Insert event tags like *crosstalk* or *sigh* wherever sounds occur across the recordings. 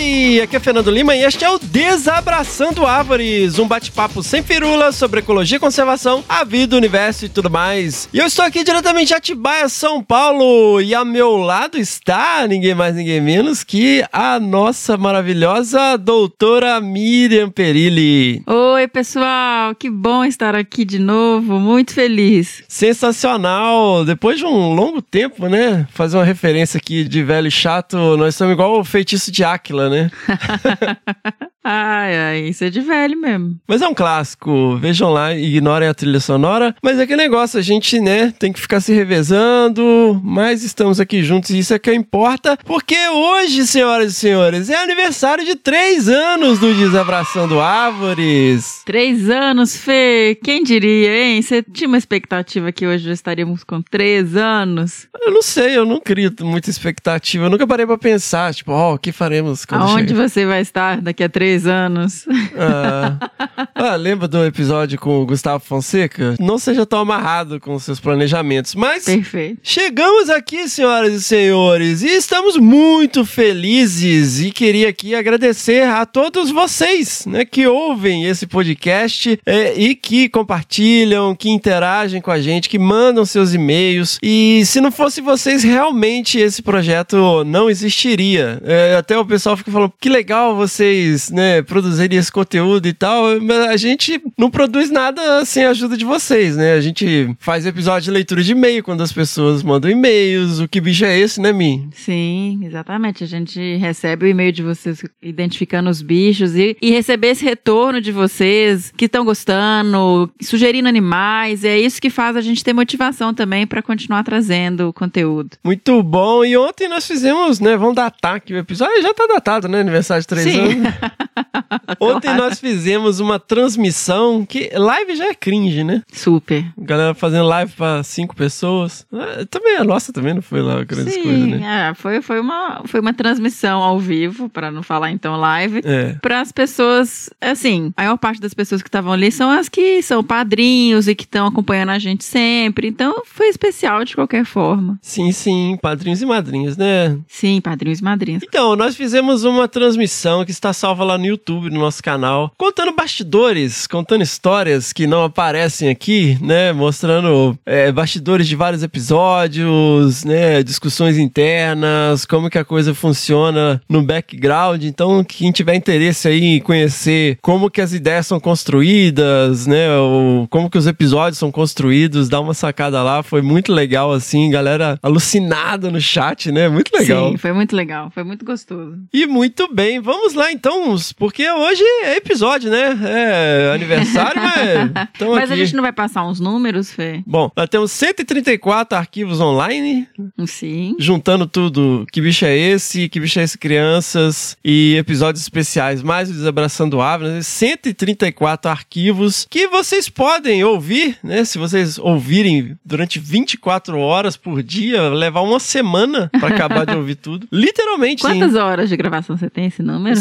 Howdy! Aqui é Fernando Lima e este é o Desabraçando Árvores, um bate-papo sem firula sobre ecologia e conservação, a vida, o universo e tudo mais. E eu estou aqui diretamente de Atibaia, São Paulo, e ao meu lado está ninguém mais, ninguém menos que a nossa maravilhosa doutora Miriam Perilli. Oi, pessoal, que bom estar aqui de novo, muito feliz. Sensacional! Depois de um longo tempo, né? Fazer uma referência aqui de velho e chato, nós estamos igual o feitiço de Áquila, né? Ha ha ha ha ha ha. Ai, ai, isso é de velho mesmo. Mas é um clássico. Vejam lá, ignorem a trilha sonora. Mas é que negócio, a gente, né, tem que ficar se revezando, mas estamos aqui juntos e isso é que importa, porque hoje, senhoras e senhores, é aniversário de três anos do Desabraçando Árvores. Três anos, Fê? Quem diria, hein? Você tinha uma expectativa que hoje já estaríamos com três anos? Eu não sei, eu não crio muita expectativa. Eu nunca parei pra pensar, tipo, ó, oh, o que faremos quando Aonde você vai estar daqui a três anos? Ah. ah, lembra do episódio com o Gustavo Fonseca? Não seja tão amarrado com seus planejamentos, mas Perfeito. chegamos aqui, senhoras e senhores, e estamos muito felizes e queria aqui agradecer a todos vocês, né, que ouvem esse podcast é, e que compartilham, que interagem com a gente, que mandam seus e-mails. E se não fosse vocês, realmente esse projeto não existiria. É, até o pessoal fica falando que legal vocês, né, produzirem esse conteúdo e tal, mas a gente não produz nada sem a ajuda de vocês, né? A gente faz episódio de leitura de e-mail quando as pessoas mandam e-mails. O que bicho é esse, né, Mi? Sim, exatamente. A gente recebe o e-mail de vocês identificando os bichos e, e receber esse retorno de vocês que estão gostando, sugerindo animais. É isso que faz a gente ter motivação também para continuar trazendo o conteúdo. Muito bom. E ontem nós fizemos, né? Vamos datar aqui o episódio. Já tá datado, né? Aniversário de três Sim. anos. *laughs* *laughs* Ontem nós fizemos uma transmissão que live já é cringe, né? Super. Galera fazendo live pra cinco pessoas. Ah, também a nossa também não foi lá grandes Sim, coisas, né? é, foi, foi, uma, foi uma transmissão ao vivo, para não falar então live, É. para as pessoas, assim, a maior parte das pessoas que estavam ali são as que são padrinhos e que estão acompanhando a gente sempre, então foi especial de qualquer forma. Sim, sim, padrinhos e madrinhas, né? Sim, padrinhos e madrinhas. Então, nós fizemos uma transmissão que está salva lá no YouTube, no nosso canal, contando bastidores, contando histórias que não aparecem aqui, né? Mostrando é, bastidores de vários episódios, né? Discussões internas, como que a coisa funciona no background. Então, quem tiver interesse aí em conhecer como que as ideias são construídas, né? Ou como que os episódios são construídos, dá uma sacada lá. Foi muito legal, assim, galera alucinada no chat, né? Muito legal. Sim, foi muito legal, foi muito gostoso. E muito bem, vamos lá então, porque hoje é episódio, né? É aniversário, mas *laughs* Mas aqui. a gente não vai passar uns números, Fê? Bom, nós temos 134 arquivos online, Sim. juntando tudo. Que bicho é esse? Que bicho é esse, crianças? E episódios especiais, mais o Desabraçando Árvores, né? 134 arquivos que vocês podem ouvir, né? Se vocês ouvirem durante 24 horas por dia, levar uma semana para acabar de *laughs* ouvir tudo. Literalmente, sim. Quantas horas de gravação você tem esse número?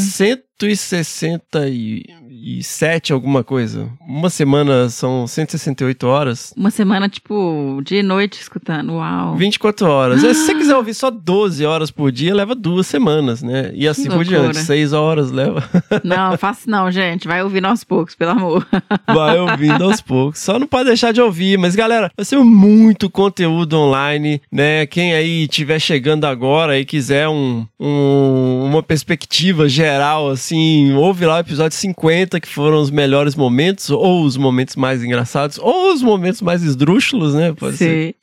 60 e 167 alguma coisa. Uma semana são 168 horas. Uma semana, tipo, dia e noite escutando. Uau. 24 horas. Se você quiser ouvir só 12 horas por dia, leva duas semanas, né? E assim por diante. 6 horas leva. *laughs* Não, faço não, gente. Vai ouvindo aos poucos, pelo amor. *laughs* Vai ouvindo aos poucos. Só não pode deixar de ouvir. Mas, galera, vai ser muito conteúdo online, né? Quem aí estiver chegando agora e quiser um, um- uma perspectiva geral, assim, ouve lá o episódio 50, que foram os melhores momentos, ou os momentos mais engraçados, ou os momentos mais esdrúxulos, né? Pode. Sim.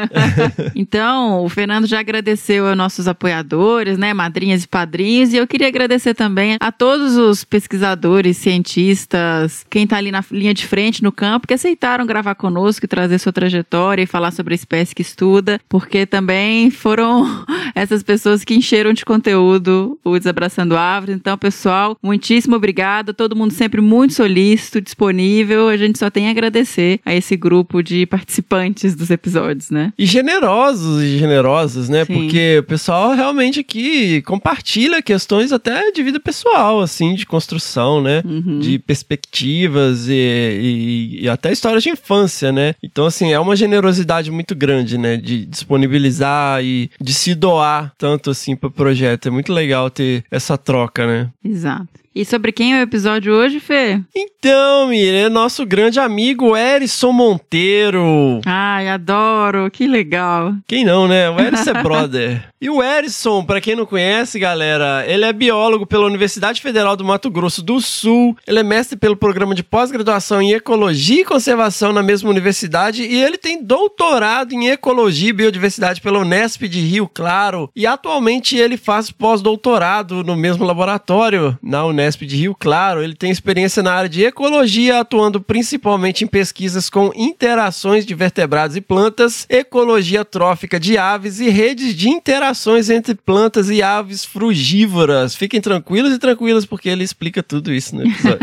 *laughs* então, o Fernando já agradeceu aos nossos apoiadores, né, madrinhas e padrinhos, e eu queria agradecer também a todos os pesquisadores, cientistas, quem tá ali na linha de frente no campo, que aceitaram gravar conosco e trazer sua trajetória e falar sobre a espécie que estuda, porque também foram *laughs* essas pessoas que encheram de conteúdo o Desabraçando Árvores. Então, pessoal, muitíssimo obrigada. Todo mundo mundo sempre muito solícito, disponível. A gente só tem a agradecer a esse grupo de participantes dos episódios, né? E generosos e generosas, né? Sim. Porque o pessoal realmente aqui compartilha questões até de vida pessoal, assim, de construção, né? Uhum. De perspectivas e, e- e até histórias de infância, né? Então, assim, é uma generosidade muito grande, né? De disponibilizar e de se doar tanto, assim, pro projeto. É muito legal ter essa troca, né? Exato. E sobre quem é o episódio hoje, Fê? Então, Miriam, é nosso grande amigo Erison Monteiro. Ai, adoro, que legal. Quem não, né? O Erison é *laughs* brother. E o Erison, pra quem não conhece, galera, ele é biólogo pela Universidade Federal do Mato Grosso do Sul. Ele é mestre pelo programa de pós-graduação em Ecologia e Conservação na mesma universidade e ele tem doutorado em Ecologia e Biodiversidade pela Unesp de Rio Claro. E atualmente ele faz pós-doutorado no mesmo laboratório, na Unesp de Rio Claro. Ele tem experiência na área de ecologia, atuando principalmente em pesquisas com interações de vertebrados e plantas, ecologia trófica de aves e redes de interações entre plantas e aves frugívoras. Fiquem tranquilos e tranquilas porque ele explica tudo isso no episódio.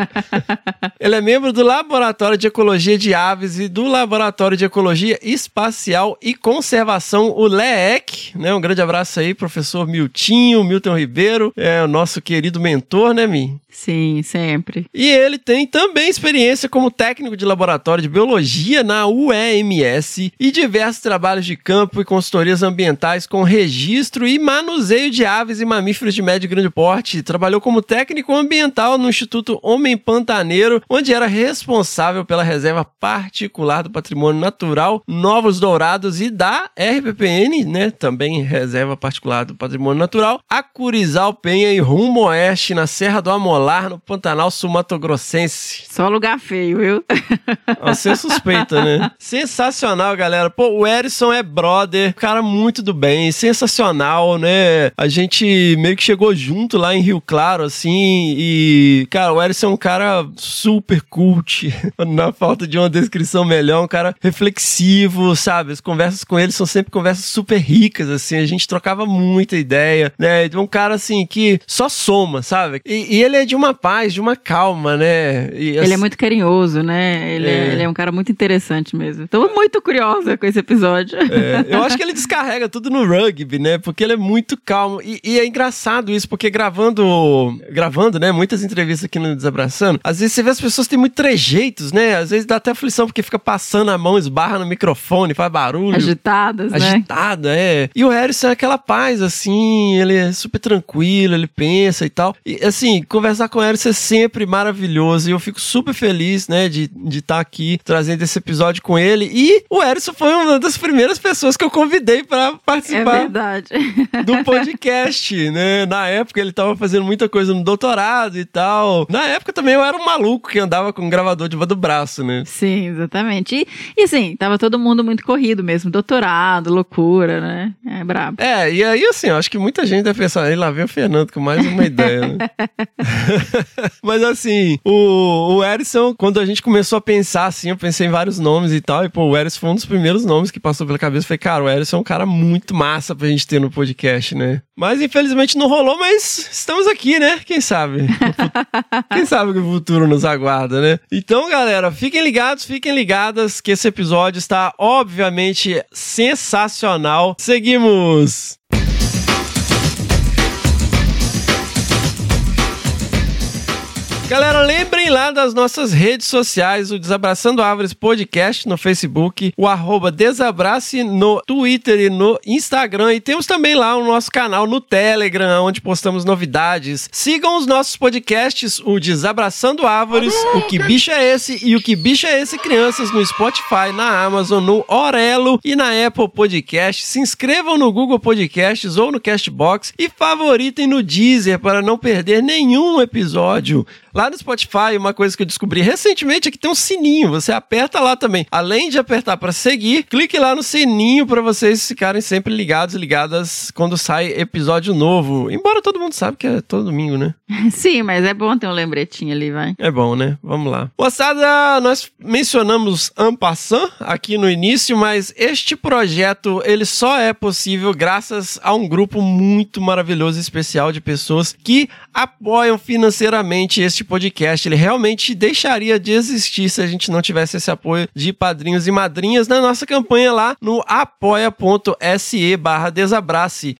*laughs* ele é membro do Laboratório de Ecologia de Aves e do Laboratório de Ecologia Espacial e Conservação, o LEEC. Né? Um grande abraço aí, professor Miltinho, Milton Ribeiro, é o nosso querido mentor, né, Mi? Sim, sempre. E ele tem também experiência como técnico de laboratório de biologia na UEMS e diversos trabalhos de campo e consultorias ambientais com registro e manuseio de aves e mamíferos de médio e grande porte. Trabalhou como técnico ambiental no Instituto Homem Pantaneiro, onde era responsável pela reserva particular do patrimônio natural Novos Dourados e da RPPN, né, também reserva particular do patrimônio natural, Acurizal Penha e Rumo Oeste na Serra do Amolar, no Pantanal Sul-Mato-Grossense. Só lugar feio, viu? *laughs* Você suspeita, né? Sensacional, galera. Pô, o Erison é brother, cara muito do bem, sensacional, né? A gente meio que chegou junto lá em Rio Claro, assim, e, cara, o Erison é um cara super cult, *laughs* na falta de uma descrição melhor, um cara reflexivo, sabe? As conversas com ele são sempre conversas super ricas, assim, a gente trocava muita ideia, né? De um cara, assim, que só soma, sabe? E, e ele é de uma paz, de uma calma, né? E, Ele é muito carinhoso, né? Ele é. É. ele é um cara muito interessante mesmo. Tô muito curiosa com esse episódio. É, eu acho que ele descarrega tudo no rugby, né? Porque ele é muito calmo. E, e é engraçado isso, porque gravando, gravando, né? Muitas entrevistas aqui no Desabraçando, às vezes você vê as pessoas têm muito trejeitos, né? Às vezes dá até aflição porque fica passando a mão, esbarra no microfone, faz barulho. Agitadas, né? Agitada, é. E o Harrison é aquela paz, assim, ele é super tranquilo, ele pensa e tal. E, assim, conversar com o Harrison é sempre maravilhoso e eu fico super feliz, né, de estar aqui trazendo esse episódio com ele. E o Harrison foi uma das primeiras pessoas que eu convidei para É participar verdade. *laughs* do podcast, né? Na época ele tava fazendo muita coisa no doutorado e tal. Na época também eu era um maluco que andava com um gravador debaixo do braço, né? Sim, exatamente. E, e assim, tava todo mundo muito corrido mesmo. Doutorado, loucura, né? É brabo. É, e aí assim, eu acho que muita gente deve pensar, aí lá vem o Fernando com mais uma ideia, né? *laughs* *laughs* Mas assim, o, o Erison, quando a gente começou a pensar assim, eu pensei em vários nomes e tal, e pô, o Erison foi um dos primeiros nomes que passou pela cabeça. Falei, cara, o Erison é um cara muito massa pra gente ter no podcast, né? Mas infelizmente não rolou, mas estamos aqui, né? Quem sabe? *laughs* Quem sabe que o futuro nos aguarda, né? Então, galera, fiquem ligados, fiquem ligadas que esse episódio está obviamente sensacional. Seguimos! Galera, lembrem lá das nossas redes sociais, o Desabraçando Árvores Podcast no Facebook, o arroba Desabrace no Twitter e no Instagram. E temos também lá o nosso canal no Telegram, onde postamos novidades. Sigam os nossos podcasts, o Desabraçando Árvores, o Que Bicho é Esse e o Que Bicho é Esse Crianças no Spotify, na Amazon, no Orelo e na Apple Podcast. Se inscrevam no Google Podcasts ou no Castbox e favoritem no Deezer para não perder nenhum episódio. Lá no Spotify, uma coisa que eu descobri recentemente é que tem um sininho. Você aperta lá também. Além de apertar para seguir, clique lá no sininho para vocês ficarem sempre ligados e ligadas quando sai episódio novo. Embora todo mundo sabe que é todo domingo, né? *laughs* Sim, mas é bom ter um lembretinho ali, vai. É bom, né? Vamos lá. Moçada, nós mencionamos Ampassan aqui no início, mas este projeto ele só é possível graças a um grupo muito maravilhoso e especial de pessoas que apoiam financeiramente este podcast ele realmente deixaria de existir se a gente não tivesse esse apoio de padrinhos e madrinhas na nossa campanha lá no apoia.se barra desabrace.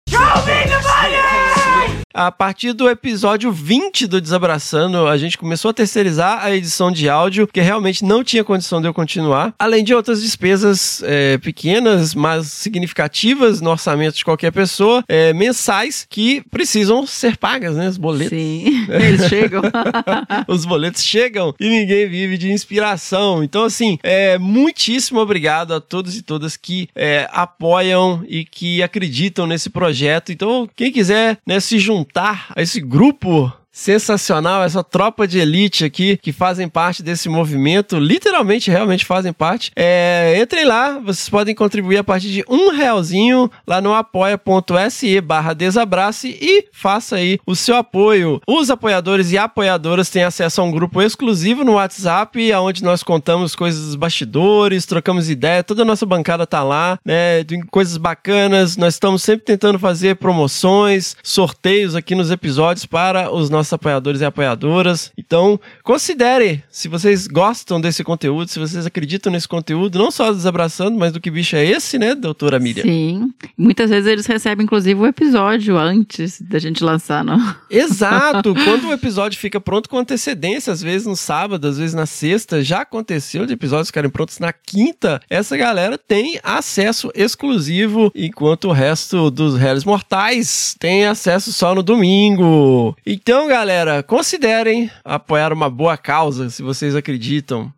A partir do episódio 20 do Desabraçando, a gente começou a terceirizar a edição de áudio, porque realmente não tinha condição de eu continuar. Além de outras despesas é, pequenas, mas significativas no orçamento de qualquer pessoa, é, mensais, que precisam ser pagas, né? Os boletos. Sim, *laughs* eles chegam. *laughs* Os boletos chegam e ninguém vive de inspiração. Então, assim, é, muitíssimo obrigado a todos e todas que é, apoiam e que acreditam nesse projeto. Então, quem quiser né, se juntar a esse grupo sensacional, essa tropa de elite aqui que fazem parte desse movimento, literalmente, realmente fazem parte. É, entrem lá, vocês podem contribuir a partir de um realzinho lá no apoia.se barra desabrace e faça aí o seu apoio. Os apoiadores e apoiadoras têm acesso a um grupo exclusivo no WhatsApp, onde nós contamos coisas dos bastidores, trocamos ideia, toda a nossa bancada tá lá, né, coisas bacanas, nós estamos sempre tentando fazer promoções, sorteios aqui nos episódios para os nossos apoiadores e apoiadoras. Então, considere se vocês gostam desse conteúdo, se vocês acreditam nesse conteúdo, não só desabraçando, mas do que bicho é esse, né, doutora Miriam? Sim. Muitas vezes eles recebem, inclusive, o episódio antes da gente lançar, não? Exato! Quando o episódio fica pronto com antecedência, às vezes no sábado, às vezes na sexta, já aconteceu de episódios ficarem prontos na quinta, essa galera tem acesso exclusivo, enquanto o resto dos réis mortais tem acesso só no domingo. Então, galera, considerem apoiar uma boa causa, se vocês acreditam.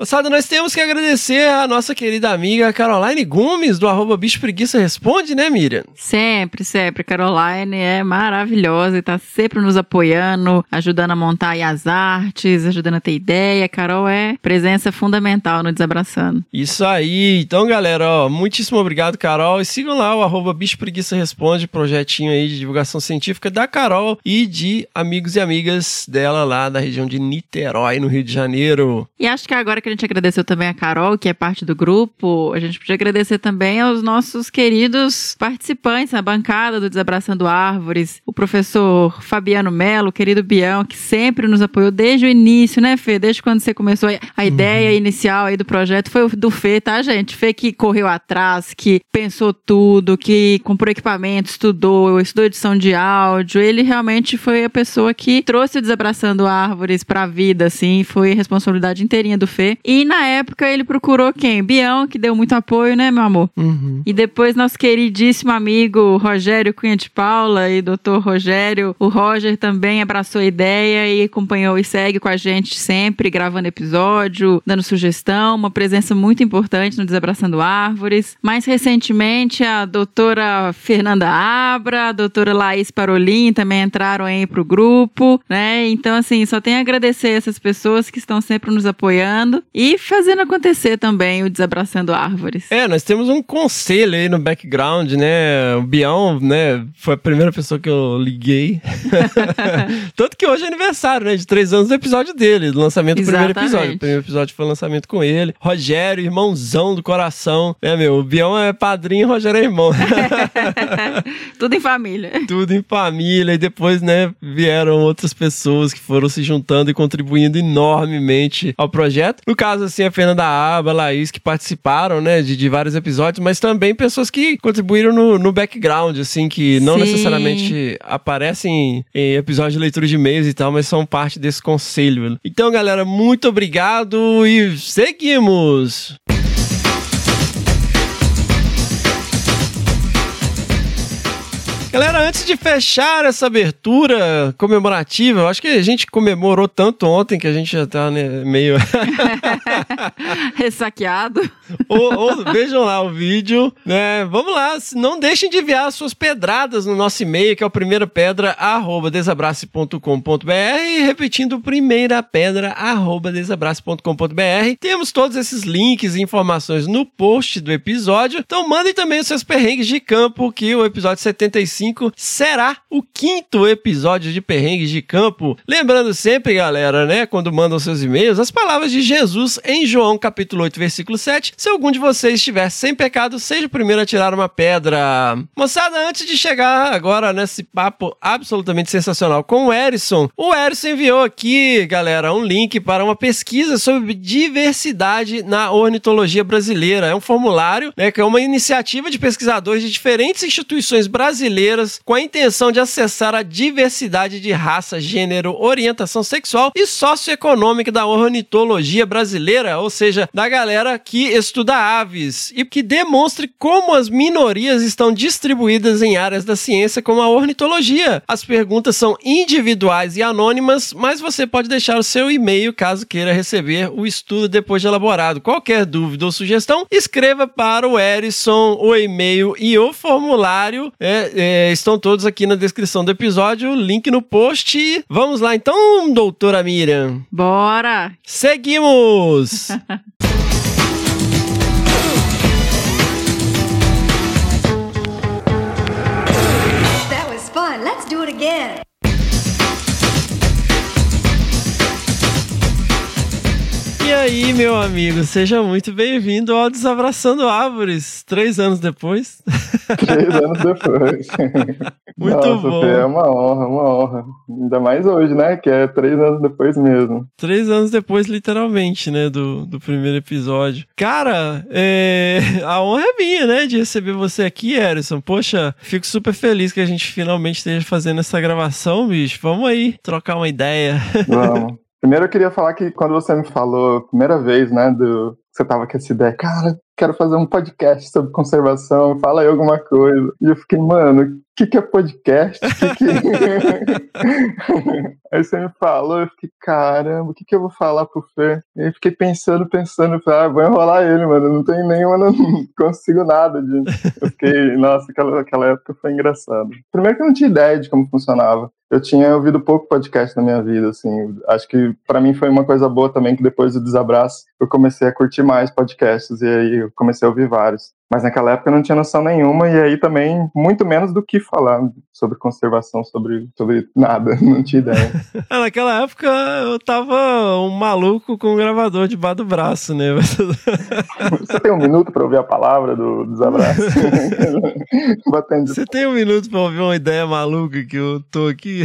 Moçada, nós temos que agradecer a nossa querida amiga Caroline Gomes, do arroba Bicho Preguiça Responde, né, Miriam? Sempre, sempre. Caroline é maravilhosa e tá sempre nos apoiando, ajudando a montar as artes, ajudando a ter ideia. Carol é presença fundamental no Desabraçando. Isso aí. Então, galera, ó, muitíssimo obrigado, Carol. E sigam lá o arroba Bicho Preguiça Responde, projetinho aí de divulgação científica da Carol e de amigos e amigas dela lá da região de Niterói, no Rio de Janeiro. E acho que agora que a gente agradeceu também a Carol, que é parte do grupo, a gente podia agradecer também aos nossos queridos participantes na bancada do Desabraçando Árvores, o professor Fabiano Melo, querido Bião, que sempre nos apoiou desde o início, né, Fê? Desde quando você começou a ideia inicial aí do projeto, foi o do Fê, tá, gente? Fê que correu atrás, que pensou tudo, que comprou equipamento, estudou, estudou edição de áudio. Ele realmente foi a pessoa que trouxe o Desabraçando Árvores pra vida, assim, foi responsabilidade inteirinha do Fê. E na época ele procurou quem? Bião, que deu muito apoio, né, meu amor? Uhum. E depois nosso queridíssimo amigo Rogério Cunha de Paula e doutor Rogério, o Roger também abraçou a ideia e acompanhou e segue com a gente sempre, gravando episódio, dando sugestão, uma presença muito importante no Desabraçando Árvores. Mais recentemente, a doutora Fernanda Abra, a doutora Laís Parolin também entraram aí pro grupo, né? Então, assim, só tenho a agradecer essas pessoas que estão sempre nos apoiando e fazendo acontecer também o Desabraçando Árvores. É, nós temos um conselho aí no background, né? O Bião, né, foi a primeira pessoa que eu liguei. *laughs* Tanto que hoje é aniversário, né? De três anos do episódio dele, do lançamento do primeiro episódio. O primeiro episódio foi o lançamento com ele. Rogério, irmãozão do coração. né, meu? O Bião é padrinho, o Rogério é irmão. *laughs* Tudo em família. Tudo em família. E depois, né, vieram outras pessoas que foram se juntando e contribuindo enormemente ao projeto. No caso, assim, a Fernanda Aba, a Laís, que participaram, né, de, de vários episódios, mas também pessoas que contribuíram no, no background, assim, que não Sim. necessariamente aparecem em episódios de leitura de e-mails e tal, mas são parte desse conselho. Então, galera, muito obrigado e seguimos! Galera, antes de fechar essa abertura comemorativa, eu acho que a gente comemorou tanto ontem que a gente já tá né, meio. *laughs* Ressaqueado. ou, ou vejam lá o vídeo, né? Vamos lá, não deixem de enviar suas pedradas no nosso e-mail, que é o primeira pedra arroba desabrace.com.br, repetindo primeira pedra arroba desabrace.com.br. Temos todos esses links e informações no post do episódio. Então mandem também os seus perrengues de campo, que o episódio 75 45 será o quinto episódio de Perrengues de Campo. Lembrando sempre, galera, né, quando mandam seus e-mails, as palavras de Jesus em João capítulo 8, versículo 7. Se algum de vocês estiver sem pecado, seja o primeiro a tirar uma pedra. Moçada, antes de chegar agora nesse papo absolutamente sensacional com o Erison, o Erison enviou aqui, galera, um link para uma pesquisa sobre diversidade na ornitologia brasileira. É um formulário, né, que é uma iniciativa de pesquisadores de diferentes instituições brasileiras com a intenção de acessar a diversidade de raça, gênero, orientação sexual e socioeconômica da ornitologia brasileira, ou seja, da galera que estuda aves e que demonstre como as minorias estão distribuídas em áreas da ciência como a ornitologia. As perguntas são individuais e anônimas, mas você pode deixar o seu e-mail caso queira receber o estudo depois de elaborado. Qualquer dúvida ou sugestão, escreva para o Erison o e-mail e o formulário é, é, estão todos aqui na descrição do episódio, link no post. Vamos lá então, doutora Miriam. Bora! Seguimos! *laughs* That was fun. Let's do it again. E aí, meu amigo, seja muito bem-vindo ao Desabraçando Árvores, três anos depois. Três anos depois. *laughs* Muito Nossa, bom. É uma honra, uma honra. Ainda mais hoje, né? Que é três anos depois mesmo. Três anos depois, literalmente, né, do, do primeiro episódio. Cara, é, a honra é minha, né, de receber você aqui, Erison. Poxa, fico super feliz que a gente finalmente esteja fazendo essa gravação, bicho. Vamos aí trocar uma ideia. Vamos. *laughs* Primeiro eu queria falar que quando você me falou a primeira vez, né, do você tava com essa ideia, cara, quero fazer um podcast sobre conservação, fala aí alguma coisa. E eu fiquei, mano, o que, que é podcast? Que que... *laughs* aí você me falou, eu fiquei, caramba, o que, que eu vou falar pro Fê? E aí fiquei pensando, pensando, falei, ah, vou enrolar ele, mano, não tem nenhuma, não consigo nada de. Eu fiquei, nossa, aquela, aquela época foi engraçado. Primeiro que eu não tinha ideia de como funcionava. Eu tinha ouvido pouco podcast na minha vida, assim. Acho que para mim foi uma coisa boa também que depois do desabraço eu comecei a curtir mais podcasts e aí eu comecei a ouvir vários. Mas naquela época eu não tinha noção nenhuma e aí também muito menos do que falar sobre conservação, sobre, sobre nada, *laughs* não tinha ideia. *laughs* Ah, Naquela época eu tava um maluco com um gravador debaixo do braço, né? *laughs* Você tem um minuto para ouvir a palavra do desabraço? Você tem um minuto pra ouvir uma ideia maluca que eu tô aqui?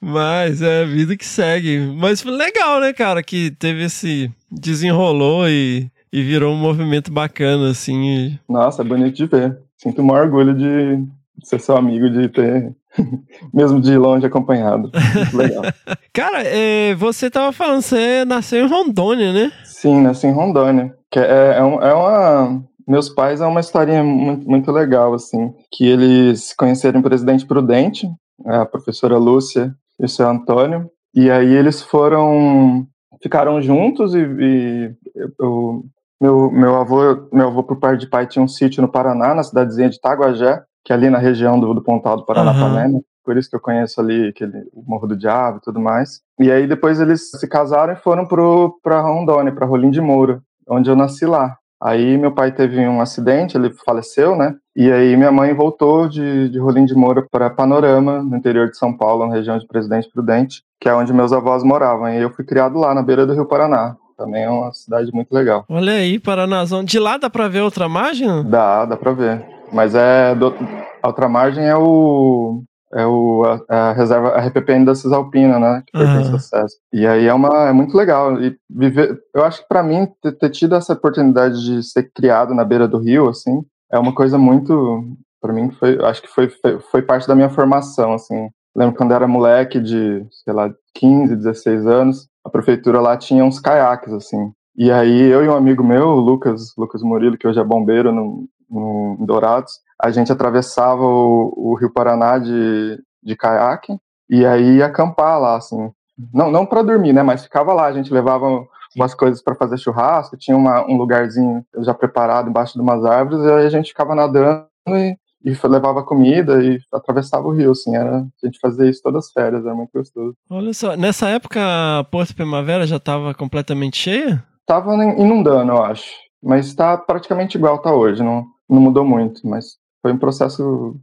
Mas é a vida que segue. Mas foi legal, né, cara, que teve esse. Desenrolou e, e virou um movimento bacana, assim. Nossa, é bonito de ver. Sinto o maior orgulho de ser seu amigo, de ter, *laughs* mesmo de longe, acompanhado. Muito legal. *laughs* Cara, é, você tava falando, você nasceu em Rondônia, né? Sim, nasci em Rondônia. Que é, é, um- é uma. Meus pais é uma historinha muito, muito legal, assim. Que eles conheceram em Presidente Prudente, a professora Lúcia e o seu Antônio. E aí eles foram. Ficaram juntos e. e eu, meu, meu avô, meu avô por parte de pai tinha um sítio no Paraná, na cidadezinha de Taguajé, que é ali na região do, do Pontal do Paranapanema. Por isso que eu conheço ali aquele, o Morro do Diabo e tudo mais. E aí depois eles se casaram e foram para Rondônia, para Rolim de Moura, onde eu nasci lá. Aí meu pai teve um acidente, ele faleceu, né? E aí minha mãe voltou de, de Rolim de Moura para Panorama, no interior de São Paulo, na região de Presidente Prudente, que é onde meus avós moravam. E eu fui criado lá, na beira do Rio Paraná. Também é uma cidade muito legal. Olha aí, Paranazão. De lá dá pra ver outra margem? Dá, dá pra ver. Mas é. Do, a outra margem é o. É o, a, a reserva, a RPPN da Cisalpina, né? Que pertence ao SESC. E aí é, uma, é muito legal. E viver. Eu acho que pra mim, ter, ter tido essa oportunidade de ser criado na beira do rio, assim, é uma coisa muito. Pra mim, foi, acho que foi, foi, foi parte da minha formação, assim. Lembro quando era moleque de, sei lá, 15, 16 anos, a prefeitura lá tinha uns caiaques, assim. E aí eu e um amigo meu, o Lucas, Lucas Murilo, que hoje é bombeiro no, no em Dourados, a gente atravessava o, o Rio Paraná de, de caiaque e aí ia acampar lá, assim. Não, não para dormir, né? Mas ficava lá, a gente levava umas coisas para fazer churrasco, tinha uma, um lugarzinho já preparado embaixo de umas árvores, e aí a gente ficava nadando e, e levava comida e atravessava o rio, assim, era, a gente fazia isso todas as férias, era muito gostoso. Olha só, nessa época a Porto Primavera já tava completamente cheia? Tava inundando, eu acho, mas tá praticamente igual tá hoje, não, não mudou muito, mas foi um processo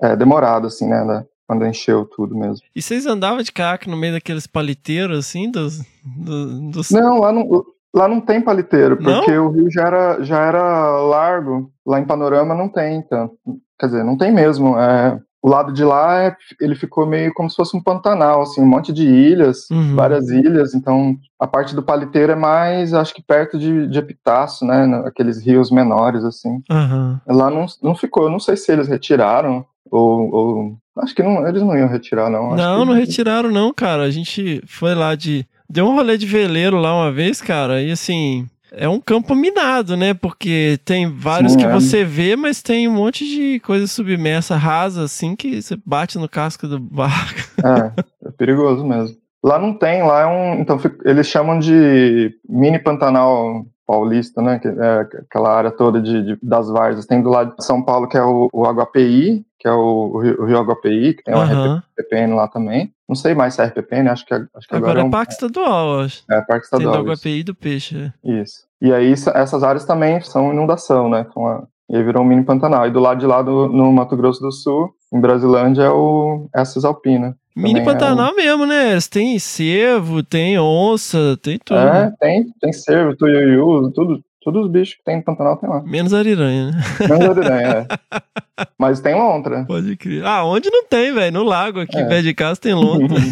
é, demorado, assim, né? Da, quando encheu tudo mesmo. E vocês andavam de caiaque no meio daqueles paliteiros, assim, dos... Do, dos... Não, lá não, lá não tem paliteiro, porque não? o rio já era, já era largo. Lá em Panorama não tem tanto. Quer dizer, não tem mesmo. É, o lado de lá, é, ele ficou meio como se fosse um pantanal, assim, um monte de ilhas, uhum. várias ilhas, então a parte do paliteiro é mais, acho que perto de, de Epitácio, né, aqueles rios menores, assim. Uhum. Lá não, não ficou, não sei se eles retiraram, ou, ou, acho que não, eles não iam retirar, não. não, que... não retiraram não, cara, a gente foi lá de, deu um rolê de veleiro lá uma vez, cara, e assim, é um campo minado, né? Porque tem vários Sim, que é. você vê, mas tem um monte de coisa submersa, rasa, assim, que você bate no casco do barco. *laughs* É, é perigoso mesmo. Lá não tem, lá é um. Então, eles chamam de mini Pantanal Paulista, né? Que é aquela área toda de, de das várzeas. Tem do lado de São Paulo, que é o, o HPI, que é o, o, Rio, o Rio HPI, que tem uma uhum. Lá também. Não sei mais se é RPPN, acho que, acho que agora, agora é, um... parque estadual, acho. É, parque estadual. Tem do HPI do peixe. É. Isso. E aí essas áreas também são inundação, né? Então, e aí virou um mini Pantanal. E do lado de lá, do, no Mato Grosso do Sul, em Brasilândia, é o Essas Alpina. Mini Pantanal é um... mesmo, né? Tem cervo, tem onça, tem tudo. É, tem, tem cervo, tuiuiu, tudo, Todos os bichos que tem no Pantanal tem lá. Menos ariranha, né? Menos ariranha, é. *laughs* Mas tem lontra. Pode crer. Ah, onde não tem, velho? No lago aqui, é. perto de casa, tem lontra. *laughs*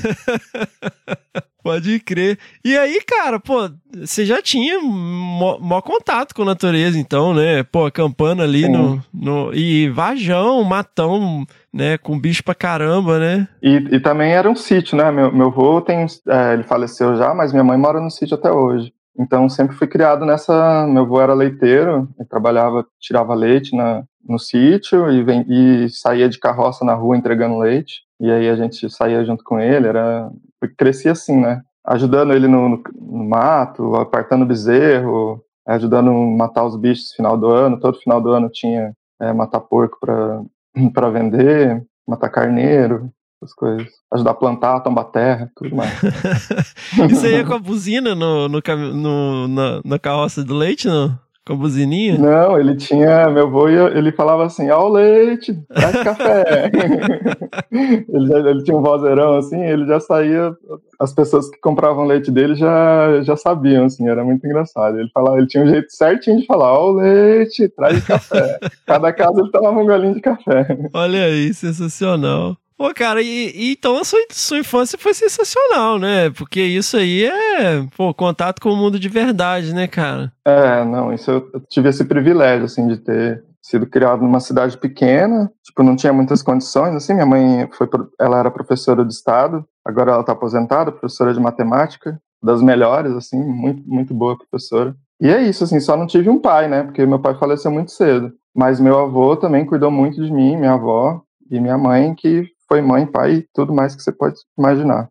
*laughs* Pode crer. E aí, cara, pô, você já tinha maior contato com a natureza, então, né? Pô, acampando ali no, no. E vajão, matão, né? Com bicho pra caramba, né? E, e também era um sítio, né? Meu, meu avô tem. É, ele faleceu já, mas minha mãe mora no sítio até hoje. Então sempre fui criado nessa. Meu avô era leiteiro, trabalhava, tirava leite na, no sítio e, vem, e saía de carroça na rua entregando leite. E aí a gente saía junto com ele, era crescia assim, né? Ajudando ele no, no, no mato, apartando bezerro, ajudando matar os bichos no final do ano. Todo final do ano tinha é, matar porco para *clears throat* vender, matar carneiro essas coisas. Ajudar a plantar, tomar terra, tudo mais. e você ia com a buzina no, no, no, na, na carroça do leite, não? Com a buzininha? Não, ele tinha. Meu avô ele falava assim: ó, o leite, traz café. *laughs* ele, já, ele tinha um vozeirão assim, ele já saía. As pessoas que compravam leite dele já, já sabiam, assim, era muito engraçado. Ele falava, ele tinha um jeito certinho de falar: ó, o leite, traz café. *laughs* Cada casa ele tomava um golinho de café. Olha aí, sensacional. Pô, cara, e, e, então a sua, sua infância foi sensacional, né? Porque isso aí é, pô, contato com o mundo de verdade, né, cara? É, não, isso eu, eu tive esse privilégio, assim, de ter sido criado numa cidade pequena, tipo, não tinha muitas condições, assim, minha mãe foi, ela era professora do estado, agora ela tá aposentada, professora de matemática, das melhores, assim, muito, muito boa professora. E é isso, assim, só não tive um pai, né, porque meu pai faleceu muito cedo, mas meu avô também cuidou muito de mim, minha avó e minha mãe, que foi mãe, pai tudo mais que você pode imaginar.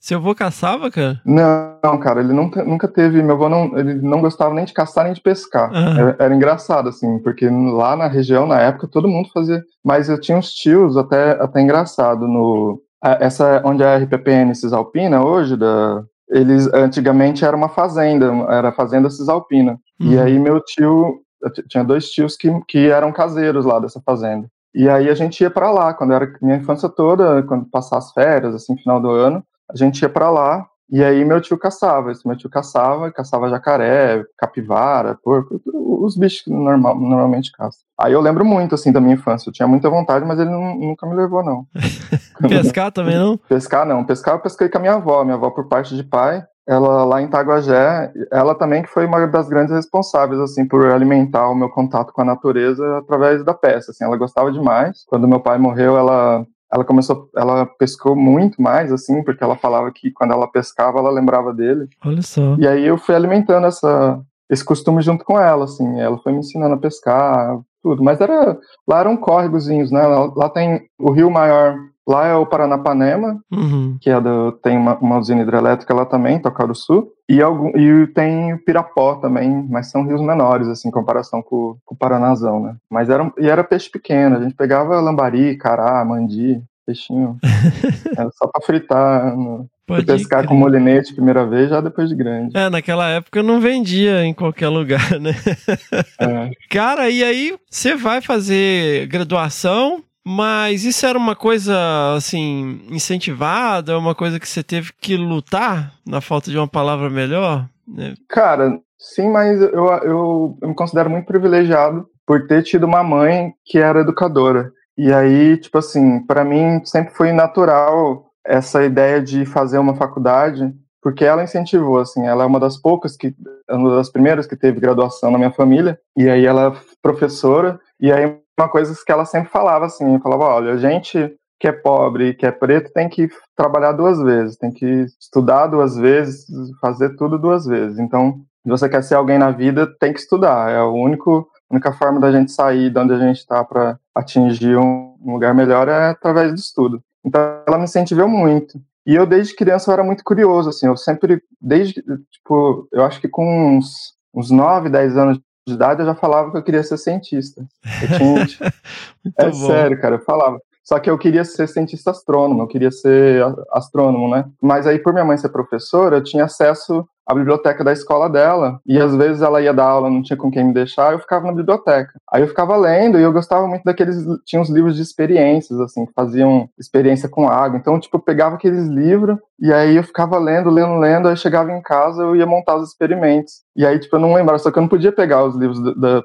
Seu avô caçava, cara? Não, cara, ele nunca, nunca teve. Meu avô não, ele não gostava nem de caçar nem de pescar. Uhum. Era, era, engraçado, assim, porque lá na região, na época, todo mundo fazia. Mas eu tinha uns tios, até, até engraçado, no. Essa, onde é a RPPN Cisalpina hoje, da, eles antigamente era uma fazenda, era a fazenda Cisalpina. Uhum. E aí meu tio, tinha dois tios que, que eram caseiros lá dessa fazenda. E aí a gente ia para lá, quando era minha infância toda, quando passar as férias, assim, final do ano, a gente ia para lá. E aí meu tio caçava, esse meu tio caçava, caçava jacaré, capivara, porco, os bichos que normal, normalmente caçam. Aí eu lembro muito, assim, da minha infância. Eu tinha muita vontade, mas ele não, nunca me levou, não. *laughs* *laughs* Pescar também não? Pescar não. Pescar eu pesquei com a minha avó. Minha avó, por parte de pai, ela lá em Itaguajé, ela também que foi uma das grandes responsáveis assim por alimentar o meu contato com a natureza através da pesca, assim, ela gostava demais. Quando meu pai morreu, ela ela começou, ela pescou muito mais assim, porque ela falava que quando ela pescava, ela lembrava dele. Olha só. E aí eu fui alimentando essa esse costume junto com ela, assim. Ela foi me ensinando a pescar, tudo. Mas era lá eram córregozinhos, né? Lá, lá tem o rio maior Lá é o Paranapanema, uhum. que é do, tem uma, uma, usina hidrelétrica lá também, Sul, e, algum, e tem o Pirapó também, mas são rios menores, assim, em comparação com, com o Paranazão, né? Mas era, e era peixe pequeno, a gente pegava lambari, cará, mandi, peixinho, *laughs* era só pra fritar, no, Pode pescar crer. com molinete primeira vez, já depois de grande. É, naquela época não vendia em qualquer lugar, né? É. *laughs* Cara, e aí você vai fazer graduação Mas isso era uma coisa, assim, incentivada? Uma coisa que você teve que lutar, na falta de uma palavra melhor? Né? Cara, sim, mas eu, eu, eu me considero muito privilegiado por ter tido uma mãe que era educadora. E aí, tipo assim, para mim sempre foi natural essa ideia de fazer uma faculdade, porque ela incentivou, assim, ela é uma das poucas que, uma das primeiras que teve graduação na minha família, e aí ela é professora, e aí uma coisa que ela sempre falava, assim, falava, olha, a gente que é pobre, que é preto, tem que trabalhar duas vezes, tem que estudar duas vezes, fazer tudo duas vezes. Então, se você quer ser alguém na vida, tem que estudar. É o único a única forma da gente sair de onde a gente está para atingir um lugar melhor é através do estudo. Então, ela me incentivou muito. E eu, desde criança, eu era muito curioso, assim, eu sempre, desde, tipo, eu acho que com uns, uns 9, 10 anos de idade, eu já falava que eu queria ser cientista. Eu tinha, *laughs* é bom. sério, cara, eu falava. Só que eu queria ser cientista astrônomo, eu queria ser astrônomo, né? Mas aí, por minha mãe ser professora, eu tinha acesso à biblioteca da escola dela. E às vezes ela ia dar aula, não tinha com quem me deixar, eu ficava na biblioteca. Aí eu ficava lendo e eu gostava muito daqueles. Tinha uns livros de experiências, assim, que faziam experiência com água. Então, tipo, eu pegava aqueles livros e aí eu ficava lendo, lendo, lendo. Aí chegava em casa, eu ia montar os experimentos. E aí, tipo, eu não lembrava, só que eu não podia pegar os livros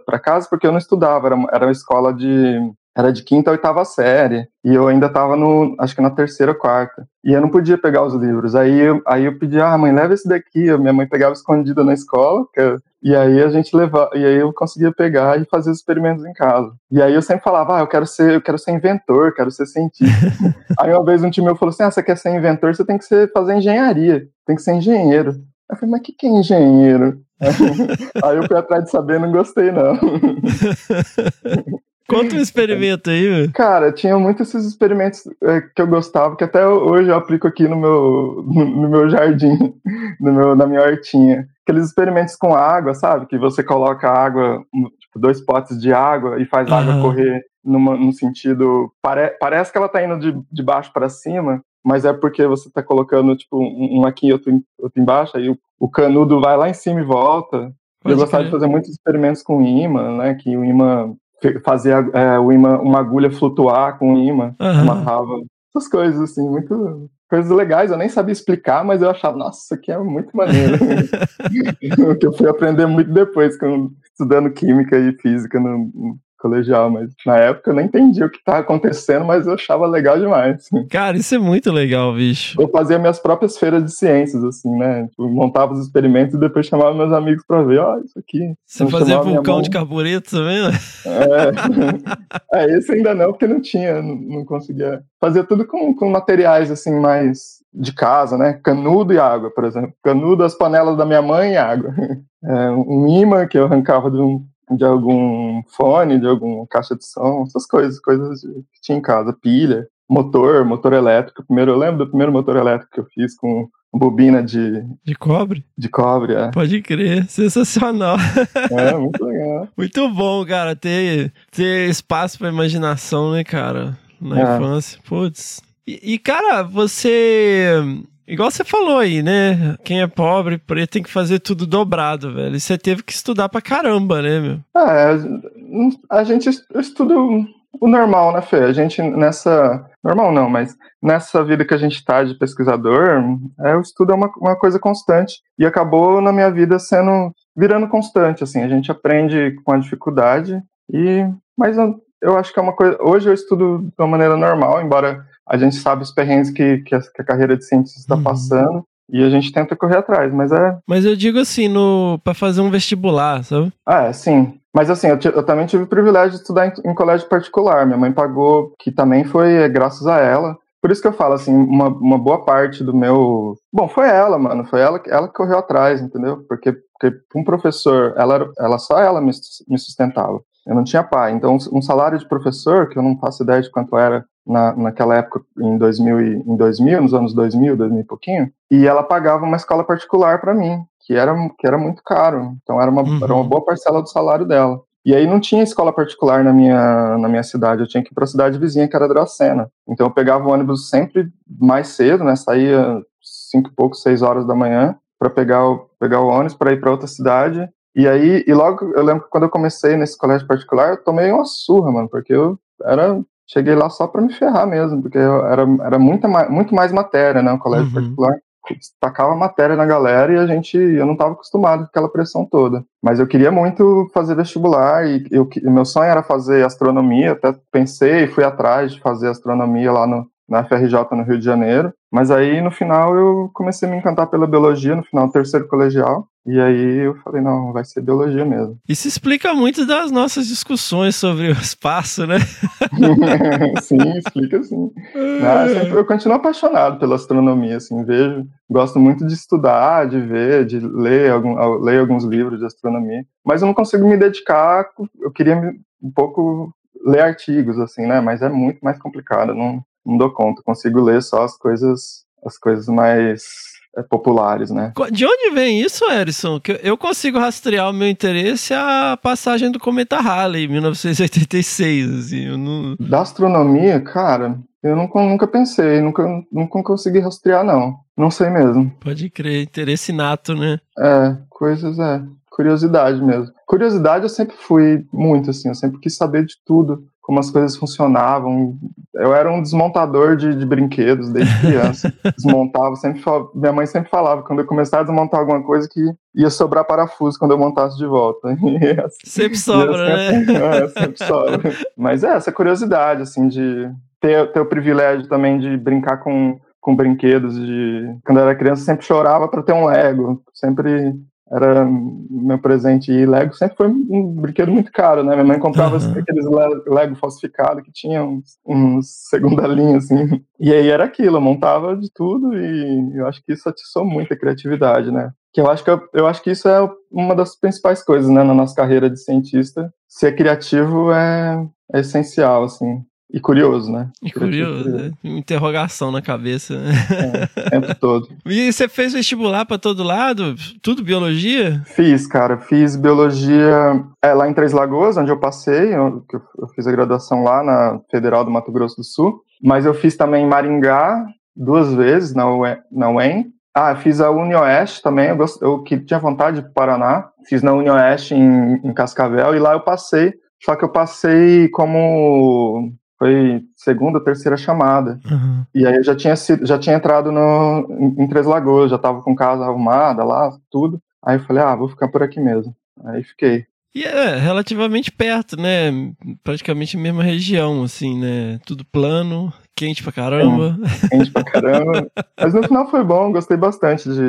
para casa porque eu não estudava. Era, era uma escola de era de quinta a oitava série, e eu ainda estava no, acho que na terceira ou quarta, e eu não podia pegar os livros, aí eu, aí eu pedi, ah, mãe, leva esse daqui, a minha mãe pegava escondida na escola, eu, e aí a gente levava, e aí eu conseguia pegar e fazer os experimentos em casa. E aí eu sempre falava, ah, eu quero ser, eu quero ser inventor, quero ser cientista. *laughs* aí uma vez um time meu falou assim, ah, você quer ser inventor, você tem que ser, fazer engenharia, tem que ser engenheiro. Eu falei, mas o que, que é engenheiro? *laughs* aí eu fui atrás de saber, não gostei não. *laughs* Conta um experimento aí, velho. Cara, tinha muitos esses experimentos é, que eu gostava, que até hoje eu aplico aqui no meu, no, no meu jardim, *laughs* no meu, na minha hortinha. Aqueles experimentos com água, sabe? Que você coloca água, tipo, dois potes de água e faz a água correr numa, num sentido. Pare, parece que ela tá indo de, de baixo para cima, mas é porque você tá colocando, tipo, um aqui e outro, outro embaixo, aí o, o canudo vai lá em cima e volta. Pode eu gostava de fazer muitos experimentos com imã, né? Que o imã fazia é, o imã, uma agulha flutuar com o imã, uhum. amarrava. Essas coisas, assim, muito. Coisas legais, eu nem sabia explicar, mas eu achava, nossa, isso aqui é muito maneiro. *laughs* *laughs* que eu fui aprender muito depois, estudando química e física no, colegial, mas na época eu nem entendi o que estava acontecendo, mas eu achava legal demais. Cara, isso é muito legal, bicho. Eu fazia minhas próprias feiras de ciências, assim, né? Tipo, montava os experimentos e depois chamava meus amigos para ver, ó, oh, isso aqui. Você fazia vulcão de carbureto também, né? É. *laughs* é, esse ainda não, porque não tinha, não, não conseguia. Fazia tudo com, com materiais, assim, mais de casa, né? Canudo e água, por exemplo. Canudo, as panelas da minha mãe e água. *laughs* É, um imã que eu arrancava de um de algum fone, de alguma caixa de som, essas coisas, coisas que tinha em casa, pilha, motor, motor elétrico. Primeiro, eu lembro do primeiro motor elétrico que eu fiz com bobina de... De cobre? De cobre, é. Pode crer, sensacional. *laughs* É, muito legal. muito bom, cara, ter, ter espaço pra imaginação, né, cara, na é. infância. Putz. E, e, cara, você Igual você falou aí, né? Quem é pobre, preto, tem que fazer tudo dobrado, velho. E você teve que estudar pra caramba, né, meu? É, a gente estuda o normal, né, Fê? A gente nessa. Normal não, mas nessa vida que a gente tá de pesquisador, é, o estudo é uma, uma coisa constante. E acabou na minha vida sendo. virando constante, assim. A gente aprende com a dificuldade e. Mas eu acho que é uma coisa. Hoje eu estudo de uma maneira normal, embora a gente sabe os perrengues que, que, a, que a carreira de cientista está uhum. passando e a gente tenta correr atrás, mas é. Mas eu digo assim, no para fazer um vestibular, sabe? Ah, é, sim. Mas assim, eu, eu também tive o privilégio de estudar em, em, colégio particular. Minha mãe pagou, que também foi é, graças a ela. Por isso que eu falo assim, uma, uma boa parte do meu. Bom, foi ela, mano. Foi ela, ela que correu atrás, entendeu? Porque, porque um professor, ela, ela só ela me, me sustentava. Eu não tinha pai. Então, um salário de professor, que eu não faço ideia de quanto era na, naquela época, em 2000, em 2000, nos anos 2000, 2000 e pouquinho, e ela pagava uma escola particular para mim, que era, que era muito caro. Então, era uma, uhum. era uma boa parcela do salário dela. E aí não tinha escola particular na minha, na minha cidade, eu tinha que ir para a cidade vizinha, que era Dracena. Então eu pegava o ônibus sempre mais cedo, né? Saía cinco e pouco, seis horas da manhã para pegar o, pegar o ônibus para ir para outra cidade e aí, e logo eu lembro que quando eu comecei nesse colégio particular, eu tomei uma surra, mano, porque eu era cheguei lá só para me ferrar mesmo, porque era, era muita, muito mais matéria, né? O colégio Uhum. particular tacava matéria na galera e a gente, eu não estava acostumado com aquela pressão toda. Mas eu queria muito fazer vestibular e eu, meu sonho era fazer astronomia, até pensei e fui atrás de fazer astronomia lá no, na FRJ no Rio de Janeiro. Mas aí no final eu comecei a me encantar pela biologia, no final do terceiro colegial. E aí eu falei, não, vai ser biologia mesmo. Isso explica muito das nossas discussões sobre o espaço, né? *laughs* sim, explica sim. Ah, eu, sempre, eu continuo apaixonado pela astronomia, assim, vejo, gosto muito de estudar, de ver, de ler, algum, ler alguns livros de astronomia, mas eu não consigo me dedicar, eu queria um pouco ler artigos, assim, né, mas é muito mais complicado, não, não dou conta, consigo ler só as coisas, as coisas mais é, populares, né? De onde vem isso, Erison? Que eu consigo rastrear o meu interesse à passagem do cometa Halley, em 1986. Assim, eu não... Da astronomia, cara, eu nunca, nunca pensei, nunca, nunca consegui rastrear, não. Não sei mesmo. Pode crer, interesse nato, né? É, coisas, é. Curiosidade mesmo. Curiosidade eu sempre fui muito, assim, eu sempre quis saber de tudo como as coisas funcionavam. Eu era um desmontador de, de brinquedos desde criança. *laughs* Desmontava, sempre minha mãe sempre falava quando eu começava a desmontar alguma coisa que ia sobrar parafuso quando eu montasse de volta. *laughs* Assim, sempre sobra, sempre, né? *laughs* É, sempre sobra. Mas é essa curiosidade assim de ter, ter o privilégio também de brincar com com brinquedos de quando eu era criança sempre chorava para ter um Lego sempre era meu presente. E Lego sempre foi um brinquedo muito caro, né? Minha mãe comprava uhum. aqueles Lego falsificados que tinham uns, uns, segunda linha, assim. E aí era aquilo, eu montava de tudo e eu acho que isso atiçou muito a criatividade, né? Que eu acho que, eu, eu acho que isso é uma das principais coisas, né, na nossa carreira de cientista. Ser criativo é, é essencial, assim. E curioso, né? E curioso, né? Interrogação na cabeça. É, o tempo todo. *laughs* E você fez vestibular para todo lado? Tudo biologia? Fiz, cara. Fiz biologia é, lá em Três Lagoas, onde eu passei. Eu, eu fiz a graduação lá na Federal do Mato Grosso do Sul. Mas eu fiz também em Maringá duas vezes, na UEM. Na UEM. Ah, fiz a UniOeste também, eu, gost... eu que tinha vontade de Paraná. Fiz na UniOeste em, em Cascavel e lá eu passei. Só que eu passei como foi segunda, terceira chamada. Uhum. E aí eu já tinha sido, já tinha entrado no, em, em Três Lagoas, já tava com casa arrumada lá, tudo. Aí eu falei, ah, vou ficar por aqui mesmo. Aí fiquei. E é relativamente perto, né? Praticamente a mesma região, assim, né? Tudo plano, quente pra caramba. É, quente pra caramba. *laughs* Mas no final foi bom, gostei bastante de.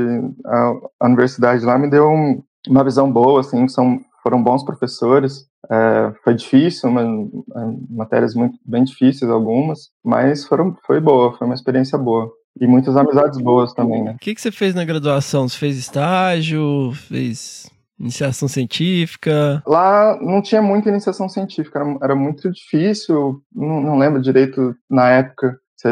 A, a universidade lá me deu um, uma visão boa, assim, são, foram bons professores. É, foi difícil, mas, matérias muito bem difíceis algumas, mas foram, foi boa, foi uma experiência boa. E muitas amizades boas também, né? O que, que você fez na graduação? Você fez estágio? Fez iniciação científica? Lá não tinha muita iniciação científica, era, era muito difícil, não, não, lembro direito na época se,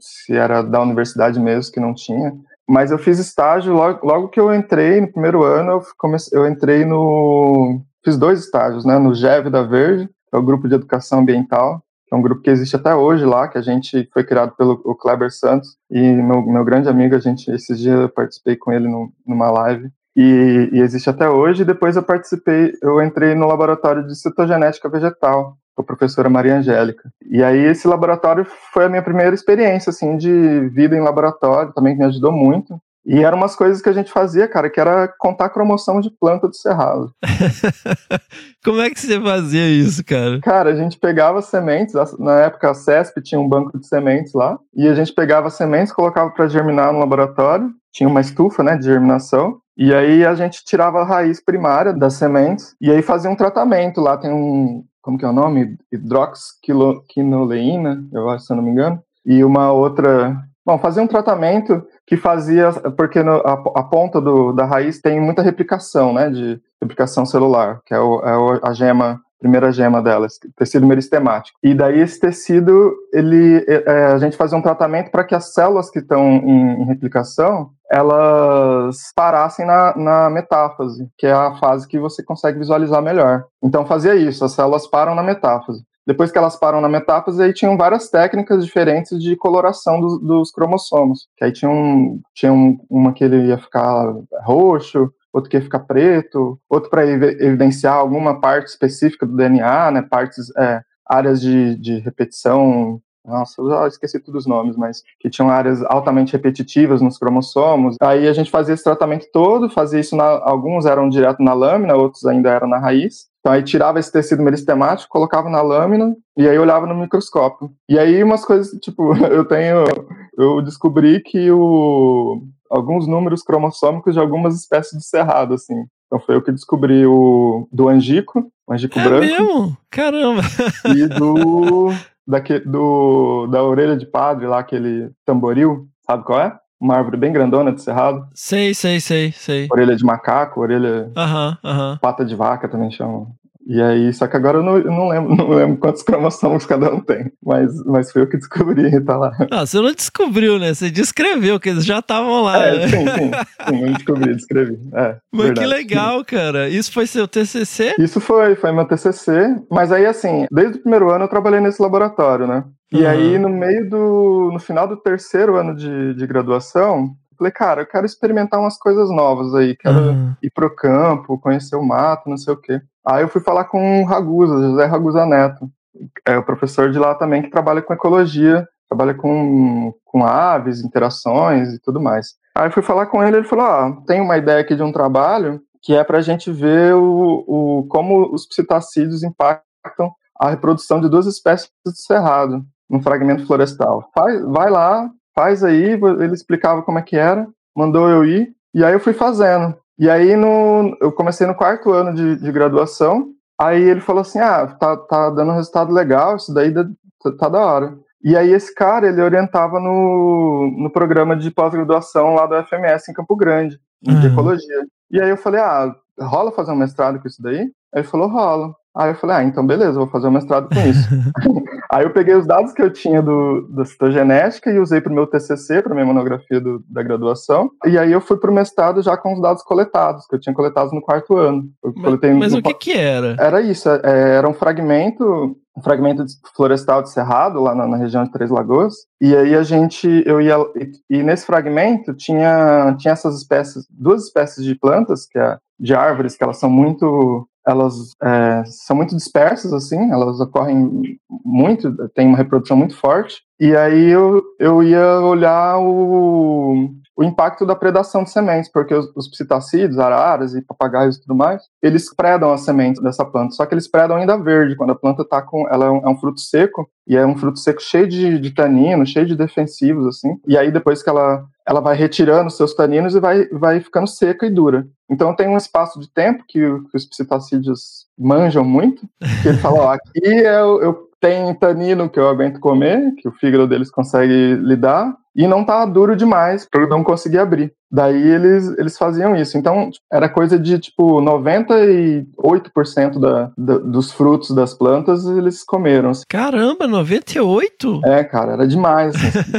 se era da universidade mesmo que não tinha. Mas eu fiz estágio logo, logo que eu entrei no primeiro ano, eu, comecei, eu entrei no fiz dois estágios, né, no GEV da Verde, que é o Grupo de Educação Ambiental, que é um grupo que existe até hoje lá, que a gente foi criado pelo o Kleber Santos, e meu, meu grande amigo, a gente, esses dias eu participei com ele no, numa live, e, e, existe até hoje, depois eu participei, eu entrei no laboratório de citogenética vegetal, com a professora Maria Angélica. E aí esse laboratório foi a minha primeira experiência, assim, de vida em laboratório, também me ajudou muito. E eram umas coisas que a gente fazia, cara, que era contar cromossoma de planta do cerrado. *laughs* Como é que você fazia isso, cara? Cara, a gente pegava sementes, na época a CESP tinha um banco de sementes lá, e a gente pegava sementes, colocava para germinar no laboratório, tinha uma estufa, né, de germinação, e aí a gente tirava a raiz primária das sementes, e aí fazia um tratamento lá, tem um, como que é o nome? Hidroxquinoleína, eu acho, se eu não me engano, e uma outra Bom, fazia um tratamento que fazia, porque no, a, a, ponta do, da raiz tem muita replicação, né, de replicação celular, que é, o, é a gema, primeira gema dela, tecido meristemático. E daí esse tecido, ele, é, a gente fazia um tratamento para que as células que estão em, em, replicação, elas parassem na, na metáfase, que é a fase que você consegue visualizar melhor. Então fazia isso, as células param na metáfase. Depois que elas param na metáfase, aí tinham várias técnicas diferentes de coloração dos, dos cromossomos. Que aí tinha, um, tinha um, uma que ele ia ficar roxo, outro que ia ficar preto, outro para evidenciar alguma parte específica do DNA, né, partes é, áreas de, de repetição nossa, eu já esqueci todos os nomes, mas que tinham áreas altamente repetitivas nos cromossomos. Aí a gente fazia esse tratamento todo, fazia isso, na, alguns eram direto na lâmina, outros ainda eram na raiz. Então aí tirava esse tecido meristemático, colocava na lâmina e aí olhava no microscópio. E aí umas coisas, tipo, *laughs* eu tenho, eu descobri que o, alguns números cromossômicos de algumas espécies de cerrado, assim. Então foi eu que descobri o do angico, o angico É branco. mesmo? Caramba. E do, daque, do da orelha de padre lá, aquele tamboril, sabe qual é? Uma árvore bem grandona de cerrado. Sei, sei, sei, sei. Orelha de macaco, orelha Aham, aham. pata de vaca também chamam. E aí, só que agora eu não, eu não lembro, *laughs* não lembro quantos cromossomos cada um tem. Mas, mas foi eu que descobri, *laughs* tá lá. Ah, você não descobriu, né? Você descreveu que eles já estavam lá. É, né? sim, sim, *laughs* sim, eu descobri, descrevi. É, Mas verdade. que legal, cara. Isso foi seu TCC? Isso foi, foi meu TCC, mas aí assim, desde o primeiro ano eu trabalhei nesse laboratório, né? E Uhum. aí no meio do, no final do terceiro ano de, de graduação, falei, cara, eu quero experimentar umas coisas novas aí, quero Ah, ir pro campo, conhecer o mato, não sei o quê. Aí eu fui falar com o Ragusa, José Ragusa Neto, é o professor de lá também que trabalha com ecologia, trabalha com, com aves, interações e tudo mais. Aí eu fui falar com ele, ele falou, ah, tem uma ideia aqui de um trabalho que é para a gente ver o, o, como os psitacídeos impactam a reprodução de duas espécies de cerrado no fragmento florestal. Faz, vai lá, faz aí, ele explicava como é que era, mandou eu ir, e aí eu fui fazendo. E aí no, eu comecei no quarto ano de, de graduação, aí ele falou assim, ah, tá, tá dando um resultado legal, isso daí dá- tá, tá da hora. E aí esse cara, ele orientava no, no programa de pós-graduação lá do FMS em Campo Grande, de Uhum. ecologia. E aí eu falei, ah, rola fazer um mestrado com isso daí? Aí ele falou, rola. Aí eu falei, ah, então beleza, vou fazer um mestrado com isso. *laughs* aí eu peguei os dados que eu tinha do, da citogenética e usei para o meu TCC, para minha monografia do- da graduação. E aí eu fui para o mestrado já com os dados coletados, que eu tinha coletados no quarto ano. Eu Mas, mas no o que que era? era isso, é, era um fragmento, um fragmento de florestal de cerrado lá na, na região de Três Lagoas. E aí a gente, eu ia e, e nesse fragmento tinha tinha essas espécies, duas espécies de plantas, que é de árvores que elas são muito elas é, são muito dispersas assim, elas ocorrem muito, tem uma reprodução muito forte. E aí eu, eu ia olhar o, o impacto da predação de sementes, porque os, os psitacídeos, araras e papagaios e tudo mais, eles predam as sementes dessa planta, só que eles predam ainda verde, quando a planta tá com, ela é um, é um fruto seco, e é um fruto seco cheio de, de tanino, cheio de defensivos, assim, e aí depois que ela, ela vai retirando seus taninos e vai, vai ficando seca e dura. Então tem um espaço de tempo que, que os psitacídeos manjam muito, que ele fala, ó, aqui eu, eu tenho tanino que eu aguento comer, que o fígado deles consegue lidar, e não tá duro demais para eu não conseguir abrir. Daí eles, eles faziam isso. Então era coisa de tipo 98% da, da, dos frutos das plantas eles comeram. assim. Caramba, 98? É, cara, era demais. Assim,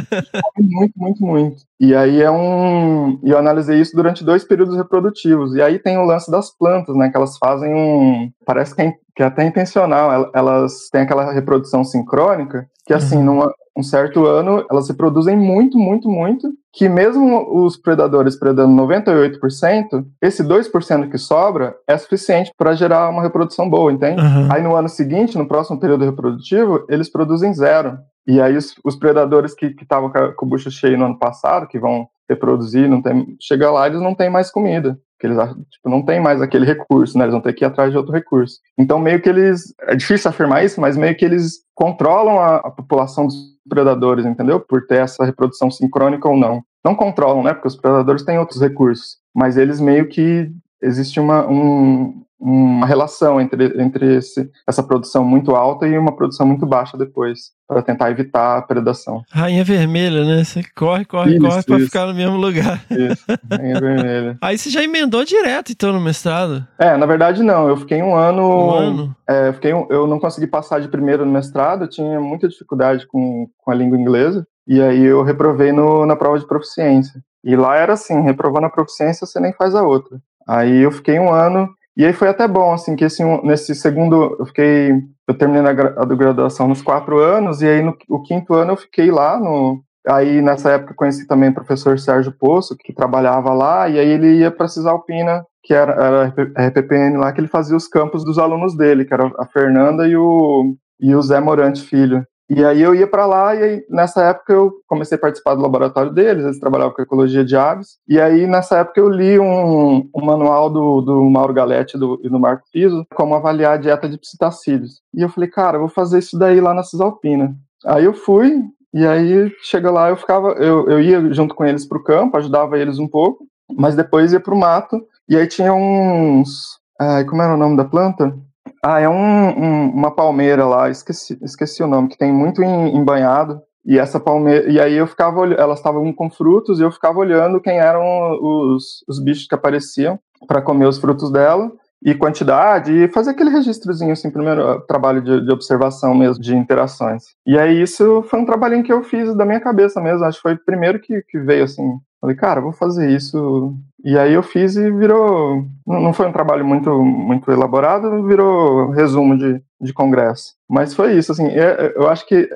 *laughs* muito, muito, muito. E aí é um. E eu analisei isso durante dois períodos reprodutivos. E aí tem o lance das plantas, né? Que elas fazem um. Parece que é, que é até intencional. El- Elas têm aquela reprodução sincrônica, que assim, Uhum. num um certo ano, elas se produzem muito, muito, muito. Que mesmo os predadores predando 98%, esse 2% que sobra é suficiente para gerar uma reprodução boa, entende? Aham. Aí no ano seguinte, no próximo período reprodutivo, eles produzem zero. E aí os, os predadores que estavam com, a- com o bucho cheio no ano passado, que vão reproduzir, não tem, chega lá eles não têm mais comida. Porque eles tipo, não tem mais aquele recurso, né? Eles vão ter que ir atrás de outro recurso. Então meio que eles, é difícil afirmar isso, mas meio que eles controlam a, a população dos predadores, entendeu? Por ter essa reprodução sincrônica ou não. Não controlam, né? Porque os predadores têm outros recursos. Mas eles meio que existe uma, um, uma relação entre, entre esse, essa produção muito alta e uma produção muito baixa depois, para tentar evitar a predação. Rainha vermelha, né? Você corre, corre, Isso, corre isso. ficar no mesmo lugar. Isso, rainha vermelha. *laughs* Aí você já emendou direto, então, no mestrado? É, na verdade não, eu fiquei um ano, Um ano? É, eu, fiquei, eu não consegui passar de primeiro no mestrado, eu tinha muita dificuldade com, com a língua inglesa, e aí eu reprovei no, na prova de proficiência. E lá era assim, reprovando a proficiência, você nem faz a outra. Aí eu fiquei um ano, e aí foi até bom, assim, que esse, nesse segundo, eu fiquei, eu terminei gra- a graduação nos quatro anos, e aí no o quinto ano eu fiquei lá no... Aí nessa época conheci também o professor Sérgio Poço, que trabalhava lá, e aí ele ia para Cisalpina, que era, era a RPPN lá, que ele fazia os campos dos alunos dele, que era a Fernanda e o, e o Zé Morante Filho. E aí eu ia para lá e aí, nessa época eu comecei a participar do laboratório deles, eles trabalhavam com ecologia de aves. E aí nessa época eu li um, um manual do, do Mauro Galetti do, e do Marco Piso, como avaliar a dieta de psitacídeos. E eu falei, cara, eu vou fazer isso daí lá na Cisalpina. Aí eu fui, e aí chega lá, eu ficava, eu, eu ia junto com eles para o campo, ajudava eles um pouco, mas depois ia para o mato, e aí tinha uns. Ai, como era o nome da planta? Ah, é um, um, uma palmeira lá, esqueci, esqueci o nome, que tem muito em, em banhado. E essa palmeira, e aí eu ficava elas estavam com frutos e eu ficava olhando quem eram os, os bichos que apareciam para comer os frutos dela e quantidade e fazer aquele registrozinho assim, primeiro trabalho de, de, observação mesmo, de interações. E aí isso foi um trabalhinho que eu fiz da minha cabeça mesmo, acho que foi o primeiro que, que veio assim. Falei, cara, vou fazer isso e aí eu fiz e virou. Não foi um trabalho muito, muito elaborado, virou resumo de, de congresso. Mas foi isso, assim, é, eu acho que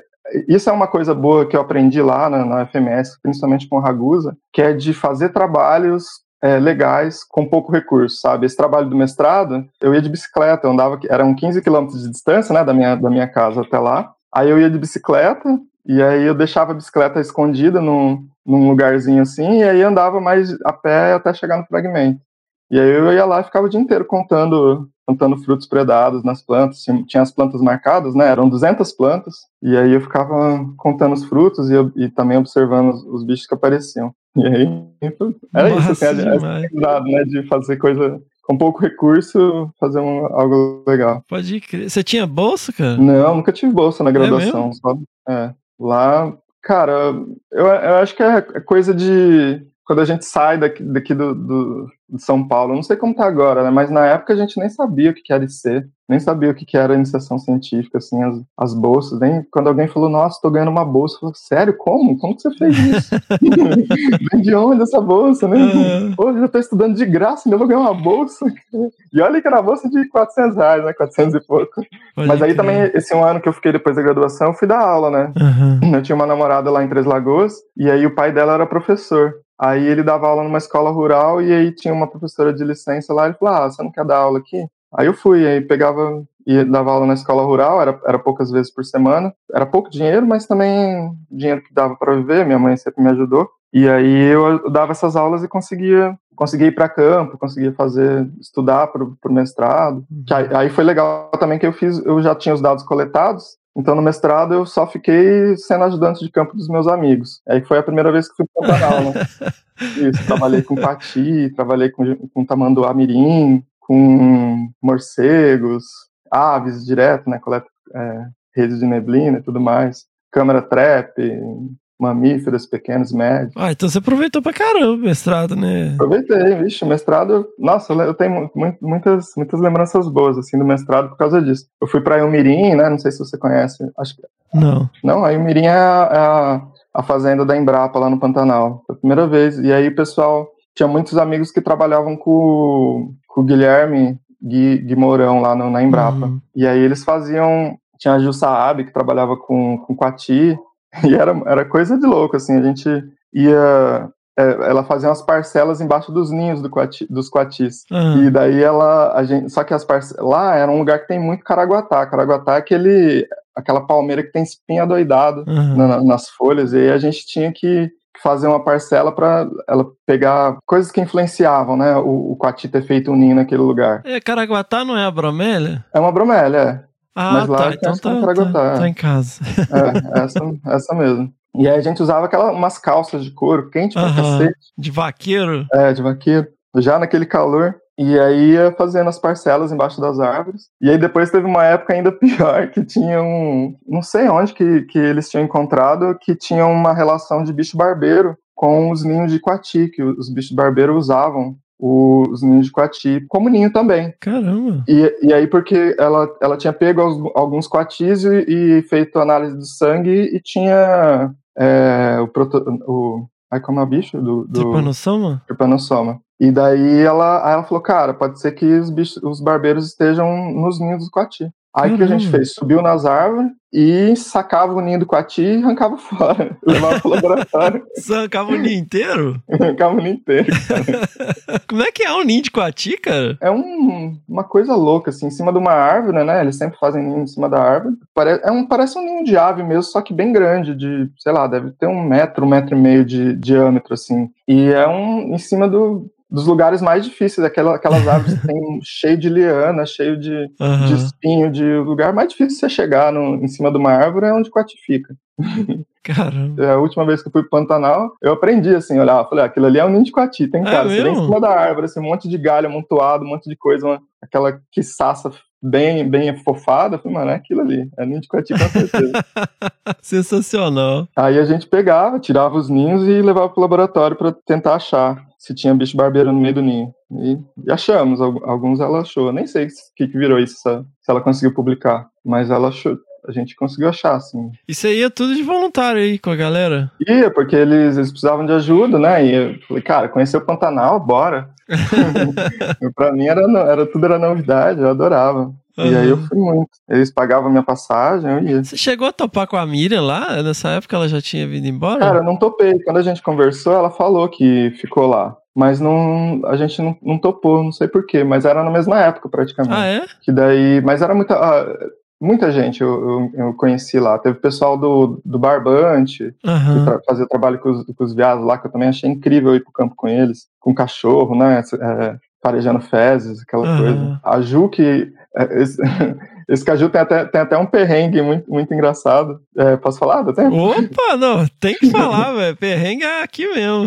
isso é uma coisa boa que eu aprendi lá na, na FMS, principalmente com o Ragusa, que é de fazer trabalhos é, legais com pouco recurso, sabe? Esse trabalho do mestrado, eu ia de bicicleta, eu andava, eram 15 quilômetros de distância, né, da minha, da minha casa até lá. Aí eu ia de bicicleta, e aí eu deixava a bicicleta escondida num, num lugarzinho assim, e aí andava mais a pé até chegar no fragmento. E aí eu ia lá e ficava o dia inteiro contando, contando frutos predados nas plantas. Tinha as plantas marcadas, né? Eram 200 plantas. E aí eu ficava contando os frutos e, eu, e também observando os, os, bichos que apareciam. E aí era Nossa, isso, assim, a, né? De fazer coisa com pouco recurso, fazer um, algo legal. Pode crer. Você tinha bolsa, cara? Não, nunca tive bolsa na é graduação. É só, é. Lá, cara, eu, eu acho que é coisa de. Quando a gente sai daqui, daqui do, do de São Paulo, não sei como tá agora, né? Mas na época a gente nem sabia o que era IC, nem sabia o que era iniciação científica, assim, as, as bolsas. Nem quando alguém falou, nossa, tô ganhando uma bolsa, eu falei, sério, como? Como que você fez isso? *laughs* Vem de onde essa bolsa, né? Uhum. Pô, já tô estudando de graça, ainda vou ganhar uma bolsa. *laughs* E olha que era bolsa de 400 reais, né? 400 e pouco. Pode Mas aí também, esse um ano que eu fiquei depois da graduação, eu fui dar aula, né? Uhum. Eu tinha uma namorada lá em Três Lagoas, e aí o pai dela era professor. Aí ele dava aula numa escola rural e aí tinha uma professora de licença lá, ele falou, ah, você não quer dar aula aqui? Aí eu fui, aí pegava e dava aula na escola rural, era, era poucas vezes por semana, era pouco dinheiro, mas também dinheiro que dava para viver, minha mãe sempre me ajudou. E aí eu dava essas aulas e conseguia, conseguia ir para campo, conseguia fazer, estudar para o mestrado. Uhum. Aí, aí, foi legal também que eu fiz, eu já tinha os dados coletados, então, no mestrado, eu só fiquei sendo ajudante de campo dos meus amigos. Aí foi a primeira vez que fui para Pantanal, *laughs* né? Isso, trabalhei com pati, trabalhei com, com tamanduá mirim, com morcegos, aves direto, né? Coleta é, redes de neblina e tudo mais. Câmara trap, mamíferos pequenos, médios. Ah, então você aproveitou pra caramba o mestrado, né? Aproveitei, vixe, o mestrado, nossa, eu tenho muitas, muitas lembranças boas, assim, do mestrado por causa disso. Eu fui pra Ilmirim, né, não sei se você conhece, acho que... Não. Não, a Ilmirim é a, a, fazenda da Embrapa lá no Pantanal, foi a primeira vez, e aí o pessoal, tinha muitos amigos que trabalhavam com, com o Guilherme Gui, Gui Mourão lá no, na Embrapa, uhum. e aí eles faziam, tinha a Gil Saab, que trabalhava com, com Quati, *laughs* E era, era coisa de louco, assim, a gente ia é, ela fazia umas parcelas embaixo dos ninhos do quati, dos coatis. Uhum. E daí ela, a gente, só que as parcelas, lá era um lugar que tem muito caraguatá. Caraguatá é aquele, aquela palmeira que tem espinha doidado uhum. na, nas folhas. E aí a gente tinha que fazer uma parcela para ela pegar coisas que influenciavam, né, o, o coati ter feito um ninho naquele lugar. É, caraguatá não é a bromélia? É uma bromélia, é. Ah, Mas lá tá, então tá, tá, tá, em casa. É, essa, essa mesmo. E aí a gente usava aquelas umas calças de couro quente pra uh -huh. cacete. De vaqueiro? É, de vaqueiro. Já naquele calor. E aí ia fazendo as parcelas embaixo das árvores. E aí depois teve uma época ainda *laughs* pior, que tinha um... Não sei onde que, que eles tinham encontrado, que tinha uma relação de bicho barbeiro com os ninhos de coati, que os bichos barbeiros usavam os ninhos de coati como ninho também. Caramba! E, e aí, porque ela, ela tinha pego alguns coatis e, e feito análise do sangue e tinha é, o, proto, o. Ai, como é o bicho? Do, do Trypanosoma? Trypanosoma. E daí ela, ela falou, cara, pode ser que os, bichos, os barbeiros estejam nos ninhos do coati. Aí o que a gente Caramba. fez? Subiu nas árvores e sacava o ninho do coati e arrancava *laughs* fora. Levava pro laboratório, *laughs* arrancava o ninho inteiro? arrancava o ninho inteiro. *laughs* Como é que é um ninho de coati, cara? É um- uma coisa louca, assim, em cima de uma árvore, né? Eles sempre fazem ninho em cima da árvore. Pare- é um, parece um ninho de ave mesmo, só que bem grande, de, sei lá, deve ter um metro, um metro e meio de diâmetro, assim. E é um em cima do, dos lugares mais difíceis, aquela, aquelas *laughs* árvores que tem cheio de liana, cheio de, Aham. de espinho, de lugar mais difícil de você chegar no, em cima de uma árvore é onde o coati fica. *laughs* Caramba. É, A última vez que eu fui pro Pantanal, eu aprendi assim, olhar, falei, ah, aquilo ali é um ninho de coati, tem É cara, você vem em cima da árvore, assim, um monte de galho amontoado, um monte de coisa, uma- aquela quiçaça bem, bem afofada, eu falei, mano, é aquilo ali, é ninho de coati com certeza. *laughs* Sensacional. Aí a gente pegava, tirava os ninhos e levava pro laboratório pra tentar achar se tinha bicho barbeiro no meio do ninho. E, e achamos, al- alguns ela achou, nem sei o que, que virou isso, se ela conseguiu publicar, mas ela achou, a gente conseguiu achar, assim. Isso aí é tudo de voluntário aí com a galera. Ia, porque eles, eles precisavam de ajuda, né? E eu falei, cara, conhecer o Pantanal, bora. *laughs* pra mim era, era tudo era novidade, eu adorava. E aí eu fui muito. Eles pagavam minha passagem, eu ia. Você chegou a topar com a Miriam lá? Nessa época ela já tinha vindo embora? Cara, eu não topei. Quando a gente conversou, ela falou que ficou lá. Mas não, a gente não, não topou, não sei porquê, mas era na mesma época praticamente. ah, é? Que daí, mas era muita, ah, muita gente eu, eu, eu conheci lá. Teve pessoal do, do Barbante, que Aham. tra fazia trabalho com os, com os viados lá, que eu também achei incrível ir pro campo com eles, com cachorro, né? É, farejando fezes, aquela Aham. coisa. A Ju, que. é, esse, *laughs* esse caju tem até, tem até um perrengue muito, muito engraçado. É, posso falar? Dá tempo? Opa, não, tem que falar, *laughs* velho. Perrengue é aqui mesmo.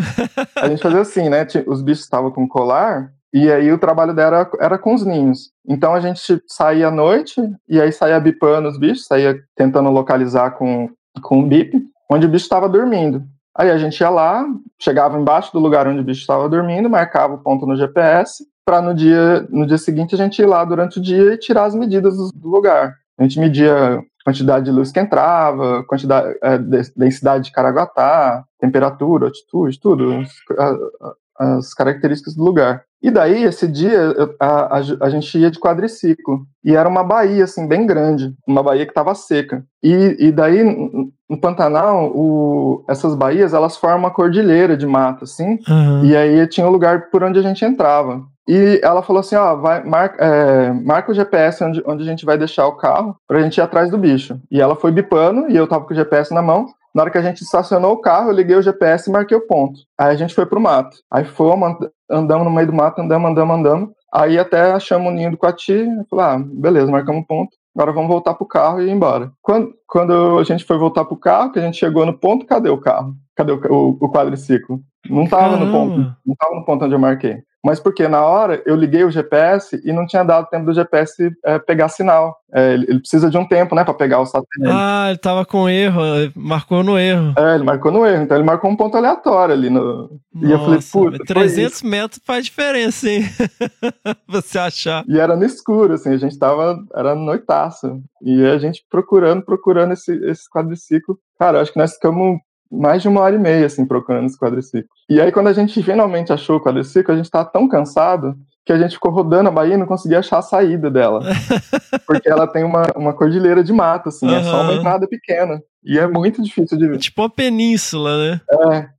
A gente fazia assim, né? Os bichos estavam com colar. E aí o trabalho dela era, era com os ninhos. Então a gente saía à noite e aí saía bipando os bichos, saía tentando localizar com, com um bip, onde o bicho estava dormindo. Aí a gente ia lá, chegava embaixo do lugar onde o bicho estava dormindo, marcava o ponto no GPS, para no dia, no dia seguinte a gente ir lá durante o dia e tirar as medidas do, lugar. A gente media quantidade de luz que entrava, quantidade, eh, de- densidade de caraguatá, temperatura, altitude, tudo, as, características do lugar. E daí, esse dia, eu- a, a, a gente ia de quadriciclo. E era uma baía, assim, bem grande. Uma baía que estava seca. E, e daí, no Pantanal, o, essas baías, elas formam uma cordilheira de mata, assim. Aham. E aí tinha um lugar por onde a gente entrava. E ela falou assim, ó, vai, marca, é, marca o GPS onde, onde a gente vai deixar o carro pra gente ir atrás do bicho. E ela foi bipando e eu tava com o GPS na mão. Na hora que a gente estacionou o carro, eu liguei o GPS e marquei o ponto. Aí a gente foi pro mato. Aí fomos, and- andamos no meio do mato, andamos, andamos, andamos. Aí até achamos o ninho do Coati. Falei, ah, beleza, marcamos o ponto. Agora vamos voltar pro carro e ir embora. Quando, quando a gente foi voltar pro carro, que a gente chegou no ponto, cadê o carro? Cadê o, o, o quadriciclo? Não tava no ponto. Caramba. Não tava no ponto onde eu marquei. Mas porque na hora eu liguei o GPS e não tinha dado tempo do GPS é, pegar sinal. É, ele, ele precisa de um tempo, né, para pegar o satélite. Ah, ele tava com erro, marcou no erro. É, ele marcou no erro, então ele marcou um ponto aleatório ali no. E eu falei, Nossa, puta, mas foi 300 metros faz diferença, hein? *laughs* Você achar. E era no escuro, assim, a gente tava. Era noitaço. E a gente procurando, procurando esse, esse quadriciclo. Cara, eu acho que nós ficamos mais de uma hora e meia, assim, procurando esse quadriciclo. E aí, quando a gente finalmente achou o quadriciclo, a gente tava tão cansado que a gente ficou rodando a Bahia e não conseguia achar a saída dela. *laughs* Porque ela tem uma, uma cordilheira de mato, assim, é só uma entrada pequena. E é muito difícil de Tipo uma península, né?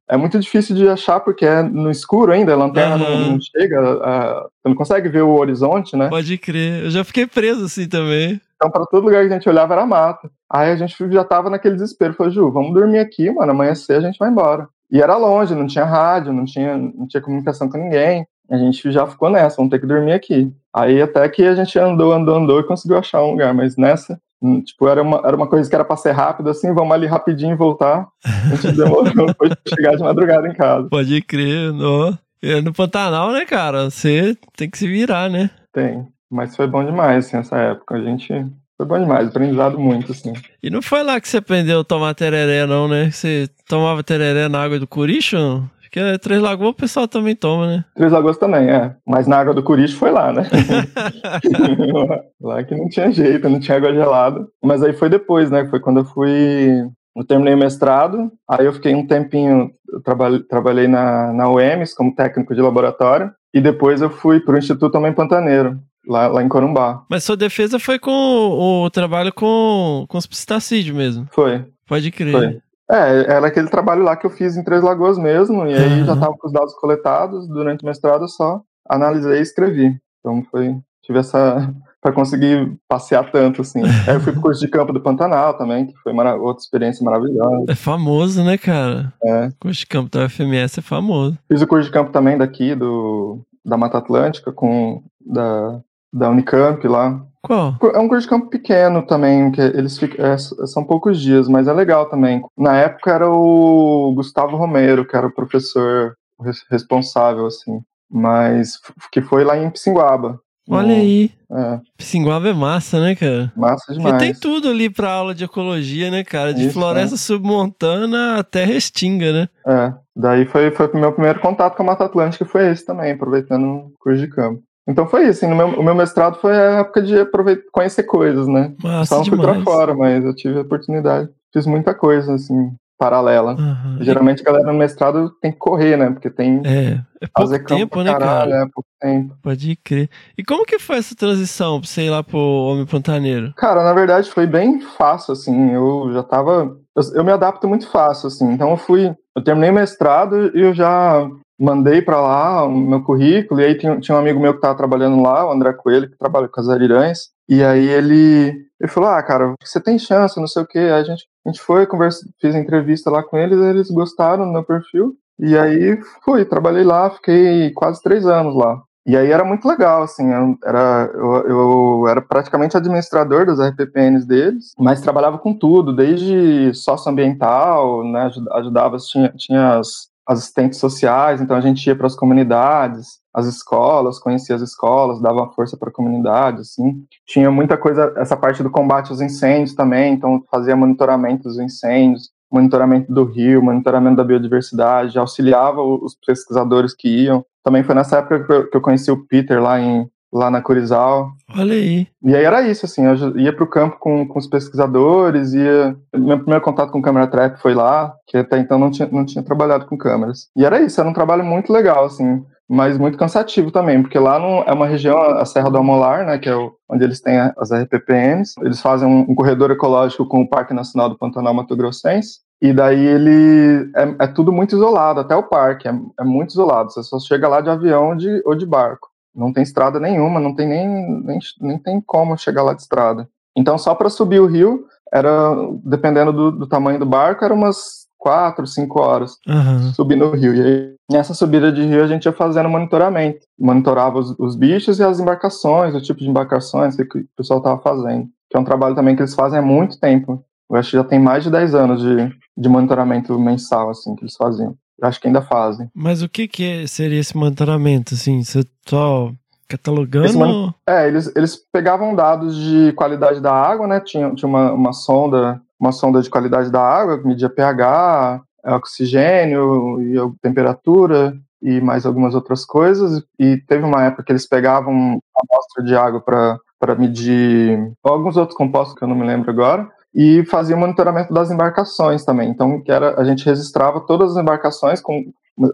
É muito difícil de achar porque é no escuro ainda, a lanterna não, Aham. não chega, a- você não consegue ver o horizonte, né? Pode crer. Eu já fiquei preso assim também. Então, para todo lugar que a gente olhava era mato. Aí a gente já tava naquele desespero. Falei, Ju, vamos dormir aqui, mano. Amanhecer a gente vai embora. E era longe, não tinha rádio, não tinha, não tinha comunicação com ninguém. A gente já ficou nessa, vamos ter que dormir aqui. Aí até que a gente andou, andou, andou e conseguiu achar um lugar. Mas nessa, hum, tipo, era uma, era uma coisa que era pra ser rápido, assim, vamos ali rapidinho e voltar. A gente demorou *laughs* pra chegar de madrugada em casa. Pode crer, não. É no Pantanal, né, cara? Você tem que se virar, né? Tem. Mas foi bom demais, assim, essa época. A gente. Foi bom demais, aprendizado muito, assim. E não foi lá que você aprendeu a tomar tereré, não, né? Você tomava tereré na água do Curicho? não? Porque Três Lagoas o pessoal também toma, né? Três Lagoas também, é. Mas na água do Curicho foi lá, né? *laughs* lá que não tinha jeito, não tinha água gelada. Mas aí foi depois, né? Foi quando eu fui. Eu terminei o mestrado, aí eu fiquei um tempinho, eu trabalhei, trabalhei na, na UEMS como técnico de laboratório, e depois eu fui para o Instituto Homem Pantaneiro, lá, lá em Corumbá. Mas sua defesa foi com o, o trabalho com, com os pistacídeos mesmo. Foi. Pode crer. Foi. É, era aquele trabalho lá que eu fiz em Três Lagoas mesmo, e aí Uhum. já tava com os dados coletados, durante o mestrado eu só analisei e escrevi. Então foi, tive essa, *laughs* para conseguir passear tanto, assim. *laughs* aí eu fui pro curso de campo do Pantanal também, que foi outra experiência maravilhosa. É famoso, né, cara? É. Curso de campo da UFMS é famoso. Fiz o curso de campo também daqui, do, da Mata Atlântica, com, da, da Unicamp lá. Qual? É um curso de campo pequeno também, que eles ficam, é, são poucos dias, mas é legal também. Na época era o Gustavo Romero, que era o professor res- responsável, assim, mas que foi lá em Pissinguaba. Olha No- aí. É, Pissinguaba é massa, né, cara? massa Porque demais. tem tudo ali pra aula de ecologia, né, cara? De Isso, floresta submontana até restinga, né? É, daí foi, foi o meu primeiro contato com a Mata Atlântica, foi esse também, aproveitando o curso de campo. Então foi isso, assim, no meu, o meu mestrado foi a época de aproveitar, conhecer coisas, né? Massa Só não fui demais. pra fora, mas eu tive a oportunidade. Fiz muita coisa, assim, paralela. Aham. Geralmente a galera no mestrado tem que correr, né? Porque tem É, é pouco tempo, né, caralho, cara? É pouco tempo. Pode crer. E como que foi essa transição ir lá pro Homem Pantaneiro? Cara, na verdade foi bem fácil, assim. Eu já tava. Eu, eu me adapto muito fácil, assim. Então eu fui. Eu terminei o mestrado e eu já mandei pra lá o meu currículo. E aí tinha, tinha um amigo meu que tava trabalhando lá, o André Coelho, que trabalha com as arirães. E aí ele, ele falou: Ah, cara, você tem chance, não sei o quê. Aí a gente, a gente foi, conversa, fiz entrevista lá com eles, eles gostaram do meu perfil. E aí fui, trabalhei lá, fiquei quase três anos lá. E aí era muito legal, assim, eu era, eu, eu era praticamente administrador das RPPNs deles, mas trabalhava com tudo, desde socioambiental, né, aj- ajudava, tinha, tinha as assistentes sociais, então a gente ia para as comunidades, as escolas, conhecia as escolas, dava força para a comunidade, assim. Tinha muita coisa, essa parte do combate aos incêndios também, então fazia monitoramento dos incêndios, monitoramento do rio, monitoramento da biodiversidade, auxiliava os pesquisadores que iam. Também foi nessa época que eu conheci o Peter lá, em, lá na Curizal. Olha aí. E aí era isso, assim, eu ia para o campo com, com os pesquisadores, ia... Meu primeiro contato com câmera trap foi lá, que até então não tinha, não tinha trabalhado com câmeras. E era isso, era um trabalho muito legal, assim, mas muito cansativo também, porque lá não, é uma região, a Serra do Amolar, né, que é o, onde eles têm as RPPNs, eles fazem um, um corredor ecológico com o Parque Nacional do Pantanal Mato Grossense, e daí ele é, é tudo muito isolado, até o parque é, é muito isolado. Você só chega lá de avião de, ou de barco. Não tem estrada nenhuma, não tem nem, nem, nem tem como chegar lá de estrada. Então, só para subir o rio, era, dependendo do, do tamanho do barco, era umas quatro, cinco horas Aham. subindo o rio. E aí, nessa subida de rio, a gente ia fazendo monitoramento. Monitorava os, os bichos e as embarcações, o tipo de embarcações que, que o pessoal estava fazendo. Que é um trabalho também que eles fazem há muito tempo. Eu acho que já tem mais de 10 anos de, de monitoramento mensal, assim, que eles faziam. Acho que ainda fazem. Mas o que que é- seria esse monitoramento, assim? Você só catalogando? Esse mon- É, eles, eles pegavam dados de qualidade da água, né? Tinha, tinha uma, uma sonda, uma sonda de qualidade da água, que media pH, oxigênio e temperatura e mais algumas outras coisas. E teve uma época que eles pegavam amostra de água para medir alguns outros compostos que eu não me lembro agora. E fazia monitoramento das embarcações também. Então, que era, a gente registrava todas as embarcações com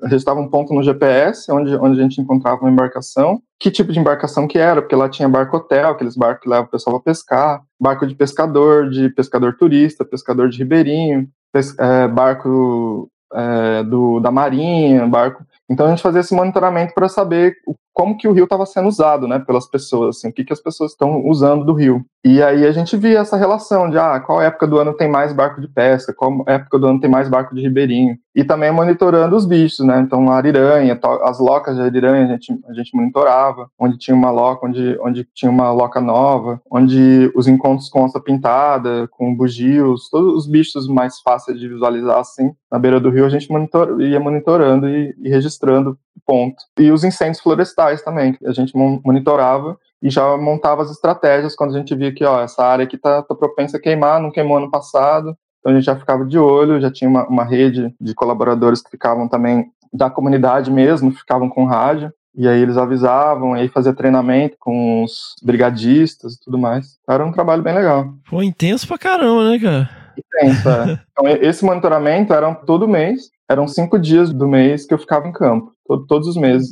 registrava um ponto no GPS onde, onde a gente encontrava uma embarcação, que tipo de embarcação que era, porque lá tinha barco hotel, aqueles barcos que levam o pessoal para pescar, barco de pescador, de pescador turista, pescador de ribeirinho, pes- é, barco é, do, da marinha, barco. Então a gente fazia esse monitoramento para saber como que o rio estava sendo usado, né, pelas pessoas, assim, o que que as pessoas estão usando do rio. E aí a gente via essa relação de, ah, qual época do ano tem mais barco de pesca, qual época do ano tem mais barco de ribeirinho. E também monitorando os bichos, né, então a ariranha, as locas de ariranha a gente, a gente monitorava, onde tinha uma loca, onde, onde tinha uma loca nova, onde os encontros com onça pintada, com bugios, todos os bichos mais fáceis de visualizar, assim, na beira do rio a gente monitor, ia monitorando e, e registrando ponto. E os incêndios florestais também, que a gente mon- monitorava e já montava as estratégias quando a gente via que, ó, essa área aqui tá, tá propensa a queimar, não queimou ano passado, então a gente já ficava de olho, já tinha uma, uma rede de colaboradores que ficavam também da comunidade mesmo, ficavam com rádio, e aí eles avisavam, aí fazia treinamento com os brigadistas e tudo mais. Era um trabalho bem legal. Pô, intenso pra caramba, né, cara? Intenso, é. *laughs* Então, esse monitoramento era todo mês, eram cinco dias do mês que eu ficava em campo, to- todos os meses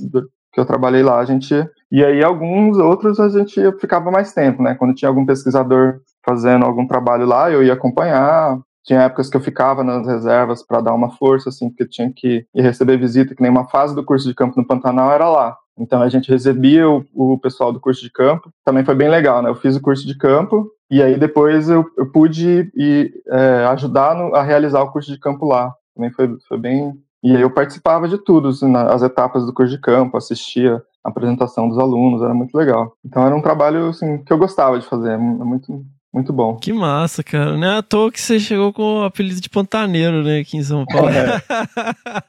que eu trabalhei lá, a gente. E aí, alguns outros a gente ficava mais tempo, né? Quando tinha algum pesquisador fazendo algum trabalho lá, eu ia acompanhar. Tinha épocas que eu ficava nas reservas para dar uma força, assim, porque tinha que ir receber visita, que nem uma fase do curso de campo no Pantanal era lá. Então a gente recebia o, o pessoal do curso de campo. Também foi bem legal, né? Eu fiz o curso de campo e aí depois eu, eu pude ir, é, ajudar no, a realizar o curso de campo lá. Também foi, foi bem. E aí eu participava de tudo, assim, as etapas do curso de campo, assistia a apresentação dos alunos, era muito legal. Então era um trabalho assim, que eu gostava de fazer, é muito, muito bom. Que massa, cara. Não é à toa que você chegou com o apelido de Pantaneiro, né, aqui em São Paulo. É,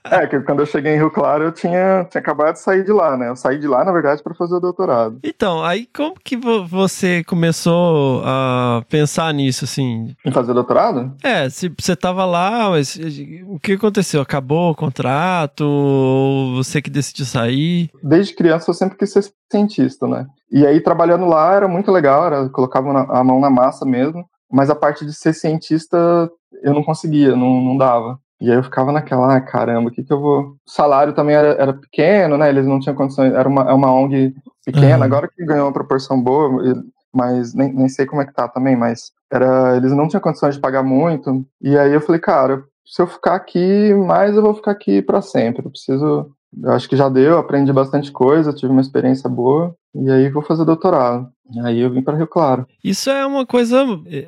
*laughs* é que quando eu cheguei em Rio Claro, eu tinha, tinha acabado de sair de lá, né? Eu saí de lá, na verdade, para fazer o doutorado. Então, aí como que você começou a pensar nisso, assim? Em fazer doutorado? É, se você tava lá, mas o que aconteceu? Acabou o contrato? Ou você que decidiu sair? Desde criança eu sempre quis ser cientista, né? E aí, trabalhando lá, era muito legal, era, colocava a mão na massa mesmo, mas a parte de ser cientista eu não conseguia, não, não dava. E aí eu ficava naquela, ah, caramba, o que que eu vou... O salário também era, era pequeno, né, eles não tinham condições, era uma, é uma ONG pequena, uhum. agora que ganhou uma proporção boa, mas nem, nem sei como é que tá também, mas era, eles não tinham condições de pagar muito, e aí eu falei, cara, se eu ficar aqui mais, eu vou ficar aqui para sempre, eu preciso eu acho que já deu, aprendi bastante coisa, tive uma experiência boa, e aí vou fazer doutorado. Aí eu vim para Rio Claro. Isso é uma coisa,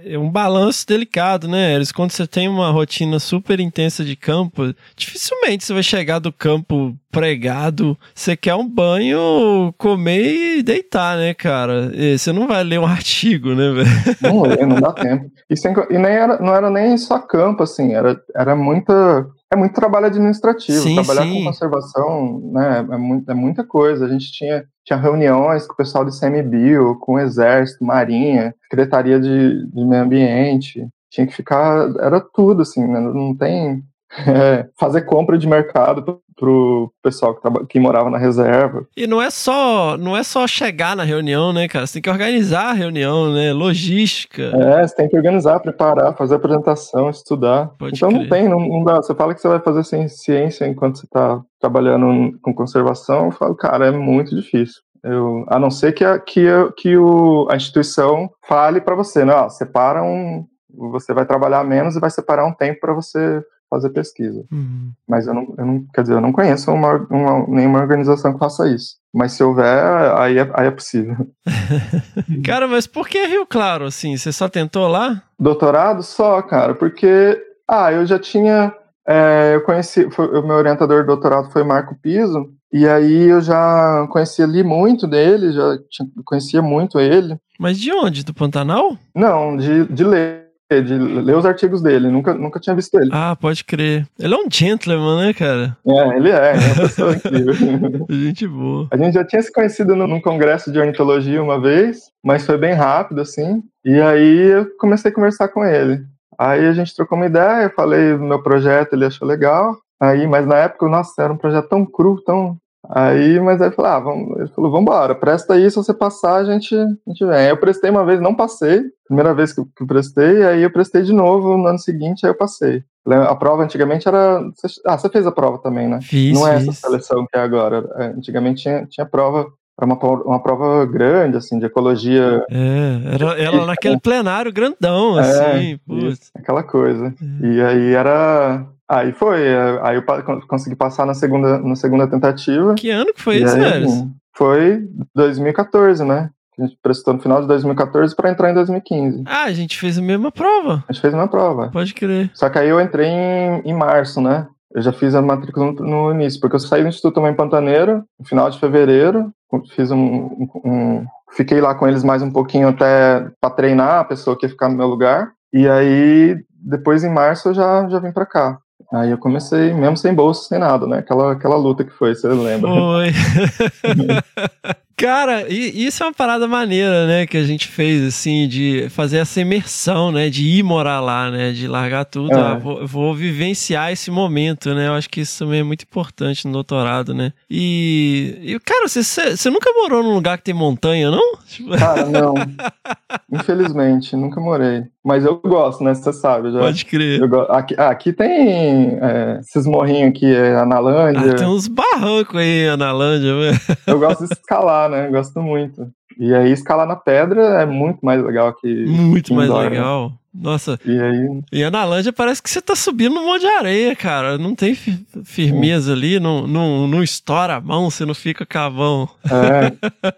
é um balanço delicado, né, Eles Quando você tem uma rotina super intensa de campo, dificilmente você vai chegar do campo pregado, você quer um banho, comer e deitar, né, cara? E você não vai ler um *laughs* artigo, né, velho? Não lê, não dá tempo. E, sem, e nem era, não era nem só campo, assim, era, era muita é muito trabalho administrativo. Sim, Trabalhar sim. com conservação né, é, muito, é muita coisa. A gente tinha, tinha reuniões com o pessoal do ICMBio, com o Exército, Marinha, Secretaria de, de Meio Ambiente. Tinha que ficar. Era tudo, assim, né? não tem *laughs* é, fazer compra de mercado pro pessoal que, que morava na reserva. E não é só não é só chegar na reunião, né, cara? Você tem que organizar a reunião, né? Logística. É, você tem que organizar, preparar, fazer apresentação, estudar. Pode então crer. não tem, não, não, dá. Você fala que você vai fazer ciência enquanto você está trabalhando com conservação, eu falo, cara, é muito difícil. Eu, a não ser que a, que, a, que o, a instituição fale para você, né? Ó, separa um. Você vai trabalhar menos e vai separar um tempo para você fazer pesquisa. Uhum. Mas eu não, eu não, quer dizer, eu não conheço uma, uma, nenhuma organização que faça isso. Mas se houver, aí é, aí é possível. *laughs* cara, mas por que Rio Claro, assim? Você só tentou lá? Doutorado só, cara, porque, ah, eu já tinha, é, eu conheci, foi, o meu orientador de doutorado foi Marco Piso, e aí eu já conhecia ali muito dele, já tinha, conhecia muito ele. Mas de onde? Do Pantanal? Não, de, de ler de ler os artigos dele, nunca, nunca tinha visto ele. Ah, pode crer. Ele é um gentleman, né, cara? É, ele é, é uma pessoa incrível. *laughs* gente boa. A gente já tinha se conhecido num congresso de ornitologia uma vez, mas foi bem rápido, assim, e aí eu comecei a conversar com ele. Aí a gente trocou uma ideia, eu falei do meu projeto, ele achou legal, aí, mas na época, nossa, era um projeto tão cru, tão, Aí, mas aí falou, ah, vamos, ele falou, vambora, presta aí, se você passar, a gente, a gente vem. Aí eu prestei uma vez, não passei, primeira vez que eu, que eu prestei, aí eu prestei de novo no ano seguinte, aí eu passei. A prova antigamente era. Ah, você fez a prova também, né? Fiz, não é fiz. essa seleção que é agora. É, antigamente tinha, tinha prova era uma, uma prova grande, assim, de ecologia. É, era, era naquele plenário grandão, é, assim, é, aquela coisa. É. E aí era. Aí foi, é, aí eu consegui passar na segunda, na segunda tentativa. Que ano que foi isso, velho? Foi 2014, né? A gente prestou no final de 2014 para entrar em 2015. Ah, a gente fez a mesma prova. A gente fez a mesma prova. Pode crer. Só que aí eu entrei em, em março, né? Eu já fiz a matrícula no, no início, porque eu saí do Instituto Mãe Pantaneiro no final de fevereiro. Fiz um, um, um, Fiquei lá com eles mais um pouquinho até para treinar a pessoa que ia ficar no meu lugar. E aí, depois em março, eu já, já vim para cá. Aí eu comecei, mesmo sem bolsa, sem nada, né? Aquela, aquela luta que foi, você lembra? Foi. *laughs* *laughs* Cara, e isso é uma parada maneira, né? Que a gente fez, assim, de fazer essa imersão, né? De ir morar lá, né? De largar tudo. É. Ah, vou, vou vivenciar esse momento, né? Eu acho que isso também é muito importante no doutorado, né? E, e cara, você, você nunca morou num lugar que tem montanha, não? Tipo, *laughs* Cara, não. Infelizmente, nunca morei. Mas eu gosto, né? Você sabe. Já, Pode crer. go- aqui, ah, aqui tem é, esses morrinhos aqui, é, Analândia. Ah, tem uns barrancos aí, Analândia. né? Eu gosto de escalar, né? Gosto muito. E aí, escalar na pedra é muito mais legal que. Muito mais indoor, né? legal. Nossa, E aí, e Analândia parece que você tá subindo um monte de areia, cara. Não tem fi- firmeza ali, não, não, não estoura a mão, você não fica cavão. é,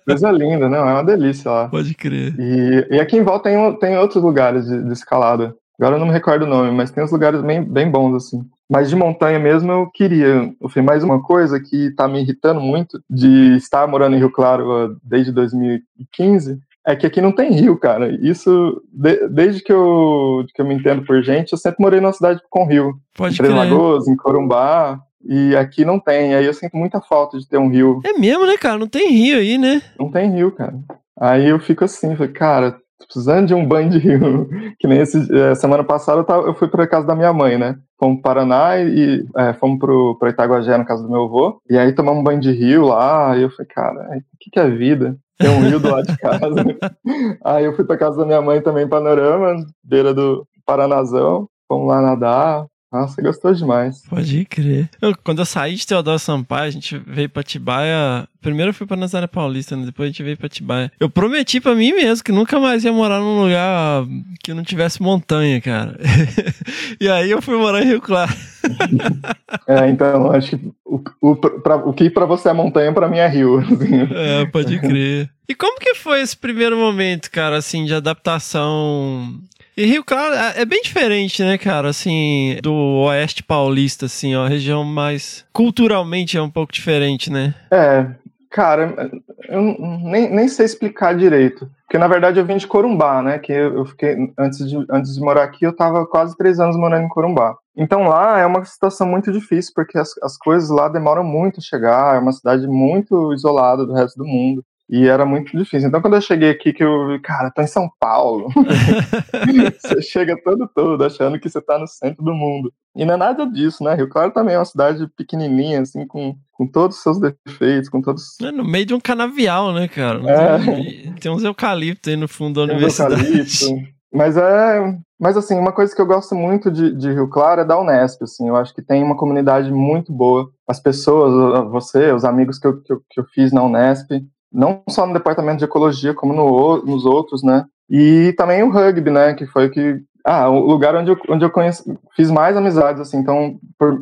coisa linda, né? É uma delícia lá. Pode crer. E, e aqui em volta tem, tem outros lugares de, de escalada. Agora eu não me recordo o nome, mas tem uns lugares bem, bem bons, assim. Mas de montanha mesmo eu queria. Eu fiz mais uma coisa que tá me irritando muito de estar morando em Rio Claro ó, desde 2015. É que aqui não tem rio, cara. Isso, de- desde que eu, que eu me entendo por gente, eu sempre morei numa cidade com rio. Pode Em Três crer. Lagoas, em Corumbá. E aqui não tem. Aí eu sinto muita falta de ter um rio. É mesmo, né, cara? Não tem rio aí, né? Não tem rio, cara. Aí eu fico assim, falei, cara, precisando de um banho de rio. *laughs* que nem esse, eh, semana passada eu, tava- eu fui pra casa da minha mãe, né? Fomos pro Paraná e eh, fomos pro, pra Itaguajé, na casa do meu avô. E aí tomamos um banho de rio lá. E eu falei, cara, o que, que é vida? Tem um rio do lado de casa. *laughs* aí eu fui pra casa da minha mãe também, Panorama, beira do Paranazão. Fomos lá nadar. Nossa, gostou demais. Pode crer. Eu- quando eu saí de Teodoro Sampaio, a gente veio pra Tibaia. Primeiro eu fui pra Nazaré Paulista, né? depois a gente veio pra Tibaia. Eu prometi pra mim mesmo que nunca mais ia morar num lugar que não tivesse montanha, cara. *laughs* e aí eu fui morar em Rio Claro. *laughs* É, então, acho que o, o, pra- o que pra você é montanha, pra mim é rio. assim. É, pode crer. E como que foi esse primeiro momento, cara, assim, de adaptação? E Rio Claro é é bem diferente, né, cara, assim, do oeste paulista, assim, ó, região mais culturalmente é um pouco diferente, né? É, cara, eu nem, nem sei explicar direito. Porque, na verdade, eu vim de Corumbá, né? Que eu eu fiquei, antes de, antes de morar aqui, eu tava quase três anos morando em Corumbá. Então lá é uma situação muito difícil, porque as, as coisas lá demoram muito a chegar, é uma cidade muito isolada do resto do mundo. E era muito difícil. Então, quando eu cheguei aqui, que eu vi, cara, tô em São Paulo. *laughs* você chega todo todo achando que você tá no centro do mundo. E não é nada disso, né? Rio Claro também é uma cidade pequenininha, assim, com, com todos os seus defeitos, com todos É no meio de um canavial, né, cara? É. Tem, tem uns eucaliptos aí no fundo da Tem universidade. eucalipto. Mas é. Mas assim, uma coisa que eu gosto muito de, de Rio Claro é da Unesp, assim. Eu acho que tem uma comunidade muito boa. As pessoas, você, os amigos que eu, que eu, que eu fiz na Unesp, não só no departamento de ecologia, como no, nos outros, né? E também o rugby, né? Que foi que. Ah, o lugar onde eu, onde eu conheci, fiz mais amizades, assim. Então,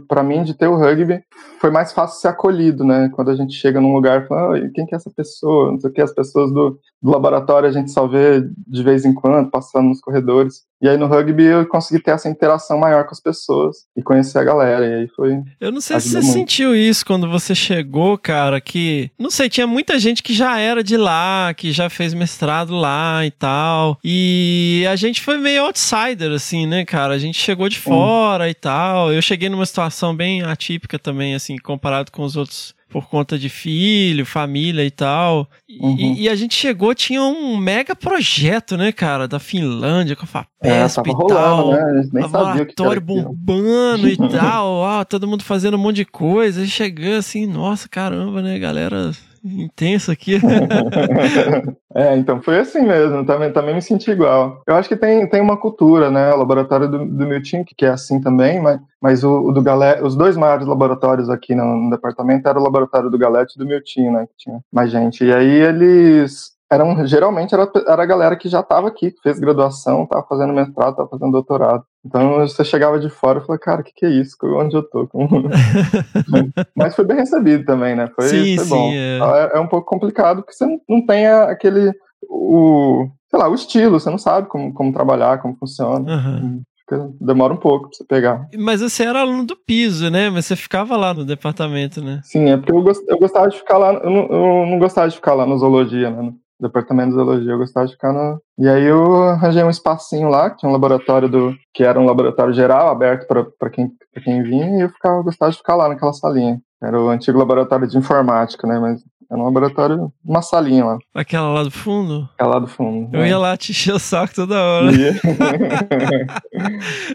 pra mim, de ter o rugby, foi mais fácil ser acolhido, né? Quando a gente chega num lugar fala, "Oi, quem que é essa pessoa? Não sei o que, as pessoas do, do laboratório a gente só vê de vez em quando, passando nos corredores. E aí no rugby eu consegui ter essa interação maior com as pessoas e conhecer a galera. E aí foi. Eu não sei se você muito. sentiu isso quando você chegou, cara, que. Não sei, tinha muita gente que já era de lá, que já fez mestrado lá e tal. E a gente foi meio outsider, assim, né, cara? A gente chegou de fora e tal. Eu cheguei numa situação bem atípica também, assim, comparado com os outros. Por conta de filho, família e tal. E, Uhum. e a gente chegou, tinha um mega projeto, né, cara, da Finlândia, com a É, FAPESP tava e rolando, tal né? A gente nem sabia o que que era laboratório bombando e *laughs* tal, ó, todo mundo fazendo um monte de coisa, e chegando assim, nossa, caramba, né, galera intensa aqui. *laughs* é, então foi assim mesmo, também, também me senti igual. Eu acho que tem, tem uma cultura, né? O laboratório do, do Milton, que é assim também, mas, mas o, o do Galete, os dois maiores laboratórios aqui no, no departamento era o laboratório do Galete e do Milton, né? Que tinha mais gente. E aí eles eram, geralmente era, era a galera que já estava aqui, fez graduação, estava fazendo mestrado, estava fazendo doutorado. Então você chegava de fora e falava, cara, o que, que é isso? Onde eu tô? *laughs* Mas foi bem recebido também, né? Foi, Sim, foi sim, bom. é. É, é um pouco complicado porque você não, tem aquele. O, sei lá, o estilo, você não sabe como, como trabalhar, como funciona. Fica- demora um pouco pra você pegar. Mas você era aluno do piso, né? Mas você ficava lá no departamento, né? Sim, é porque eu, gost, eu gostava de ficar lá. Eu não, eu não gostava de ficar lá no zoologia, né? Departamento de zoologia, eu gostava de ficar no. E aí eu arranjei um espacinho lá, que tinha um laboratório do. que era um laboratório geral, aberto para quem, quem vinha, e eu ficava, eu gostava de ficar lá naquela salinha. Era o antigo laboratório de informática, né? Mas Era um laboratório, uma salinha lá, Aquela lá do fundo? aquela lá do fundo. Eu né? ia lá te encher o saco toda hora. Ia. *laughs*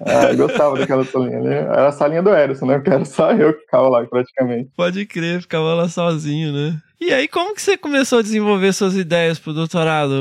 ah, eu gostava daquela salinha ali. Era a salinha do Erison, né? Porque era só eu que ficava lá, praticamente. Pode crer, ficava lá sozinho, né? E aí, como que você começou a desenvolver suas ideias pro doutorado,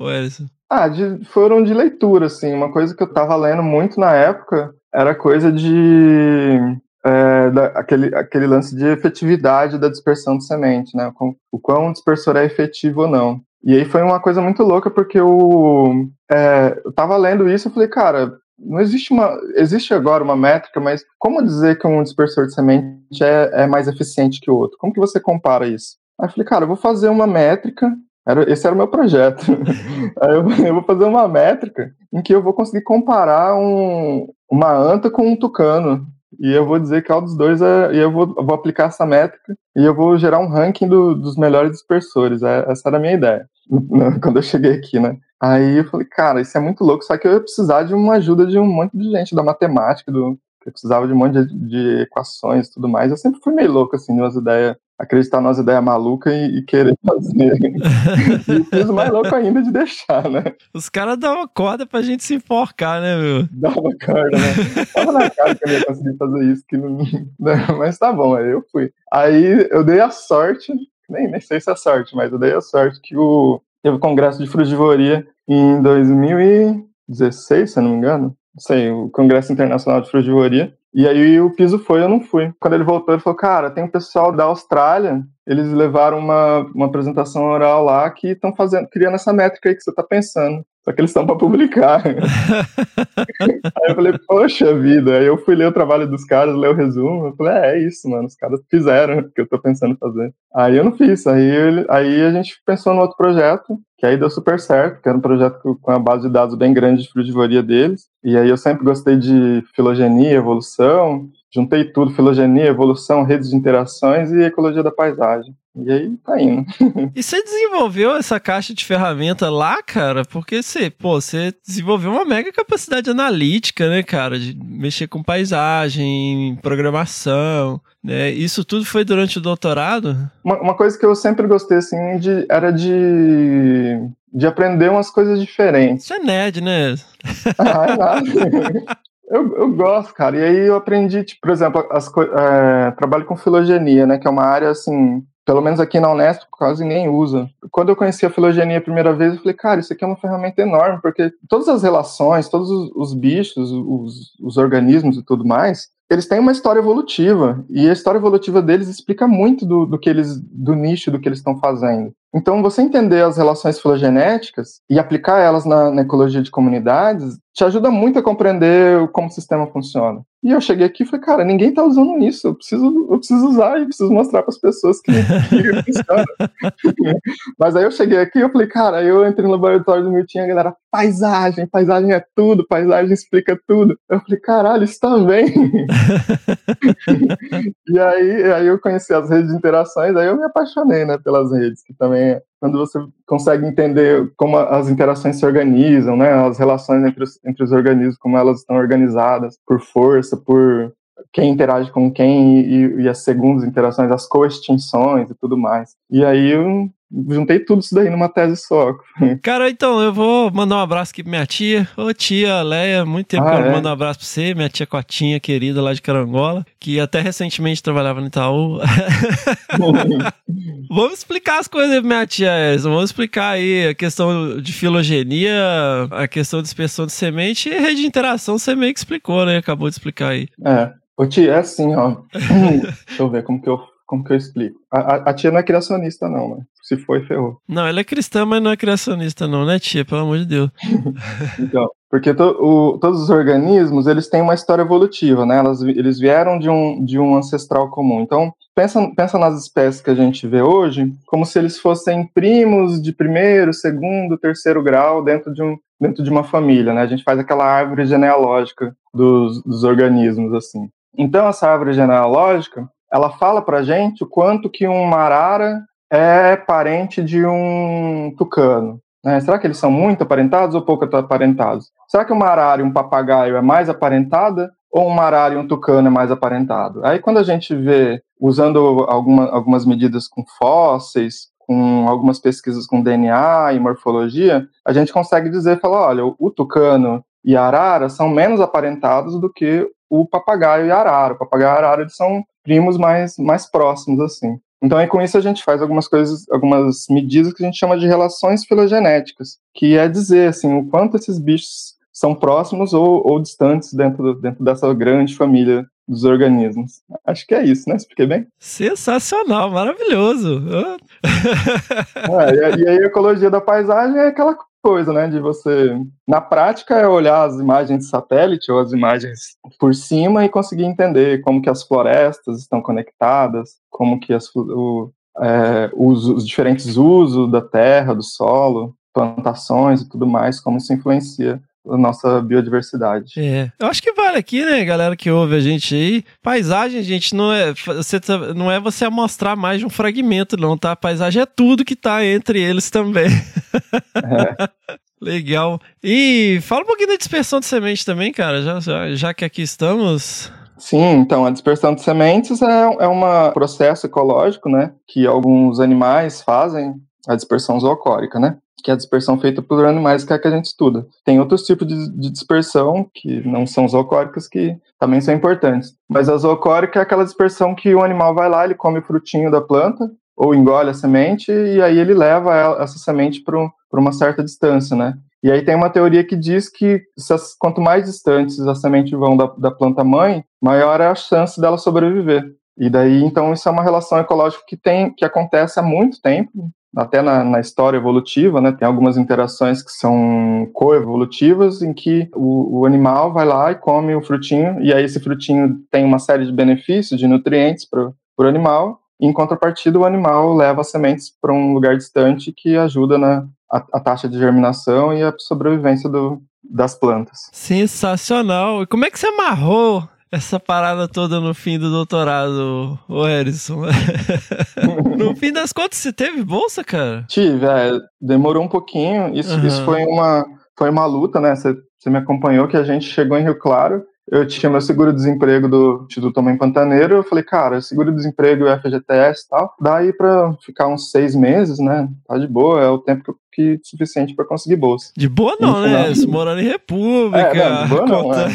ô Ellison? Ah, de- foram de leitura, assim. Uma coisa que eu tava lendo muito na época era coisa de. É, da- aquele, aquele lance de efetividade da dispersão de semente, né? Com- O quão o dispersor é efetivo ou não. E aí foi uma coisa muito louca, porque eu, é, eu tava lendo isso e falei, cara, não existe uma. Existe agora uma métrica, mas como dizer que um dispersor de semente é, é mais eficiente que o outro? Como que você compara isso? Aí eu falei, cara, eu vou fazer uma métrica. Era, esse era o meu projeto. *laughs* Aí eu, eu vou fazer uma métrica em que eu vou conseguir comparar um, uma anta com um tucano. E eu vou dizer qual dos dois é. E eu vou, vou aplicar essa métrica e eu vou gerar um ranking do- dos melhores dispersores. É, essa era a minha ideia *laughs* quando eu cheguei aqui, né? Aí eu falei, cara, isso é muito louco. Só que eu ia precisar de uma ajuda de um monte de gente da matemática, do, eu precisava de um monte de, de equações e tudo mais. Eu sempre fui meio louco, assim, umas ideias, acreditar nas ideias malucas e, e querer fazer. *laughs* e fiz o mais louco ainda de deixar, né? Os caras dão uma corda pra gente se enforcar, né, meu? Dava corda, né? Tava na cara que eu ia conseguir fazer isso, que não... né? mas tá bom, aí eu fui. Aí eu dei a sorte, nem, nem sei se é sorte, mas eu dei a sorte que o teve o congresso de frugivoria em 2016, se eu não me engano. Não sei, o Congresso Internacional de Frugivoria. E aí o Piso foi, eu não fui. Quando ele voltou, ele falou, cara, tem um pessoal da Austrália, eles levaram uma, uma apresentação oral lá que estão fazendo, criando essa métrica aí que você tá pensando. Só que eles estão para publicar. *laughs* aí eu falei, poxa vida. Aí eu fui ler o trabalho dos caras, ler o resumo. Eu falei, é, é isso, mano. Os caras fizeram o que eu tô pensando fazer. Aí eu não fiz. Aí, aí a gente pensou no outro projeto, que aí deu super certo, que era um projeto com- com a base de dados bem grande de frugivoria deles. E aí eu sempre gostei de filogenia, evolução. Juntei tudo, filogenia, evolução, redes de interações e ecologia da paisagem. E aí tá indo. *laughs* E você desenvolveu essa caixa de ferramenta lá, cara? Porque você, pô, você desenvolveu uma mega capacidade analítica, né, cara? De mexer com paisagem, programação, né? Isso tudo foi durante o doutorado? Uma, uma coisa que eu sempre gostei, assim, de, era de, de aprender umas coisas diferentes. Você é nerd, né? Ah, é nada. *laughs* Eu, eu gosto, cara. E aí eu aprendi, tipo, por exemplo, as, é, trabalho com filogenia, né? Que é uma área, assim, pelo menos aqui na Unesp, quase ninguém usa. Quando eu conheci a filogenia a primeira vez, eu falei, cara, isso aqui é uma ferramenta enorme, porque todas as relações, todos os, os bichos, os, os organismos e tudo mais, eles têm uma história evolutiva. E a história evolutiva deles explica muito do, do que eles, do nicho do que eles estão fazendo. Então, você entender as relações filogenéticas e aplicar elas na, na ecologia de comunidades te ajuda muito a compreender como o sistema funciona. E eu cheguei aqui e falei, cara, ninguém está usando isso, eu preciso, eu preciso usar e preciso mostrar para as pessoas que, que *laughs* funciona. *laughs* Mas aí eu cheguei aqui e falei, cara, aí eu entrei no laboratório do Milton e a galera, paisagem, paisagem é tudo, paisagem explica tudo. Eu falei, caralho, isso também. *laughs* e aí, aí eu conheci as redes de interações, aí eu me apaixonei, né, pelas redes, que também é quando você consegue entender como as interações se organizam, né, as relações entre os, entre os organismos, como elas estão organizadas por força, por quem interage com quem e, e as segundas interações, as coextinções e tudo mais. E aí juntei tudo isso daí numa tese só. *laughs* Cara, então, eu vou mandar um abraço aqui pra minha tia. Ô tia Leia, muito tempo Ah, que eu é? mando um abraço pra você, minha tia Cotinha querida lá de Carangola, que até recentemente trabalhava no Itaú. *laughs* Vamos explicar as coisas aí pra minha tia Edson. Vamos explicar aí a questão de filogenia, a questão de dispersão de semente e rede de interação, você meio que explicou, né? Acabou de explicar aí. É. Ô tia, é assim, ó. *clears throat* Deixa eu ver como que eu, como que eu explico. A, a- a tia não é criacionista, não, né? Se foi, ferrou. Não, ela é cristã, mas não é criacionista não, né tia? Pelo amor de Deus. *laughs* Então, porque to- o- todos os organismos, eles têm uma história evolutiva, né? Elas, eles vieram de um, de um ancestral comum. Então, pensa, pensa nas espécies que a gente vê hoje como se eles fossem primos de primeiro, segundo, terceiro grau dentro de, um, dentro de uma família, né? A gente faz aquela árvore genealógica dos, dos organismos, assim. Então, essa árvore genealógica, ela fala pra gente o quanto que um arara é parente de um tucano. né? Será que eles são muito aparentados ou pouco aparentados? Será que uma arara e um papagaio é mais aparentada ou uma arara e um tucano é mais aparentado? Aí quando a gente vê usando alguma, algumas medidas com fósseis, com algumas pesquisas com DNA e morfologia, a gente consegue dizer, falar, olha, o tucano e a arara são menos aparentados do que o papagaio e a arara. O papagaio e a arara eles são primos mais, mais próximos, assim. Então, aí, com isso, a gente faz algumas coisas, algumas medidas que a gente chama de relações filogenéticas, que é dizer, assim, o quanto esses bichos são próximos ou, ou distantes dentro, dentro dessa grande família dos organismos. Acho que é isso, né? Expliquei bem? Sensacional, maravilhoso. é, e, aí a ecologia da paisagem é aquela coisa, né? De você, na prática, é olhar as imagens de satélite ou as imagens por cima e conseguir entender como que as florestas estão conectadas, como que as, o, é, os, os diferentes usos da terra, do solo, plantações e tudo mais, como isso influencia a nossa biodiversidade. É. Eu acho que vale aqui, né, galera que ouve a gente aí. Paisagem, gente, não é você, tá, não é você mostrar mais de um fragmento, não, tá? paisagem é tudo que tá entre eles também. É. *laughs* Legal. E fala um pouquinho da dispersão de semente também, cara, já, já, já que aqui estamos. Sim, então a dispersão de sementes é, é um processo ecológico, né, que alguns animais fazem, a dispersão zoocórica, né? que é a dispersão feita por animais que é a que a gente estuda. Tem outros tipos de, de dispersão, que não são zoocóricas, que também são importantes. Mas a zoocórica é aquela dispersão que o animal vai lá, ele come o frutinho da planta, ou engole a semente, e aí ele leva essa semente para uma certa distância, né? E aí tem uma teoria que diz que as, quanto mais distantes as sementes vão da, da planta mãe, maior é a chance dela sobreviver. E daí, então, isso é uma relação ecológica que tem, que acontece há muito tempo, até na, na, história evolutiva, né, tem algumas interações que são coevolutivas, em que o, o, animal vai lá e come o frutinho, e aí esse frutinho tem uma série de benefícios, de nutrientes para o animal, e em contrapartida o animal leva as sementes para um lugar distante que ajuda na a, a taxa de germinação e a sobrevivência do, das plantas. Sensacional! E como é que você amarrou essa parada toda no fim do doutorado, o Erison. *laughs* no fim das contas, você teve bolsa, cara? Tive, é, demorou um pouquinho. Isso, uhum. isso foi uma foi uma luta, né? Você, você me acompanhou que a gente chegou em Rio Claro eu tinha meu seguro-desemprego do Instituto Homem Pantaneiro, eu falei, cara, seguro-desemprego e FGTS e tal, dá aí pra ficar uns seis meses, né? Tá de boa, é o tempo que, que suficiente para conseguir bolsa. De boa não, né? Morando em República. É, não, de boa não, é.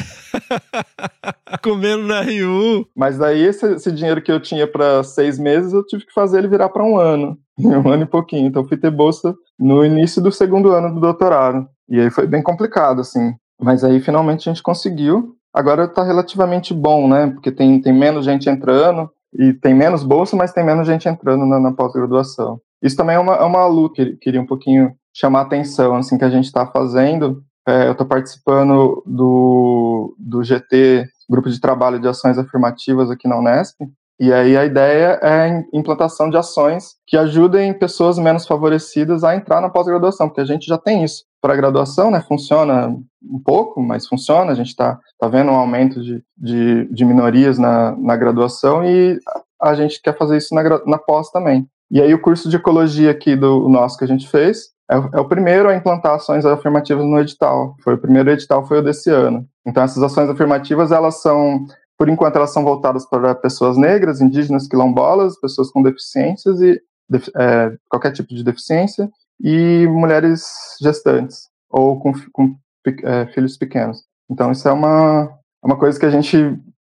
*laughs* Comendo na Rio. Mas daí esse, esse dinheiro que eu tinha para seis meses, eu tive que fazer ele virar para um ano. *laughs* Um ano e pouquinho. Então fui ter bolsa no início do segundo ano do doutorado. E aí foi bem complicado, assim. Mas aí finalmente a gente conseguiu. Agora está relativamente bom, né? Porque tem, tem menos gente entrando e tem menos bolsa, mas tem menos gente entrando na, na pós-graduação. Isso também é uma, é uma luta que queria um pouquinho chamar a atenção, assim, que a gente está fazendo. É, eu estou participando do, do GT, Grupo de Trabalho de Ações Afirmativas aqui na Unesp, e aí a ideia é implantação de ações que ajudem pessoas menos favorecidas a entrar na pós-graduação, porque a gente já tem isso. Para a graduação, né, funciona um pouco, mas funciona, a gente está tá vendo um aumento de, de, de, minorias na, na graduação e a gente quer fazer isso na, na pós também. E aí o curso de ecologia aqui do nosso que a gente fez é, é, o primeiro a implantar ações afirmativas no edital. Foi o primeiro edital, foi o desse ano. Então essas ações afirmativas, elas são por enquanto, elas são voltadas para pessoas negras, indígenas, quilombolas, pessoas com deficiências e é, qualquer tipo de deficiência e mulheres gestantes ou com, com é, filhos pequenos. Então, isso é uma, uma coisa que a gente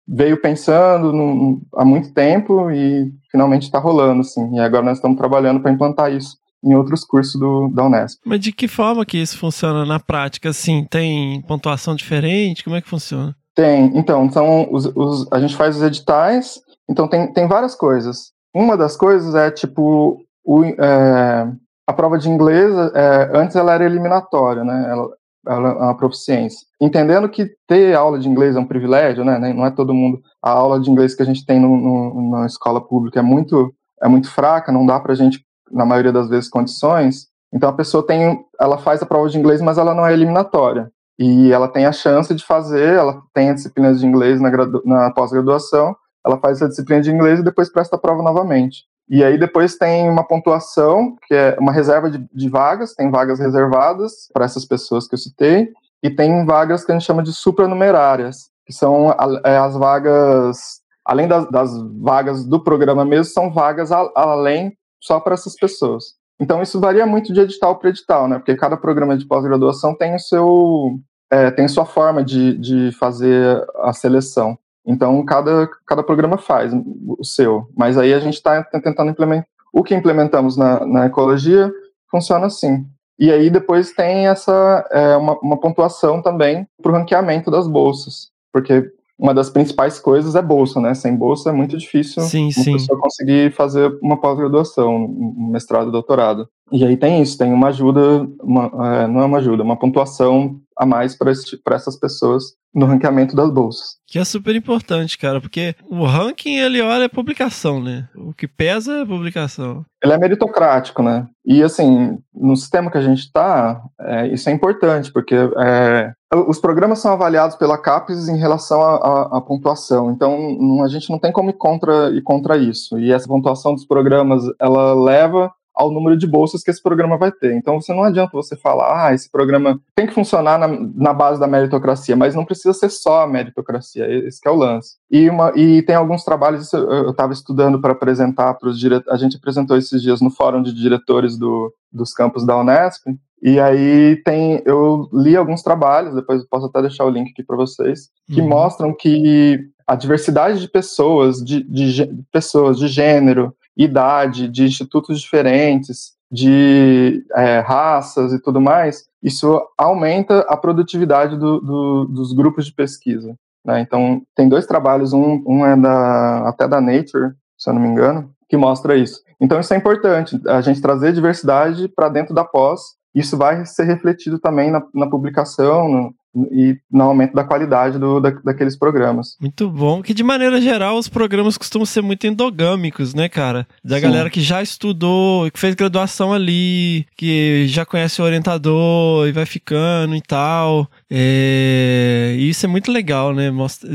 veio pensando no, há muito tempo e finalmente está rolando, assim. E agora nós estamos trabalhando para implantar isso em outros cursos do, da Unesp. Mas de que forma que isso funciona na prática? Assim, tem pontuação diferente? Como é que funciona? Tem, então, são os, os, a gente faz os editais, então tem, tem várias coisas. Uma das coisas é, tipo, o, é, a prova de inglês, é, antes ela era eliminatória, né, ela, ela é uma proficiência. Entendendo que ter aula de inglês é um privilégio, né, não é todo mundo, a aula de inglês que a gente tem no, no, na escola pública é muito, é muito fraca, não dá pra gente, na maioria das vezes, condições, então a pessoa tem, ela faz a prova de inglês, mas ela não é eliminatória. E ela tem a chance de fazer, ela tem a disciplina de inglês na, na pós-graduação, ela faz essa disciplina de inglês e depois presta a prova novamente. E aí depois tem uma pontuação, que é uma reserva de, de vagas, tem vagas reservadas para essas pessoas que eu citei, e tem vagas que a gente chama de supranumerárias, que são é, as vagas além das, das vagas do programa mesmo, são vagas a, além só para essas pessoas. Então isso varia muito de edital para edital, né? Porque cada programa de pós-graduação tem o seu é, tem sua forma de, de fazer a seleção. Então cada, cada programa faz o seu, mas aí a gente está tentando implementar o que implementamos na, na ecologia funciona assim. E aí depois tem essa é, uma, uma pontuação também para o ranqueamento das bolsas, porque uma das principais coisas é bolsa, né? Sem bolsa é muito difícil sim, uma sim. pessoa conseguir fazer uma pós-graduação, um mestrado, doutorado. E aí tem isso, tem uma ajuda, uma, é, não é uma ajuda, uma pontuação a mais para essas pessoas no ranqueamento das bolsas. Que é super importante, cara, porque o ranking ele olha a publicação, né? O que pesa é a publicação. Ele é meritocrático, né? E assim, no sistema que a gente está, é, isso é importante, porque é, os programas são avaliados pela CAPES em relação à pontuação, então não, a gente não tem como ir contra, ir contra isso. E essa pontuação dos programas, ela leva ao número de bolsas que esse programa vai ter. Então, você não adianta você falar, ah, esse programa tem que funcionar na, na base da meritocracia, mas não precisa ser só a meritocracia, esse é o lance. E, uma, e tem alguns trabalhos, eu estava estudando para apresentar para os diretores, a gente apresentou esses dias no fórum de diretores do, dos campos da Unesp, e aí tem, eu li alguns trabalhos, depois eu posso até deixar o link aqui para vocês, que uhum. mostram que a diversidade de pessoas, de, de, de pessoas de gênero, idade, de institutos diferentes, de é, raças e tudo mais, isso aumenta a produtividade do, do, dos grupos de pesquisa. Né? Então, tem dois trabalhos, um, um é da, até da Nature, se eu não me engano, que mostra isso. Então, isso é importante, a gente trazer diversidade para dentro da pós, isso vai ser refletido também na, na publicação, no, e no aumento da qualidade do, da, daqueles programas. Muito bom. Que de maneira geral os programas costumam ser muito endogâmicos, né, cara? Da Sim. galera que já estudou, que fez graduação ali, que já conhece o orientador e vai ficando e tal. É... E isso é muito legal, né?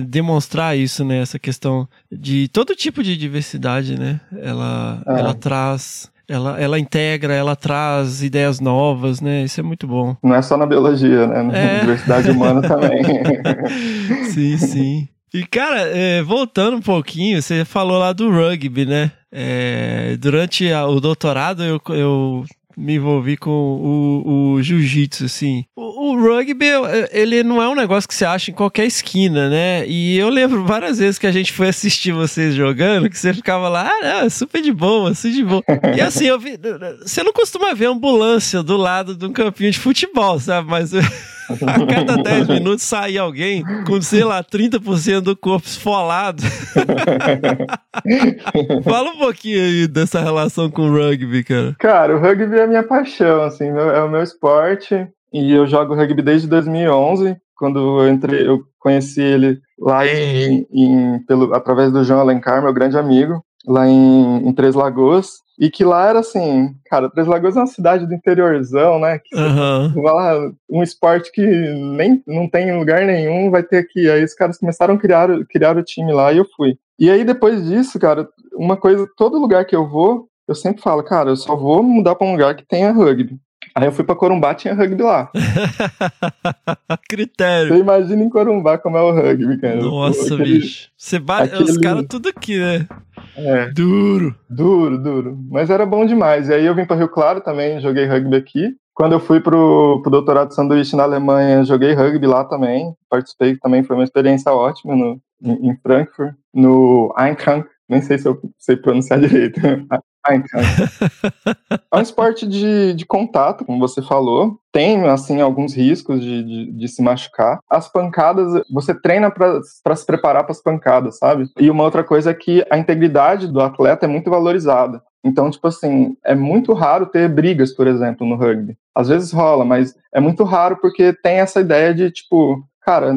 demonstrar isso, né? Essa questão de todo tipo de diversidade, né? Ela, é. ela traz ela, ela integra, ela traz ideias novas, né? Isso é muito bom. Não é só na biologia, né? Na é. diversidade humana também. *laughs* sim, sim. E, cara, é, voltando um pouquinho, você falou lá do rugby, né? É, durante a, o doutorado, eu, eu me envolvi com o, o jiu-jitsu, assim. O, o, rugby, ele não é um negócio que você acha em qualquer esquina, né? E eu lembro várias vezes que a gente foi assistir vocês jogando, que você ficava lá, ah, não, super de boa, super de boa. *laughs* E assim, eu vi, você não costuma ver ambulância do lado de um campinho de futebol, sabe? Mas... *laughs* A cada 10 minutos sai alguém com, sei lá, 30% do corpo esfolado. *laughs* Fala um pouquinho aí dessa relação com o rugby, cara. Cara, o rugby é a minha paixão, assim, é o meu esporte. E eu jogo rugby desde 2011, quando eu entrei, eu conheci ele lá em, em pelo, através do João Alencar, meu grande amigo, lá em, em Três Lagoas. E que lá era assim, cara, Três Lagoas é uma cidade do interiorzão, né? Que uhum. vai lá, um esporte que nem não tem em lugar nenhum, vai ter aqui. Aí os caras começaram a criar, criar o time lá e eu fui. E aí depois disso, cara, uma coisa, todo lugar que eu vou, eu sempre falo, cara, eu só vou mudar para um lugar que tenha rugby. Aí eu fui pra Corumbá, tinha rugby lá. *laughs* Critério. Você imagina em Corumbá como é o rugby, cara. Nossa, aquele, bicho. Você bate aquele... os caras tudo aqui, né? É. Duro. Duro, duro. Mas era bom demais. E aí eu vim para Rio Claro também, joguei rugby aqui. Quando eu fui pro, pro doutorado de sanduíche na Alemanha, joguei rugby lá também. Participei também, foi uma experiência ótima no, em, em Frankfurt, no Eintracht. Nem sei se eu sei pronunciar *laughs* direito. é um esporte de, de contato, como você falou. Tem, assim, alguns riscos de, de, de se machucar. As pancadas, você treina para se preparar para as pancadas, sabe? E uma outra coisa é que a integridade do atleta é muito valorizada. Então, tipo assim, é muito raro ter brigas, por exemplo, no rugby. Às vezes rola, mas é muito raro porque tem essa ideia de, tipo, cara,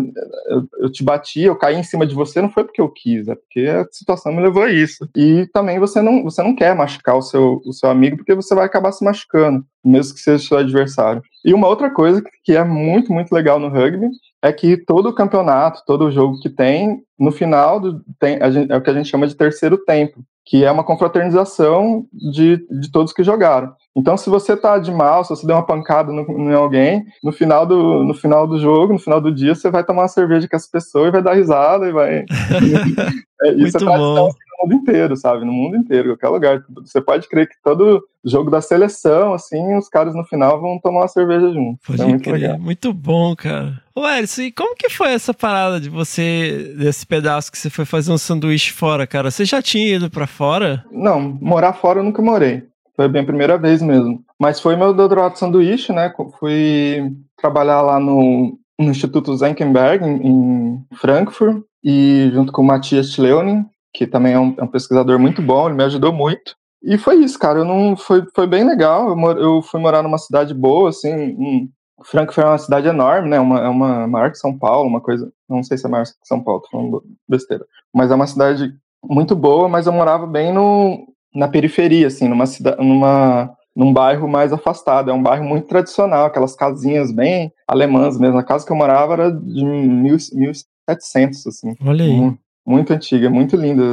eu, eu, te bati, eu caí em cima de você, não foi porque eu quis, é porque a situação me levou a isso. E também você não, você não quer machucar o seu, o seu amigo, porque você vai acabar se machucando, mesmo que seja seu adversário. E uma outra coisa que é muito, muito legal no rugby é que todo campeonato, todo jogo que tem, no final do, tem, gente, é o que a gente chama de terceiro tempo. Que é uma confraternização de, de todos que jogaram. Então, se você tá de mal, se você der uma pancada no, em alguém, no final, do, no final do jogo, no final do dia, você vai tomar uma cerveja com essa pessoa e vai dar risada e vai. *laughs* é, isso Muito é bom. Mundo inteiro, sabe? No mundo inteiro, qualquer lugar. Você pode crer que todo jogo da seleção, assim, os caras no final vão tomar uma cerveja junto. Pode é muito crer. legal. Muito bom, cara. Ô, e como que foi essa parada de você, desse pedaço que você foi fazer um sanduíche fora, cara? Você já tinha ido pra fora? Não, morar fora eu nunca morei. Foi a minha primeira vez mesmo. Mas foi meu doutorado de sanduíche, né? Fui trabalhar lá no, no Instituto Zenkenberg, em, em Frankfurt, e junto com o Matias Tleunin, que também é um, é um pesquisador muito bom, ele me ajudou muito. E foi isso, cara. Eu não, foi, foi bem legal. Eu, mor- eu fui morar numa cidade boa, assim. Em, Frankfurt é uma cidade enorme, né? Uma, é uma maior que São Paulo, uma coisa. Não sei se é maior que São Paulo, tô falando besteira. Mas é uma cidade muito boa, mas eu morava bem no, na periferia, assim, numa cidade, numa, num bairro mais afastado. É um bairro muito tradicional, aquelas casinhas bem alemãs mesmo. A casa que eu morava era de mil, 1700, assim. Olha aí. Mu- Muito antiga, muito linda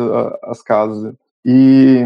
as casas. E,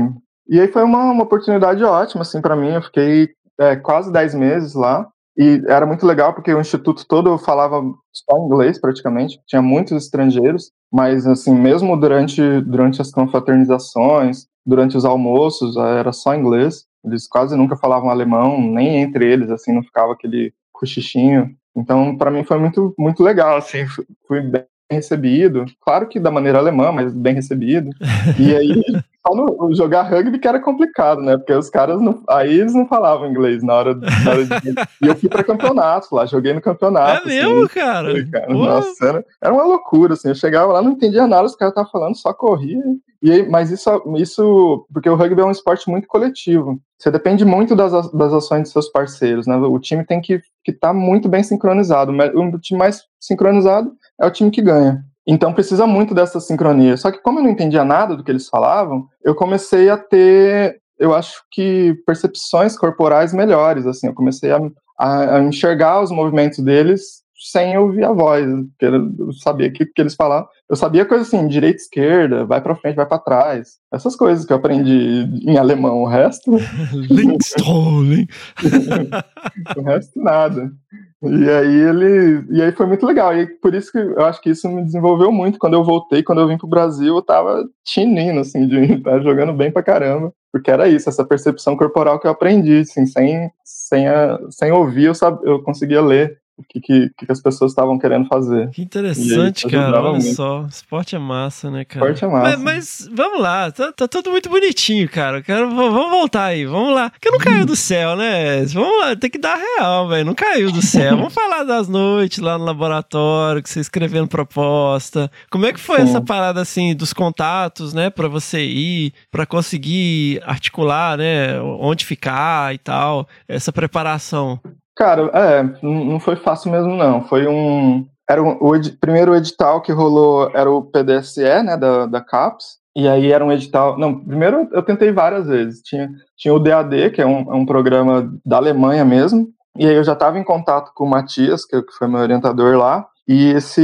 e aí foi uma, uma oportunidade ótima, assim, para mim. Eu fiquei é, quase 10 meses lá. E era muito legal porque o instituto todo falava só inglês praticamente, tinha muitos estrangeiros, mas assim, mesmo durante, durante as confraternizações, durante os almoços, eh, era só inglês. Eles quase nunca falavam alemão, nem entre eles, assim, não ficava aquele cochichinho. Então, para mim foi muito muito legal, assim, fu- fui bem recebido, claro que da maneira alemã, mas bem recebido. E aí *laughs* só no jogar rugby que era complicado, né? Porque os caras não, aí eles não falavam inglês na hora, na hora de e eu fui para campeonato lá, joguei no É campeonato. mesmo, assim, cara? foi, cara. Nossa, era, era uma loucura, assim. Eu chegava lá, não entendia nada, os caras estavam falando, só corria. E aí, mas isso, isso, porque o rugby é um esporte muito coletivo. Você depende muito das, das ações de seus parceiros, né? O time tem que estar muito bem sincronizado. O time mais sincronizado é o time que ganha. Então precisa muito dessa sincronia. Só que como eu não entendia nada do que eles falavam, eu comecei a ter, eu acho que percepções corporais melhores. Assim, eu comecei a, a, a enxergar os movimentos deles sem ouvir a voz, porque eu sabia que, que eles falavam. Eu sabia coisas assim, direita, esquerda, vai para frente, vai para trás. Essas coisas que eu aprendi em alemão. O resto, *laughs* Linkstrolling. *laughs* o resto nada. E aí ele, e aí foi muito legal. E por isso que eu acho que isso me desenvolveu muito. Quando eu voltei, quando eu vim pro Brasil, eu tava tinindo assim de estar *laughs* jogando bem pra caramba, porque era isso, essa percepção corporal que eu aprendi, assim, sem sem a, sem ouvir, eu sab, eu conseguia ler o que, que, que as pessoas estavam querendo fazer. Que interessante, aí, cara. Olha muito. só. Esporte é massa, né, cara? Esporte é massa. Mas, mas vamos lá, tá, tá tudo muito bonitinho, cara. Quero, vamos voltar aí, vamos lá. Porque não caiu do céu, né? Vamos lá, tem que dar real, velho. Não caiu do céu. *laughs* vamos falar das noites lá no laboratório, que você escrevendo proposta. Como é que foi Sim. essa parada, assim, dos contatos, né, pra você ir, pra conseguir articular, né, onde ficar e tal, essa preparação? Cara, é, não foi fácil mesmo, não. Foi um. Era um- o edi- primeiro edital que rolou era o PDSE, né, da, da CAPES. E aí era um edital. Não, primeiro eu tentei várias vezes. Tinha, tinha o DAD, que é um, é um programa da Alemanha mesmo. E aí eu já estava em contato com o Matias, que, que foi meu orientador lá. E esse.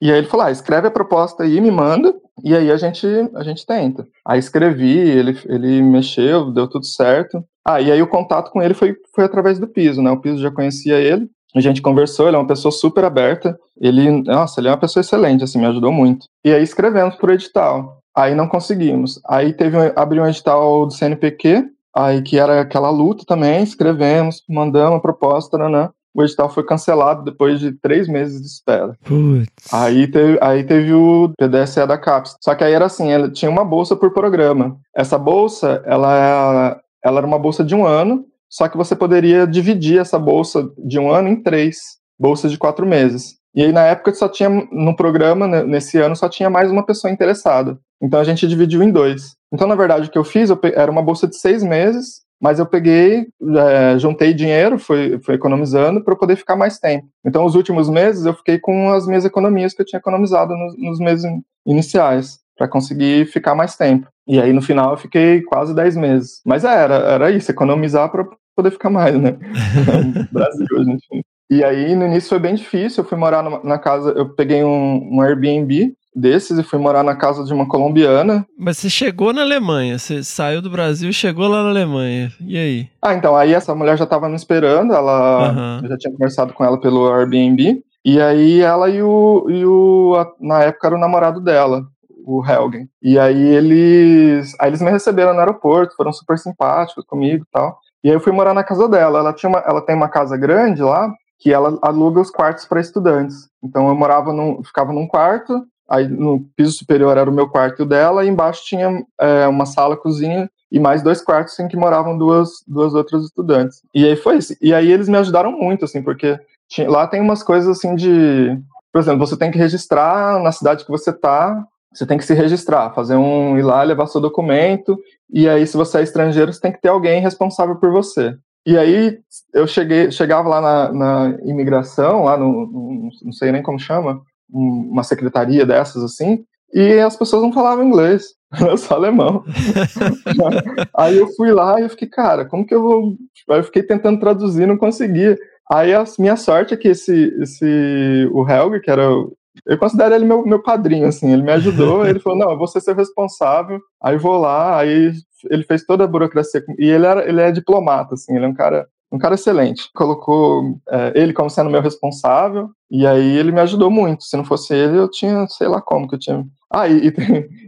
E aí ele falou: ah, escreve a proposta aí, me manda. E aí a gente, a gente tenta. Aí escrevi, ele, ele mexeu, deu tudo certo. Ah, e aí o contato com ele foi, foi através do Piso, né? O Piso já conhecia ele, a gente conversou, ele é uma pessoa super aberta. Ele, nossa, ele é uma pessoa excelente, assim, me ajudou muito. E aí escrevemos por edital. Aí não conseguimos. Aí teve um, abriu um edital do CNPq, aí que era aquela luta também, escrevemos, mandamos a proposta, né? O edital foi cancelado depois de três meses de espera. Putz. Aí teve, aí teve o PDSE da CAPES. Só que aí era assim, ela tinha uma bolsa por programa. Essa bolsa, ela, ela era uma bolsa de um ano, só que você poderia dividir essa bolsa de um ano em três bolsas de quatro meses. E aí, na época, só tinha, no programa, né, nesse ano, só tinha mais uma pessoa interessada. Então, a gente dividiu em dois. Então, na verdade, o que eu fiz, eu era uma bolsa de seis meses, mas eu peguei, é, juntei dinheiro, fui, fui economizando para poder ficar mais tempo. Então, os últimos meses, eu fiquei com as minhas economias que eu tinha economizado nos, nos meses in- iniciais, para conseguir ficar mais tempo. E aí, no final, eu fiquei quase 10 meses. Mas é, era, era isso, economizar para poder ficar mais, né? *laughs* Brasil, a gente. E aí, no início foi bem difícil. Eu fui morar numa- na casa, eu peguei um, um Airbnb desses e fui morar na casa de uma colombiana. Mas você chegou na Alemanha, você saiu do Brasil e chegou lá na Alemanha. E aí? Ah, então, aí essa mulher já tava me esperando, ela Aham. eu já tinha conversado com ela pelo Airbnb. E aí ela e o, e o a- na época era o namorado dela, o Helgen. E aí eles, aí eles me receberam no aeroporto, foram super simpáticos comigo e tal. E aí eu fui morar na casa dela. Ela tinha uma, ela tem uma casa grande lá que ela aluga os quartos para estudantes. Então eu morava num, ficava num quarto, aí no piso superior era o meu quarto e o dela, e embaixo tinha é, uma sala, cozinha e mais dois quartos em que moravam duas, duas outras estudantes. E aí foi isso. E aí eles me ajudaram muito, assim, porque tinha- lá tem umas coisas assim de. Por exemplo, você tem que registrar na cidade que você tá, você tem que se registrar, fazer um. ir lá, levar seu documento, e aí, se você é estrangeiro, você tem que ter alguém responsável por você. E aí eu cheguei, chegava lá na, na imigração, lá no, no- não sei nem como chama, um- uma secretaria dessas assim, e as pessoas não falavam inglês, *laughs* era só alemão. *laughs* aí eu fui lá e eu fiquei, cara, como que eu vou. Aí eu fiquei tentando traduzir, não conseguia. Aí a minha sorte é que esse, esse o Helga, que era o- eu considero ele meu, meu padrinho, assim, ele me ajudou, *laughs* ele falou, não, eu vou ser seu responsável, aí eu vou lá, aí ele fez toda a burocracia, e ele, era, ele é diplomata, assim, ele é um cara, um cara excelente, colocou é, ele como sendo meu responsável, e aí ele me ajudou muito, se não fosse ele, eu tinha, sei lá como que eu tinha... Ah, e, e,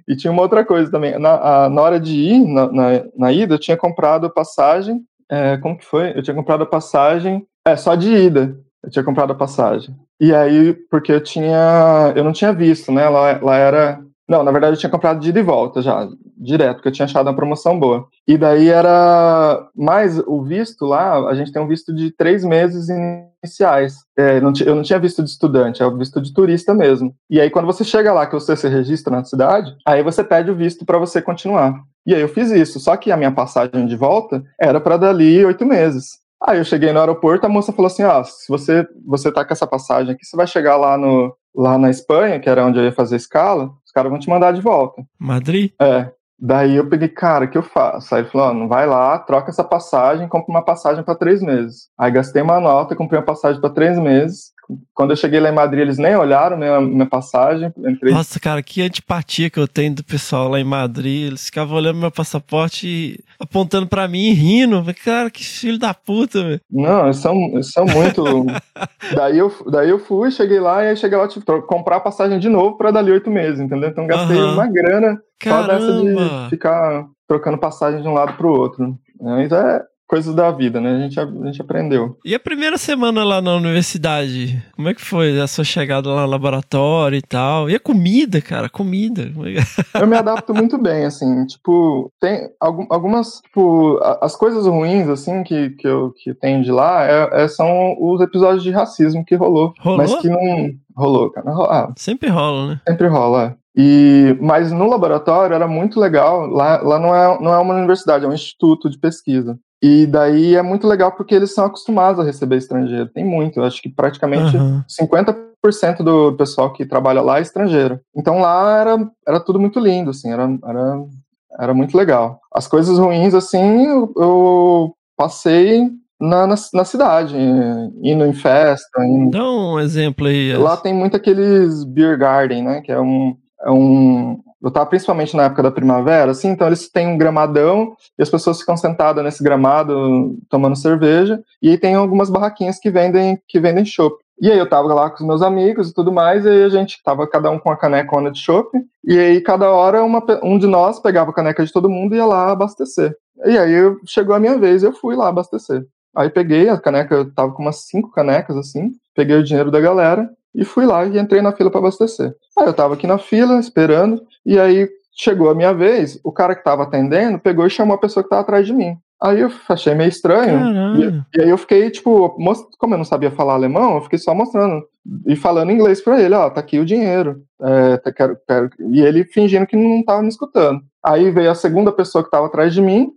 e tinha uma outra coisa também, na, a- na hora de ir, na, na, na ida, eu tinha comprado a passagem, é, como que foi? Eu tinha comprado a passagem, é, só de ida, eu tinha comprado a passagem. E aí, porque eu tinha. Eu não tinha visto, né? Lá, lá era. Não, na verdade eu tinha comprado de ida e volta já, direto, porque eu tinha achado uma promoção boa. E daí era. Mais o visto lá, a gente tem um visto de três meses iniciais. É, não eu não tinha visto de estudante, é o visto de turista mesmo. E aí, quando você chega lá, que você se registra na cidade, aí você pede o visto para você continuar. E aí eu fiz isso, só que a minha passagem de volta era para dali oito meses. Aí eu cheguei no aeroporto, a moça falou assim: "Ah, se você você tá com essa passagem aqui, você vai chegar lá no lá na Espanha, que era onde eu ia fazer escala, os caras vão te mandar de volta". Madrid? É. Daí eu peguei, cara, o que eu faço? Aí ele falou: "Ó, não vai lá, troca essa passagem, compra uma passagem para três meses". Aí gastei uma nota, comprei uma passagem para três meses. Quando eu cheguei lá em Madrid, eles nem olharam minha, minha passagem. Entrei Nossa, cara, que antipatia que eu tenho do pessoal lá em Madrid. Eles ficavam olhando meu passaporte e apontando pra mim e rindo. Cara, que filho da puta, velho. Não, eles são, eles são muito. *laughs* daí, eu, daí eu fui, cheguei lá e aí cheguei lá, tipo, comprar a passagem de novo pra dali oito meses, entendeu? Então gastei Aham. uma grana só dessa Caramba! de ficar trocando passagem de um lado pro outro. Mas é coisa da vida, né? A gente, a, a gente aprendeu. E a primeira semana lá na universidade? Como é que foi a sua chegada lá no laboratório e tal? E a comida, cara, comida. Eu me adapto muito bem, assim, tipo, tem algum- algumas, tipo, as coisas ruins, assim, que, que eu que tenho de lá é- é- são os episódios de racismo que rolou. Rolou? Mas que não rolou, cara. Ah, Sempre rola, né? Sempre rola. é. E, mas no laboratório era muito legal. Lá, lá não, é, não é uma universidade, é um instituto de pesquisa. E daí é muito legal porque eles são acostumados a receber estrangeiro. Tem muito, acho que praticamente Aham. 50% do pessoal que trabalha lá é estrangeiro. Então lá era, era tudo muito lindo, assim, era, era, era muito legal. As coisas ruins, assim, eu, eu passei na, na, na cidade, indo em festa, indo Dá um exemplo aí. Lá tem muito aqueles beer garden, né? Que é um, é um. Eu tava principalmente na época da primavera, assim, então eles têm um gramadão e as pessoas ficam sentadas nesse gramado tomando cerveja. E aí tem algumas barraquinhas que vendem que vendem chopp. E aí eu tava lá com os meus amigos e tudo mais, e aí a gente tava cada um com a canecona de chopp, e aí cada hora uma um de nós pegava a caneca de todo mundo e ia lá abastecer. E aí chegou a minha vez, eu fui lá abastecer. Aí peguei a caneca, eu tava com umas cinco canecas assim, peguei o dinheiro da galera e fui lá e entrei na fila para abastecer. Aí eu tava aqui na fila esperando e aí chegou a minha vez, o cara que tava atendendo pegou e chamou a pessoa que tava atrás de mim. Aí eu achei meio estranho. E, e aí eu fiquei, tipo, most- como eu não sabia falar alemão, eu fiquei só mostrando e falando inglês pra ele, ó, tá aqui o dinheiro. É, tá- quero- quero- E ele fingindo que não tava me escutando. Aí veio a segunda pessoa que tava atrás de mim,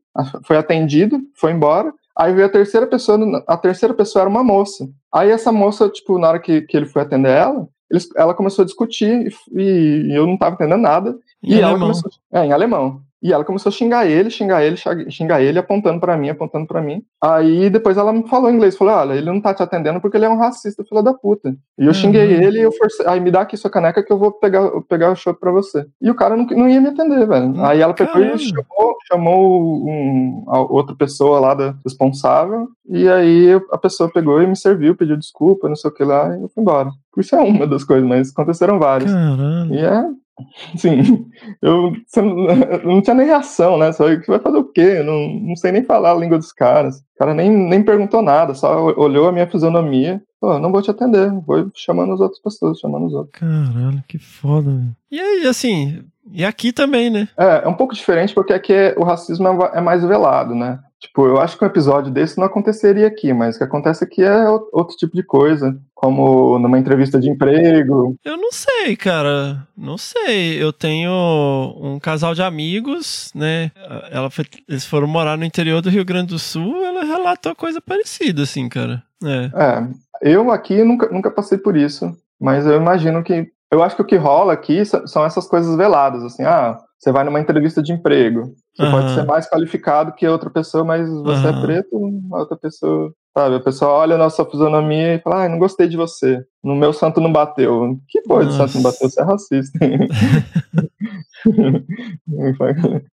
foi atendido, foi embora. Aí veio a terceira pessoa, a terceira pessoa era uma moça. Aí essa moça, tipo, na hora que, que ele foi atender ela, eles- ela começou a discutir e, e eu não tava entendendo nada. Em e ela alemão. começou. É, em alemão. E ela começou a xingar ele, xingar ele, xingar ele, apontando para mim, apontando para mim. Aí depois ela me falou em inglês, falou: "Olha, ele não tá te atendendo porque ele é um racista, filho da puta". E eu uhum. xinguei ele e eu forcei, aí me dá aqui sua caneca que eu vou pegar, pegar o chopp para você. E o cara não, não ia me atender, velho. Hum, aí ela pegou e chamou, chamou um, outra pessoa lá da responsável, e aí a pessoa pegou e me serviu, pediu desculpa, não sei o que lá, e eu fui embora. Isso é uma das coisas, mas aconteceram várias. E é Sim, eu, *laughs* não, tinha nem reação, né? Só que vai fazer o quê? Eu não, não sei nem falar a língua dos caras. O cara nem, nem perguntou nada, só olhou a minha fisionomia. Pô, não vou te atender, vou chamando as outras pessoas, chamando os outros. Caralho, que foda, velho. E aí, assim, e aqui também, né? É, é um pouco diferente porque aqui é, o racismo é, é mais velado, né? Tipo, eu acho que um episódio desse não aconteceria aqui, mas o que acontece aqui é outro tipo de coisa, como numa entrevista de emprego. Eu não sei, cara. Não sei. Eu tenho um casal de amigos, né? Ela foi, eles foram morar no interior do Rio Grande do Sul, ela relatou coisa parecida, assim, cara. É. é eu aqui nunca, nunca passei por isso, mas eu imagino que. Eu acho que o que rola aqui são essas coisas veladas, assim, ah, você vai numa entrevista de emprego. Você uhum. pode ser mais qualificado que outra pessoa, mas você uhum. é preto, a outra pessoa. Sabe, a pessoa olha a nossa fisionomia e fala, ah, não gostei de você. No meu santo não bateu. Que foi do santo não bateu? Você é racista. *laughs*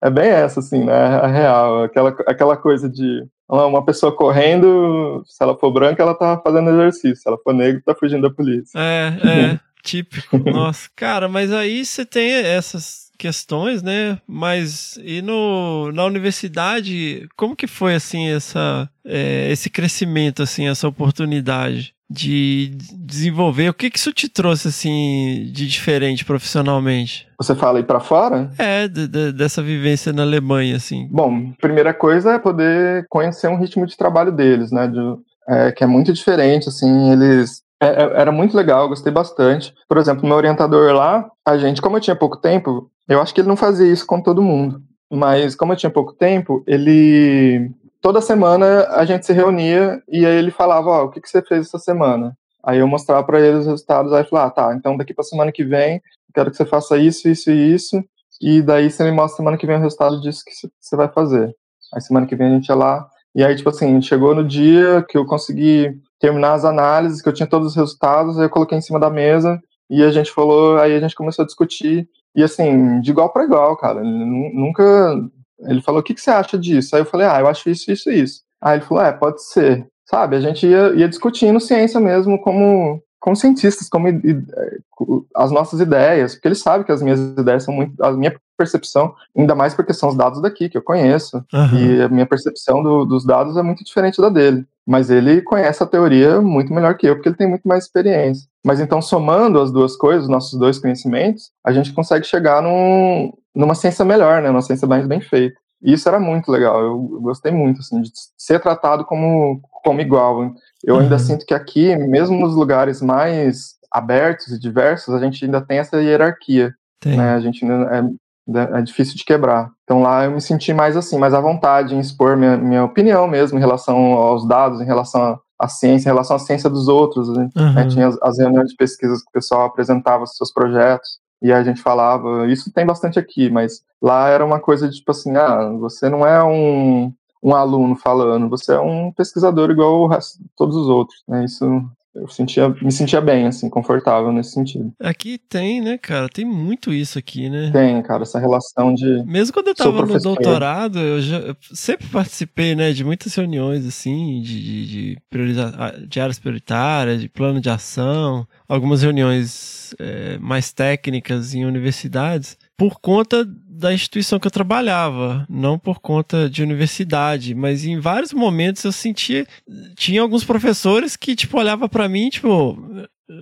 é bem essa, assim, né? A real. Aquela, aquela coisa de uma pessoa correndo, se ela for branca, ela tá fazendo exercício. Se ela for negra, tá fugindo da polícia. É, é. *laughs* típico. Nossa, cara, mas aí você tem essas questões, né? Mas e no, na universidade, como que foi assim essa, é, esse crescimento, assim, essa oportunidade de desenvolver? O que que isso te trouxe assim de diferente profissionalmente? Você fala ir para fora? É, de, de, dessa vivência na Alemanha, assim. Bom, primeira coisa é poder conhecer um ritmo de trabalho deles, né? De, é, que é muito diferente, assim, eles é, é era muito legal, gostei bastante. Por exemplo, meu orientador lá, a gente, como eu tinha pouco tempo, eu acho que ele não fazia isso com todo mundo, mas como eu tinha pouco tempo, ele toda semana a gente se reunia e aí ele falava, ó, oh, o que, que você fez essa semana? Aí eu mostrava para ele os resultados, aí falava, ah, tá, então daqui para semana que vem, quero que você faça isso, isso e isso, e daí você me mostra semana que vem o resultado disso que você vai fazer. Aí semana que vem a gente ia lá, e aí, tipo assim, chegou no dia que eu consegui terminar as análises, que eu tinha todos os resultados, aí eu coloquei em cima da mesa, e a gente falou, aí a gente começou a discutir, e assim, de igual para igual, cara. Nunca. Ele falou: o que, que você acha disso? Aí eu falei: ah, eu acho isso, isso isso. Aí ele falou: é, pode ser. Sabe? A gente ia, ia discutindo ciência mesmo como, como cientistas, como as nossas ideias, porque ele sabe que as minhas ideias são muito. A minha percepção, ainda mais porque são os dados daqui que eu conheço, uhum. e a minha percepção do, dos dados é muito diferente da dele. Mas ele conhece a teoria muito melhor que eu, porque ele tem muito mais experiência. Mas então, somando as duas coisas, nossos dois conhecimentos, a gente consegue chegar num, numa ciência melhor, né? Uma ciência mais bem feita. E isso era muito legal. Eu, gostei muito, assim, de ser tratado como, como igual. Eu ainda uhum. sinto que aqui, mesmo nos lugares mais abertos e diversos, a gente ainda tem essa hierarquia. Tem. Né? A gente ainda é, é difícil de quebrar. Então lá eu me senti mais assim, mais à vontade em expor minha, minha opinião mesmo em relação aos dados, em relação à ciência, em relação à ciência dos outros. Né? Uhum. Né? Tinha as, as reuniões de pesquisas que o pessoal apresentava os seus projetos e a gente falava, isso tem bastante aqui, mas lá era uma coisa de tipo assim, ah, você não é um, um aluno falando, você é um pesquisador igual o resto, todos os outros, né? Isso eu sentia, me sentia bem, assim, confortável nesse sentido. Aqui tem, né, cara? Tem muito isso aqui, né? Tem, cara, essa relação de. Mesmo quando eu tava no doutorado, eu, já, eu sempre participei, né, de muitas reuniões, assim, de, de, de, prioriza... de áreas prioritárias, de plano de ação, algumas reuniões é, mais técnicas em universidades por conta da instituição que eu trabalhava, não por conta de universidade, mas em vários momentos eu sentia tinha alguns professores que tipo olhava para mim, tipo,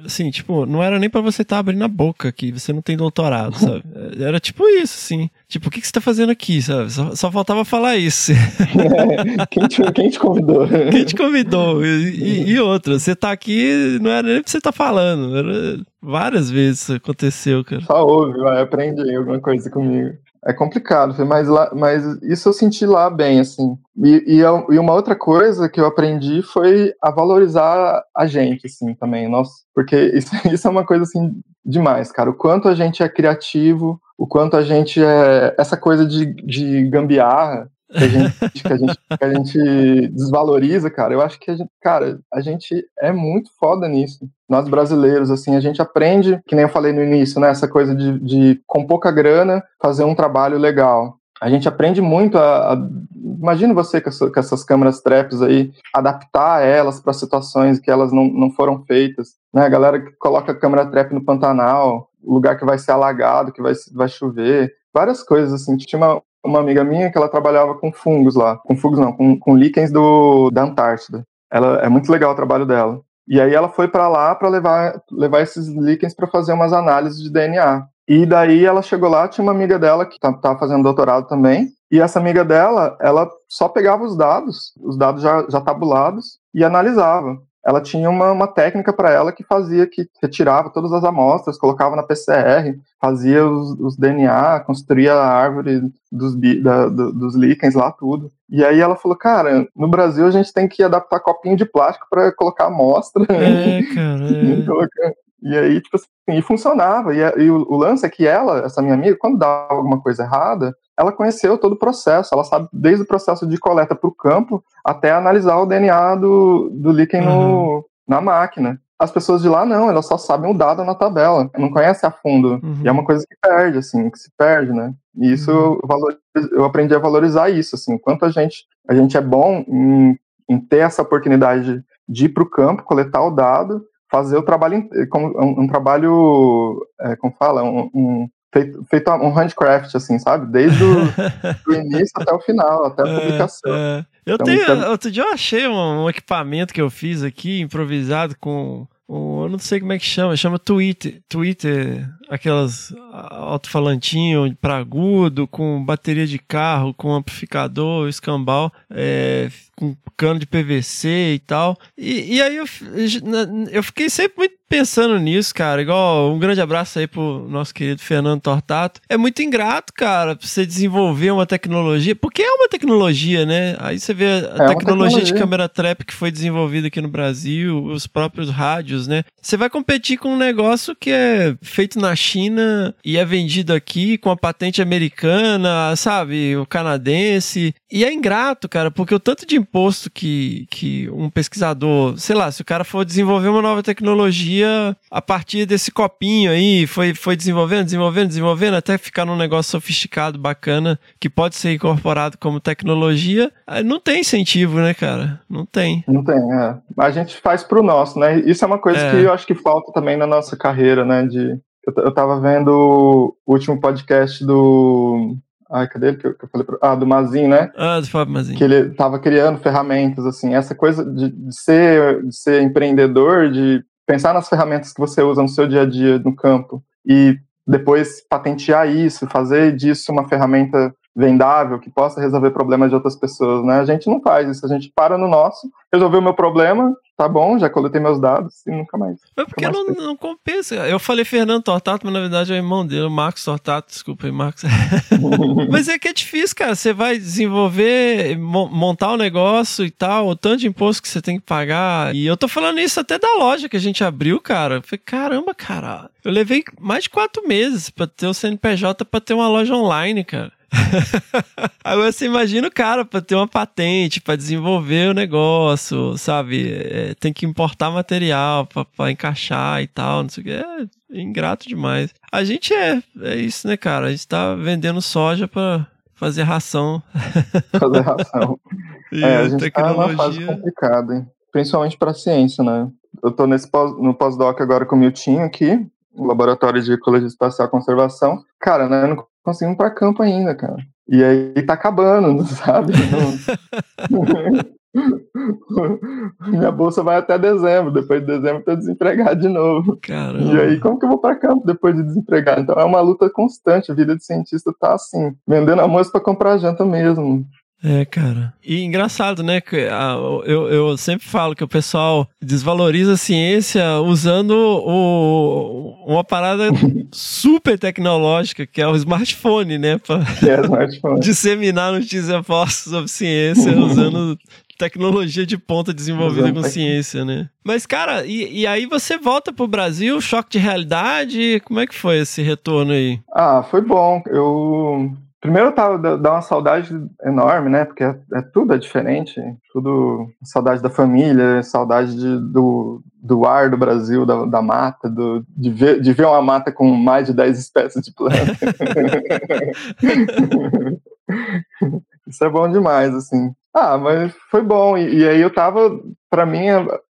assim, tipo, não era nem para você estar tá abrindo a boca que você não tem doutorado, *laughs* sabe? Era tipo isso, assim. Tipo, o que, que você tá fazendo aqui, sabe? Só, só faltava falar isso. *laughs* quem, te, quem te convidou? *laughs* Quem te convidou? E, e, e, outra, você tá aqui, não era nem pra você estar tá falando. Era, várias vezes isso aconteceu, cara. Só ouve, vai, aprende alguma coisa comigo. É complicado, mas, lá, mas isso eu senti lá bem, assim. E, e, e, uma outra coisa que eu aprendi foi a valorizar a gente, assim, também. Nossa, porque *laughs* isso, isso é uma coisa, assim, demais, cara. O quanto a gente é criativo, o quanto a gente é. Essa coisa de, de gambiarra que a, gente, que, a gente, desvaloriza, cara. Eu acho que a gente, cara, a gente é muito foda nisso. Nós brasileiros, assim, a gente aprende, que nem eu falei no início, né? Essa coisa de, de com pouca grana, fazer um trabalho legal a gente aprende muito a, a imagina você com, com, essas câmeras traps aí adaptar elas para situações que elas não, não foram feitas né a galera que coloca a câmera trap no Pantanal lugar que vai ser alagado que vai vai chover várias coisas assim tinha uma, uma amiga minha que ela trabalhava com fungos lá. Com fungos não com, com líquens do da Antártida. Ela é muito legal o trabalho dela. E aí ela foi para lá para levar levar esses líquens para fazer umas análises de DNA e daí ela chegou lá, tinha uma amiga dela que estava tá, fazendo doutorado também, e essa amiga dela, ela só pegava os dados, os dados já, já tabulados, e analisava. Ela tinha uma, uma técnica para ela que fazia, que retirava todas as amostras, colocava na PCR, fazia os, os DNA, construía a árvore dos, da, do, dos líquens lá, tudo. E aí ela falou, cara, no Brasil a gente tem que adaptar copinho de plástico para colocar amostra. É, cara. É. *laughs* E aí, tipo assim, e funcionava. E, e o, o, lance é que ela, essa minha amiga, quando dava alguma coisa errada, ela conheceu todo o processo. Ela sabe desde o processo de coleta para o campo até analisar o DNA do, do líquen uhum. no, na máquina. As pessoas de lá não, elas só sabem o dado na tabela, não conhecem a fundo. Uhum. E é uma coisa que perde, assim, que se perde, né? E isso uhum. eu, valorizo, eu aprendi a valorizar isso, assim, quanto a gente, a gente é bom em, em ter essa oportunidade de ir para o campo, coletar o dado fazer o trabalho como um, um trabalho é, como fala um, um, feito, feito um handcraft assim sabe desde o *laughs* início até o final até a é, publicação é, é. eu então, tenho é... outro dia eu achei um, um, equipamento que eu fiz aqui improvisado com eu não sei como é que chama, chama Twitter, Twitter, aquelas alto-falantinho para agudo, com bateria de carro, com amplificador, escambau, é, com cano de PVC e tal. E, e aí eu, eu fiquei sempre muito pensando nisso, cara. Igual um grande abraço aí pro nosso querido Fernando Tortato. É muito ingrato, cara, pra você desenvolver uma tecnologia, porque é uma tecnologia, né? Aí você vê a é tecnologia de câmera trap que foi desenvolvida aqui no Brasil, os próprios rádios, né? Você vai competir com um negócio que é feito na China e é vendido aqui com a patente americana, sabe? O canadense. E é ingrato, cara, porque o tanto de imposto que, que um pesquisador, sei lá, se o cara for desenvolver uma nova tecnologia a partir desse copinho aí, foi, foi desenvolvendo, desenvolvendo, desenvolvendo, até ficar num negócio sofisticado, bacana, que pode ser incorporado como tecnologia, não tem incentivo, né, cara? Não tem. Não tem, é. A gente faz pro nosso, né? Isso é uma coisa é. que eu acho que falta também na nossa carreira, né? De, eu, eu tava vendo o último podcast do Ai, cadê ele que eu, que eu falei? Pra... Ah, do Mazinho, né? Ah, do Fábio Mazinho. Que ele estava criando ferramentas, assim. Essa coisa de, de, ser, de ser empreendedor, de pensar nas ferramentas que você usa no seu dia a dia no campo e depois patentear isso, fazer disso uma ferramenta vendável que possa resolver problemas de outras pessoas, né? A gente não faz isso, a gente para no nosso, resolveu o meu problema, tá bom, já coletei meus dados e nunca mais. É porque mais não, não, compensa. Eu falei Fernando Tortato, mas na verdade é o irmão dele, o Marcos Tortato, desculpa aí, Marcos. *laughs* mas é que é difícil, cara. Você vai desenvolver, montar o um negócio e tal, o tanto de imposto que você tem que pagar. E eu tô falando isso até da loja que a gente abriu, cara. Eu falei, caramba, cara. Eu levei mais de quatro meses pra ter o CNPJ pra ter uma loja online, cara. *laughs* Agora você imagina o cara para ter uma patente, para desenvolver o negócio, sabe? É, tem que importar material para encaixar e tal, não sei o que. É ingrato demais. A gente é, é isso, né, cara? A gente tá vendendo soja para fazer ração. *laughs* Fazer ração. *laughs* é, a gente tecnologia... tá numa fase complicada, hein? Principalmente para ciência, né? Eu tô nesse pós, no pós-doc agora com o Miltinho aqui, no Laboratório de Ecologia Espacial e Conservação. Cara, né, não conseguimos para campo ainda, cara. E aí tá acabando, *laughs* sabe? *laughs* Minha bolsa vai até dezembro, depois de dezembro eu tô desempregado de novo. Caramba. E aí, como que eu vou para campo depois de desempregado? Então é uma luta constante, a vida de cientista tá assim, vendendo almoço para comprar janta mesmo. É, cara. E engraçado, né? Que, eu, eu sempre falo que o pessoal desvaloriza a ciência usando o, uma parada *laughs* super tecnológica, que é o smartphone, né? Pra é, smartphone. *laughs* disseminar notícias falsas sobre ciência usando Tecnologia de ponta desenvolvida com ciência, né? Mas, cara, e, e aí você volta pro Brasil, choque de realidade, como é que foi esse retorno aí? Ah, foi bom. Eu primeiro tava dá uma saudade enorme, né? Porque é, é tudo é diferente, tudo saudade da família, saudade de- do, do ar do Brasil, da, da mata, do, de, ver, de ver uma mata com mais de 10 espécies de plantas. *laughs* Isso é bom demais, assim. Ah, mas foi bom. E, e aí eu tava, pra mim,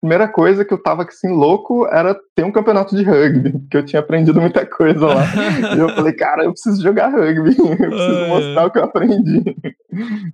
primeira coisa que eu tava assim louco era ter um campeonato de rugby, porque eu tinha aprendido muita coisa lá. *laughs* e eu falei, cara, eu preciso jogar rugby, *laughs* eu preciso mostrar o que eu aprendi.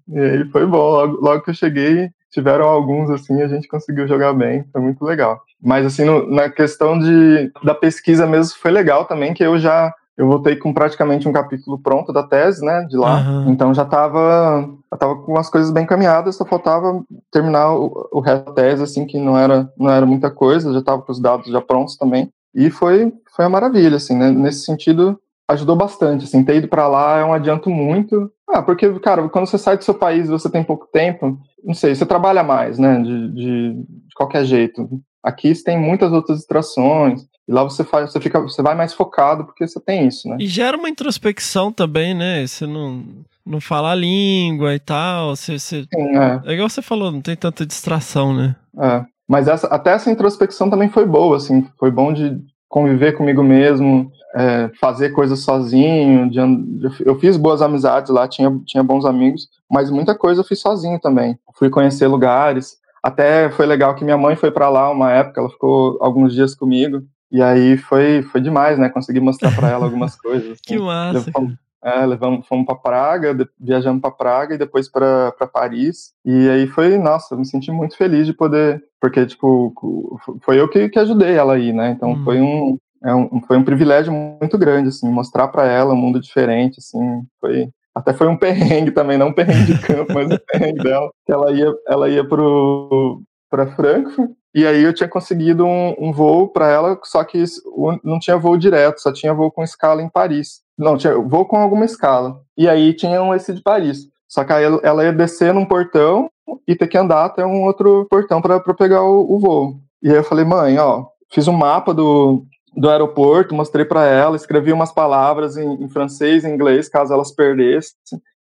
e aí foi bom. Logo, logo que eu cheguei, tiveram alguns assim, a gente conseguiu jogar bem, foi muito legal. Mas assim, no- na questão de, da pesquisa mesmo, foi legal também, que eu já eu voltei com praticamente um capítulo pronto da tese, né, de lá. Aham. Então já estava tava com as coisas bem caminhadas, só faltava terminar o, o resto da tese, assim, que não era, não era muita coisa, já estava com os dados já prontos também. E foi, foi uma maravilha, assim, né? Nesse sentido, ajudou bastante, assim, ter ido para lá é um adianto muito. Ah, porque, cara, quando você sai do seu país e você tem pouco tempo, não sei, você trabalha mais, né, de, de, de qualquer jeito. Aqui você tem muitas outras distrações, e lá você faz, você fica, você vai mais focado porque você tem isso, né? E gera uma introspecção também, né? Você não, não fala a língua e tal. Você, você- Sim, é. É igual você falou, não tem tanta distração, né? É, mas essa, até essa introspecção também foi boa, assim, foi bom de conviver comigo mesmo, é, fazer coisas sozinho, de eu fiz boas amizades lá, tinha, tinha bons amigos, mas muita coisa eu fiz sozinho também. Fui conhecer lugares, até foi legal que minha mãe foi para lá uma época, ela ficou alguns dias comigo, e aí foi, foi demais, né, consegui mostrar para ela algumas *laughs* coisas. Que assim. massa. Levamos- é, levamos, fomos para Praga, viajamos para Praga e depois para Paris. E aí foi, nossa, me senti muito feliz de poder, porque tipo, foi eu que, que ajudei ela aí, né? Então Hum. foi um, é um foi um privilégio muito grande assim, mostrar para ela um mundo diferente, assim, foi até foi um *laughs* perrengue também, não um perrengue de campo, mas um perrengue dela, que ela ia ela ia pro para Frankfurt e aí eu tinha conseguido um, um voo para ela, só que não tinha voo direto, só tinha voo com escala em Paris. Não, tinha voo com alguma escala. E aí tinha um esse de Paris. Só que aí ela- ia descer num portão e ter que andar até um outro portão para pegar o, o voo. E aí eu falei, mãe, ó, fiz um mapa do, do aeroporto, mostrei para ela, escrevi umas palavras em, em francês e inglês, caso elas perdessem,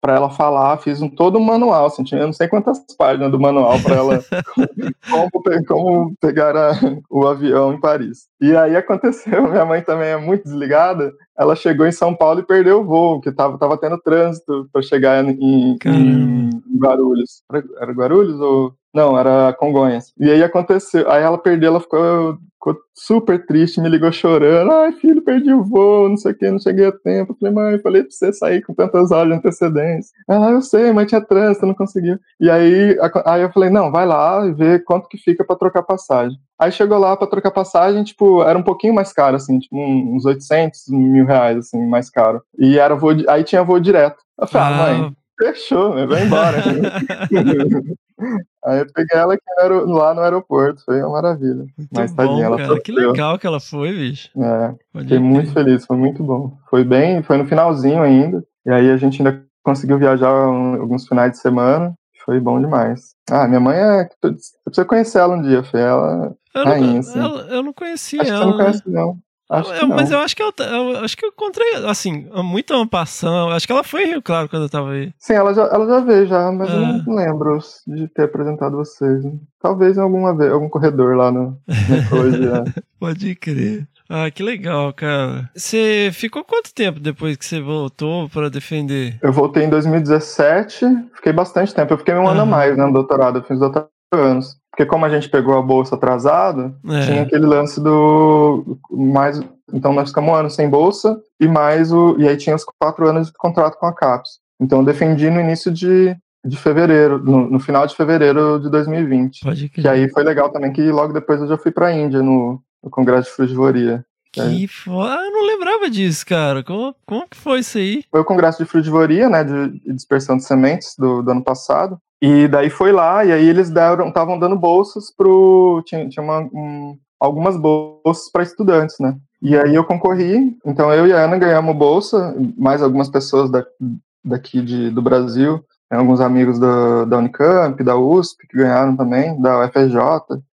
para ela falar, fiz um todo um manual, assim, tinha eu não sei quantas páginas do manual para ela *laughs* como, como pegar a- o avião em Paris. E aí aconteceu, *laughs* minha mãe também é muito desligada, ela chegou em São Paulo e perdeu o voo, que tava, tava tendo trânsito para chegar em, em, em Guarulhos. Era Guarulhos ou... Não, era Congonhas. E aí aconteceu, aí ela perdeu, ela ficou, ficou super triste, me ligou chorando, ai filho, perdi o voo, não sei o que, não cheguei a tempo. Eu falei, mãe, falei pra você sair com tantas horas de antecedência. Ela, eu sei, mas tinha trânsito, não conseguiu. E aí, aí eu falei, não, vai lá e vê quanto que fica pra trocar passagem. Aí chegou lá pra trocar passagem, tipo, era um pouquinho mais caro, assim, tipo, uns 800 mil reais, assim, mais caro. E era voo, aí tinha voo direto. Eu falei, ah, mãe, fechou, né, vai embora. *laughs* *laughs* aí eu peguei ela aero- lá no aeroporto, foi uma maravilha. Muito Mas bom, tadinha, ela cara. Que legal que ela foi, bicho. É, Pode fiquei muito feliz, foi muito bom. Foi bem, foi no finalzinho ainda. E aí a gente ainda conseguiu viajar alguns finais de semana. Foi bom demais. Ah, minha mãe é. Você precisa conhecer ela um dia, Fê. Ela. Eu, Rainha, não, assim. ela- eu não conhecia Acho que você ela. não né? conhece, não. Acho Eu-. Mas eu acho que eu, eu acho que eu encontrei, assim, muito uma passão. Acho que ela foi em Rio Claro quando eu tava aí. Sim, ela já, ela já veio já, mas eu Ah. não lembro de ter apresentado vocês. né? Talvez em alguma vez, algum corredor lá no, na ecologia. *laughs* Pode crer. Ah, que legal, cara. Você ficou quanto tempo depois que você voltou pra defender? Eu voltei em 2017, fiquei bastante tempo. Eu fiquei um ano a mais né, no doutorado, eu fiz doutorado anos. Porque como a gente pegou a bolsa atrasado, É. tinha aquele lance do mais. Então nós ficamos um ano sem bolsa e mais o. E aí tinha os quatro anos de contrato com a CAPES. Então eu defendi no início de, de fevereiro, no, no final de fevereiro de 2020. Pode. Que aí foi legal também que logo depois eu já fui pra Índia no, no Congresso de Frugivoria. Que foda. Ah, eu não lembrava disso, cara. Como, como que foi isso aí? Foi o Congresso de Frugivoria, né, de, de dispersão de sementes do, do ano passado. E daí foi lá, e aí eles deram, estavam dando bolsas pro. Tinha, tinha uma, um- algumas bolsas para estudantes, né? E aí eu concorri, então eu e a Ana ganhamos bolsa, mais algumas pessoas da, daqui de, do Brasil tem alguns amigos da, da Unicamp, da USP, que ganharam também, da UFRJ.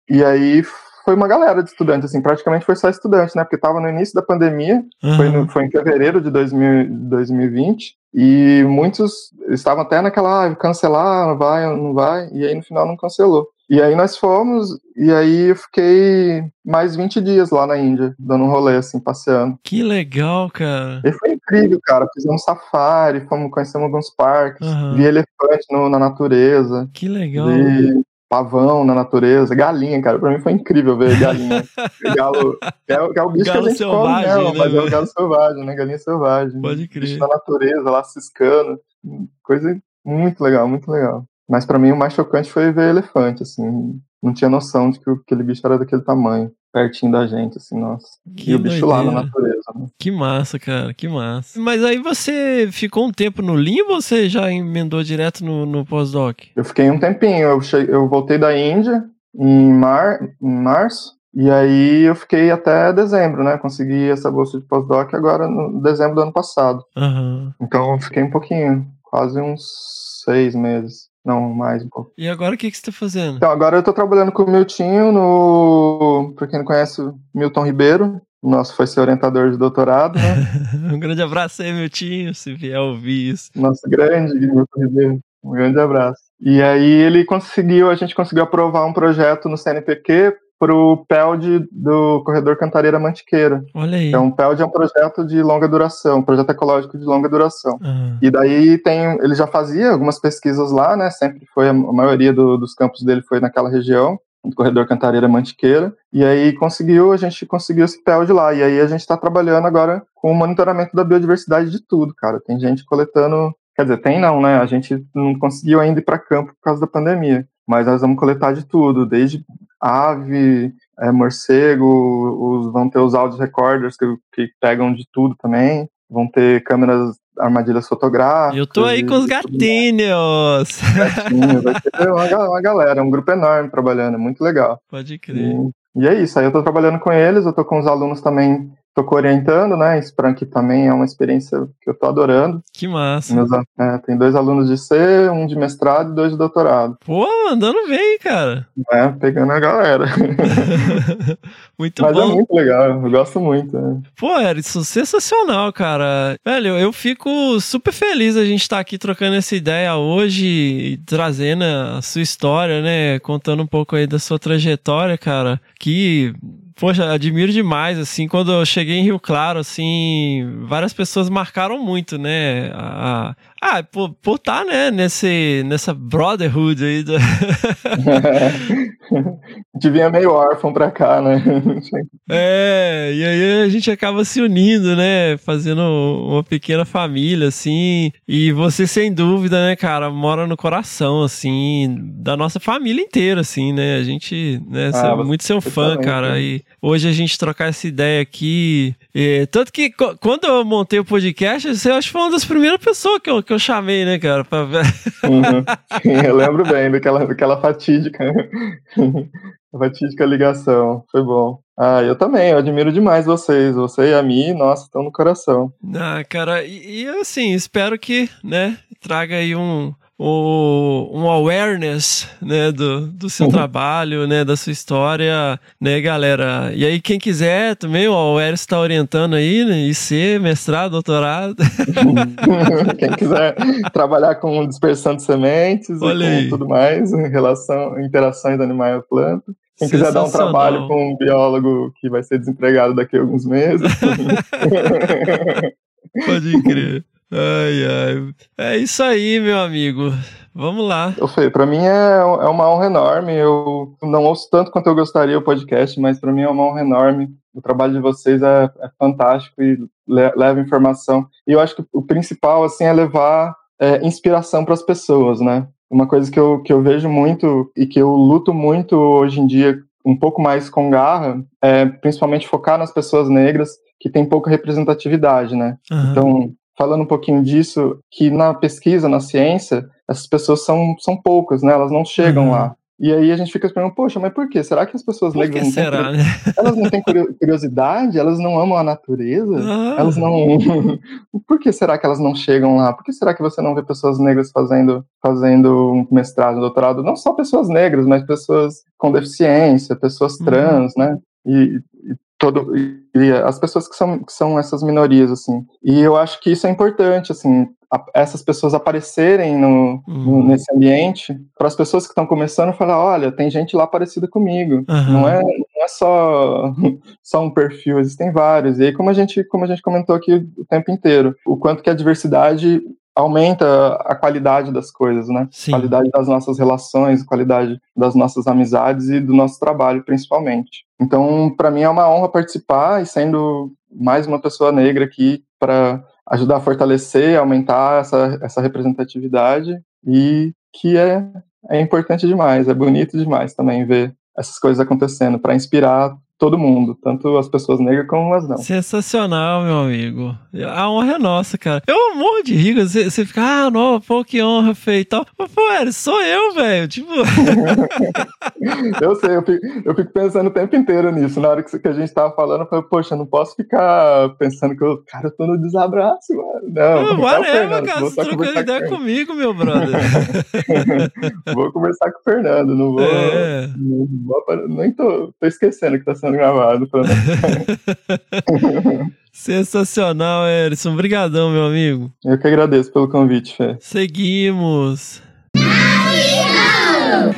E aí foi uma galera de estudantes, assim, praticamente foi só estudante, né? Porque estava no início da pandemia, Aham. foi, no- foi em fevereiro de 2000, 2020, e muitos estavam até naquela, ah, cancelar, não vai, não vai, e aí no final não cancelou. E aí nós fomos, e aí eu fiquei mais 20 dias lá na Índia, dando um rolê, assim, passeando. Que legal, cara. E foi incrível, cara. Fizemos safari, fomos, conhecemos alguns parques, Aham. vi elefante no- na natureza, Que legal. vi pavão na natureza, galinha, cara. Pra mim foi incrível ver galinha. *laughs* galo, que é, o- que é o bicho Galo que a gente selvagem, come, né? Mas é o galo selvagem, né? Galinha selvagem. Pode Bicho crer. na natureza, lá ciscando. Coisa muito legal, muito legal. Mas pra mim o mais chocante foi ver elefante, assim. Não tinha noção de que aquele bicho era daquele tamanho, pertinho da gente, assim, nossa. Que e o bicho lá na doideira. natureza, né? Que massa, cara, que massa. Mas aí você ficou um tempo no limbo ou você já emendou direto no, no pós-doc? Eu fiquei um tempinho, eu, che- eu voltei da Índia em, mar, em março, e aí eu fiquei até dezembro, né? Consegui essa bolsa de pós-doc agora no dezembro do ano passado. Aham. Então eu fiquei um pouquinho, quase uns seis meses. Não, mais um pouco. E agora o que, que você tá fazendo? Então, agora eu tô trabalhando com o Miltinho no. Pra quem não conhece, Milton Ribeiro. Nosso foi ser orientador de doutorado, né? *laughs* um grande abraço aí, meu tio, se vier ouvir isso. Nosso grande Milton Ribeiro. Um grande abraço. E aí ele conseguiu, a gente conseguiu aprovar um projeto no CNPq pro PELD do Corredor Cantareira Mantiqueira. Olha aí. Então, o PELD é um projeto de longa duração, um projeto ecológico de longa duração. Aham. E daí tem, ele já fazia algumas pesquisas lá, né? Sempre foi a maioria do- dos campos dele foi naquela região, do corredor Cantareira Mantiqueira. E aí conseguiu, a gente conseguiu esse PELD lá. E aí a gente está trabalhando agora com o monitoramento da biodiversidade de tudo, cara. Tem gente coletando, quer dizer, tem não, né? A gente não conseguiu ainda ir para campo por causa da pandemia. Mas nós vamos coletar de tudo, desde ave, é, morcego, os, vão ter os áudios recorders que, que pegam de tudo também, vão ter câmeras, armadilhas fotográficas. Eu tô aí com os gatinhos. Sim, vai ter uma, uma galera, um grupo enorme trabalhando, é muito legal. Pode crer. E, e é isso, aí eu tô trabalhando com eles, eu tô com os alunos também, tô orientando, né? Aqui também é uma experiência que eu tô adorando. Que massa. Meus é, tem dois alunos de C, um de mestrado e dois de doutorado. Pô, mandando bem, cara. né? Pegando a galera. *laughs* muito Mas bom. é muito legal, eu gosto muito. né? Pô, Erison, sensacional, cara. Velho, eu fico super feliz a gente estar aqui trocando essa ideia hoje e trazendo a sua história, né? Contando um pouco aí da sua trajetória, cara. Que, poxa, admiro demais, assim. Quando eu cheguei em Rio Claro, assim, várias pessoas marcaram muito, né? A, ah, por estar, por tá, né, nesse, nessa brotherhood aí. Do... *laughs* A gente vinha meio órfão pra cá, né? *laughs* É, e aí gente acaba se unindo, né? Fazendo uma pequena família, assim. E você, sem dúvida, né, cara, mora no coração, assim, da nossa família inteira, assim, né? A gente, né, Ah, é muito seu fã, também, cara. né? E hoje a gente trocar essa ideia aqui. é, tanto que quando eu montei o podcast, você acho que foi uma das primeiras pessoas que eu, que eu chamei, né, cara? Pra. Uhum. *laughs* Sim, eu lembro bem daquela, daquela fatídica, fatídica ligação. Foi bom. Ah, eu também, eu admiro demais vocês. Você e a Mi, nossa, estão no coração. Ah, cara, e, e, assim, espero que, né, traga aí um, um, um awareness, né, do, do seu Uhum. trabalho, né, da sua história, né, galera. E aí, quem quiser também, o Eris está orientando aí, né, IC, mestrado, doutorado. *laughs* Quem quiser trabalhar com dispersão de sementes e com tudo mais, em relação, interações animal e planta. Quem quiser dar um trabalho com um biólogo que vai ser desempregado daqui a alguns meses. *laughs* Pode crer. Ai, ai. É isso aí, meu amigo. Vamos lá. Fê, pra mim é, é uma honra enorme. Eu não ouço tanto quanto eu gostaria o podcast, mas pra mim é uma honra enorme. O trabalho de vocês é, é fantástico e le- leva informação. E eu acho que o principal, assim, é levar é, inspiração para as pessoas, né? Uma coisa que eu, que eu vejo muito e que eu luto muito hoje em dia, um pouco mais com garra, é principalmente focar nas pessoas negras que têm pouca representatividade, né? Aham. Então, falando um pouquinho disso, que na pesquisa, na ciência, essas pessoas são, são poucas, né? Elas não chegam Uhum. lá. E aí a gente fica esperando, poxa, mas por quê? Será que as pessoas Por negras que não será, têm, né? elas não têm curio- curiosidade? Elas não amam a natureza? Ah. Elas não. *laughs* Por que será que elas não chegam lá? Por que será que você não vê pessoas negras fazendo, fazendo um mestrado, um doutorado? Não só pessoas negras, mas pessoas com deficiência, pessoas Uhum. trans, né? E, e todo e as pessoas que são, que são essas minorias assim. E eu acho que isso é importante assim, a- essas pessoas aparecerem no, no- Uhum. nesse ambiente para as pessoas que estão começando falar, olha, tem gente lá parecida comigo. Aham. Não é não é só *laughs* só um perfil, existem vários. E aí como a gente como a gente comentou aqui o tempo inteiro, o quanto que a diversidade aumenta a qualidade das coisas, né? Sim. Qualidade das nossas relações, qualidade das nossas amizades e do nosso trabalho, principalmente. Então, para mim é uma honra participar e sendo mais uma pessoa negra aqui para ajudar a fortalecer, aumentar essa, essa representatividade e que é, é importante demais, é bonito demais também ver essas coisas acontecendo para inspirar todo mundo, tanto as pessoas negras como as não. Sensacional, meu amigo. A honra é nossa, cara. Eu morro de rir. Você, você fica, ah, não, pô, que honra, feio e tal. Mas, pô, velho, sou eu, velho. Tipo, *laughs* Eu sei, eu fico, eu fico pensando o tempo inteiro nisso. Na hora que, que a gente tava falando, eu falei, poxa, não posso ficar pensando que eu, cara, eu tô no desabraço, mano. Não, pô, não é Fernando, cara. Você trocando com ideia Fernando. comigo, meu *laughs* brother. Vou conversar com o Fernando, não vou. É. Não apare- nem tô, tô esquecendo que tá sendo gravado. pra *laughs* não- Sensacional, Erison. Obrigadão, meu amigo. Eu que agradeço pelo convite, Fê. Seguimos.